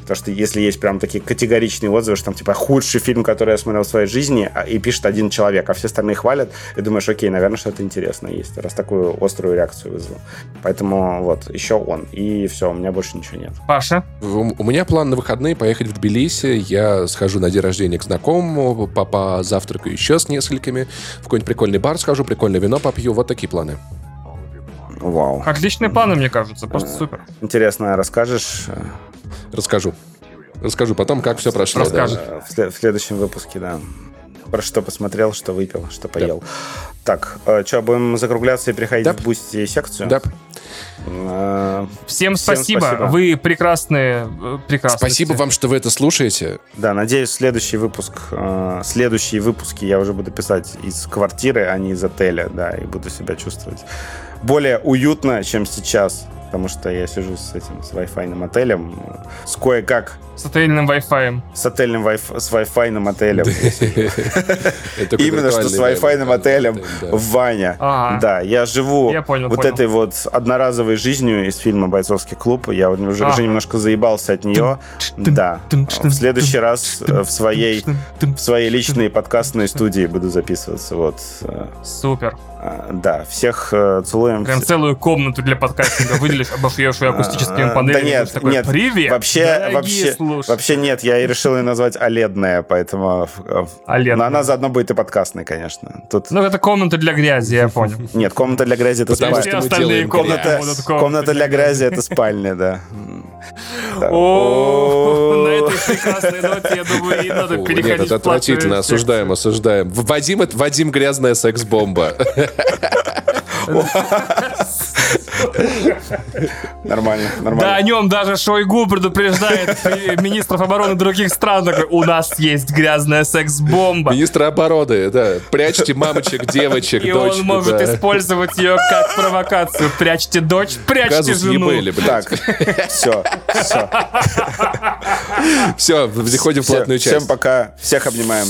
потому что если есть прям такие категоричные отзывы, что там типа худший фильм, который я смотрел в своей жизни, а, и пишет один человек, а все остальные хвалят, и думаешь, окей, наверное, что-то интересное есть, раз такую острую реакцию вызвал. Поэтому вот, еще он. И все, у меня больше ничего нет. Паша? У, у меня план на выходные поехать в Тбилиси. Я схожу на день рождения к знакомому, папа завтракаю еще с несколькими, в какой-нибудь прикольный бар схожу, прикольное вино попью. Вот такие планы. Вау. Отличные планы, мне кажется, просто супер. Интересно, расскажешь? Расскажу. Расскажу потом, как все прошло. Расскажешь. Да. В, след- в следующем выпуске, да. Про что посмотрел, что выпил, что поел. Да. Так, э, что, будем закругляться и переходить да. в Boosty секцию? Да. Э, всем, спасибо. Всем спасибо. Вы прекрасные, э, прекрасные. Спасибо вам, что вы это слушаете. Да, надеюсь, следующий выпуск, э, следующие выпуски я уже буду писать из квартиры, а не из отеля, да, и буду себя чувствовать более уютно, чем сейчас потому что я сижу с этим, с Wi-Fi отелем, с кое-как... С отельным Wi-Fi. С отельным Wi-Fi, с Wi-Fi отелем. Именно что с Wi-Fi отелем в Ваня. Да, я живу вот этой вот одноразовой жизнью из фильма «Бойцовский клуб». Я уже немножко заебался от нее. Да. В следующий раз в своей в своей личной подкастной студии буду записываться. Вот. Супер. А, да, всех целуем. Прям целую комнату для подкастинга выделишь, обошьешь ее акустическими а, панелями. Да нет, такой, нет. Привет, вообще, вообще, вообще нет, я и решил ее назвать Оледная, поэтому... Э, Оледная. Но она заодно будет и подкастной, конечно. Тут... Ну, это комната для грази, я понял. Нет, комната для грази это спальня. Все остальные комната, комната для грази это спальня, да. О, на этой прекрасной ноте, я думаю, и надо переходить Нет, это отвратительно, осуждаем, осуждаем. Вадим, Вадим грязная секс-бомба. Нормально, нормально. Да, о нем даже Шойгу предупреждает министров обороны других стран. Такой, у нас есть грязная секс-бомба. Министр обороны, да. Прячьте мамочек, девочек, И он может использовать ее как провокацию. Прячьте дочь, прячьте жену. Так, все, все. Все, заходим в платную часть. Всем пока. Всех обнимаем.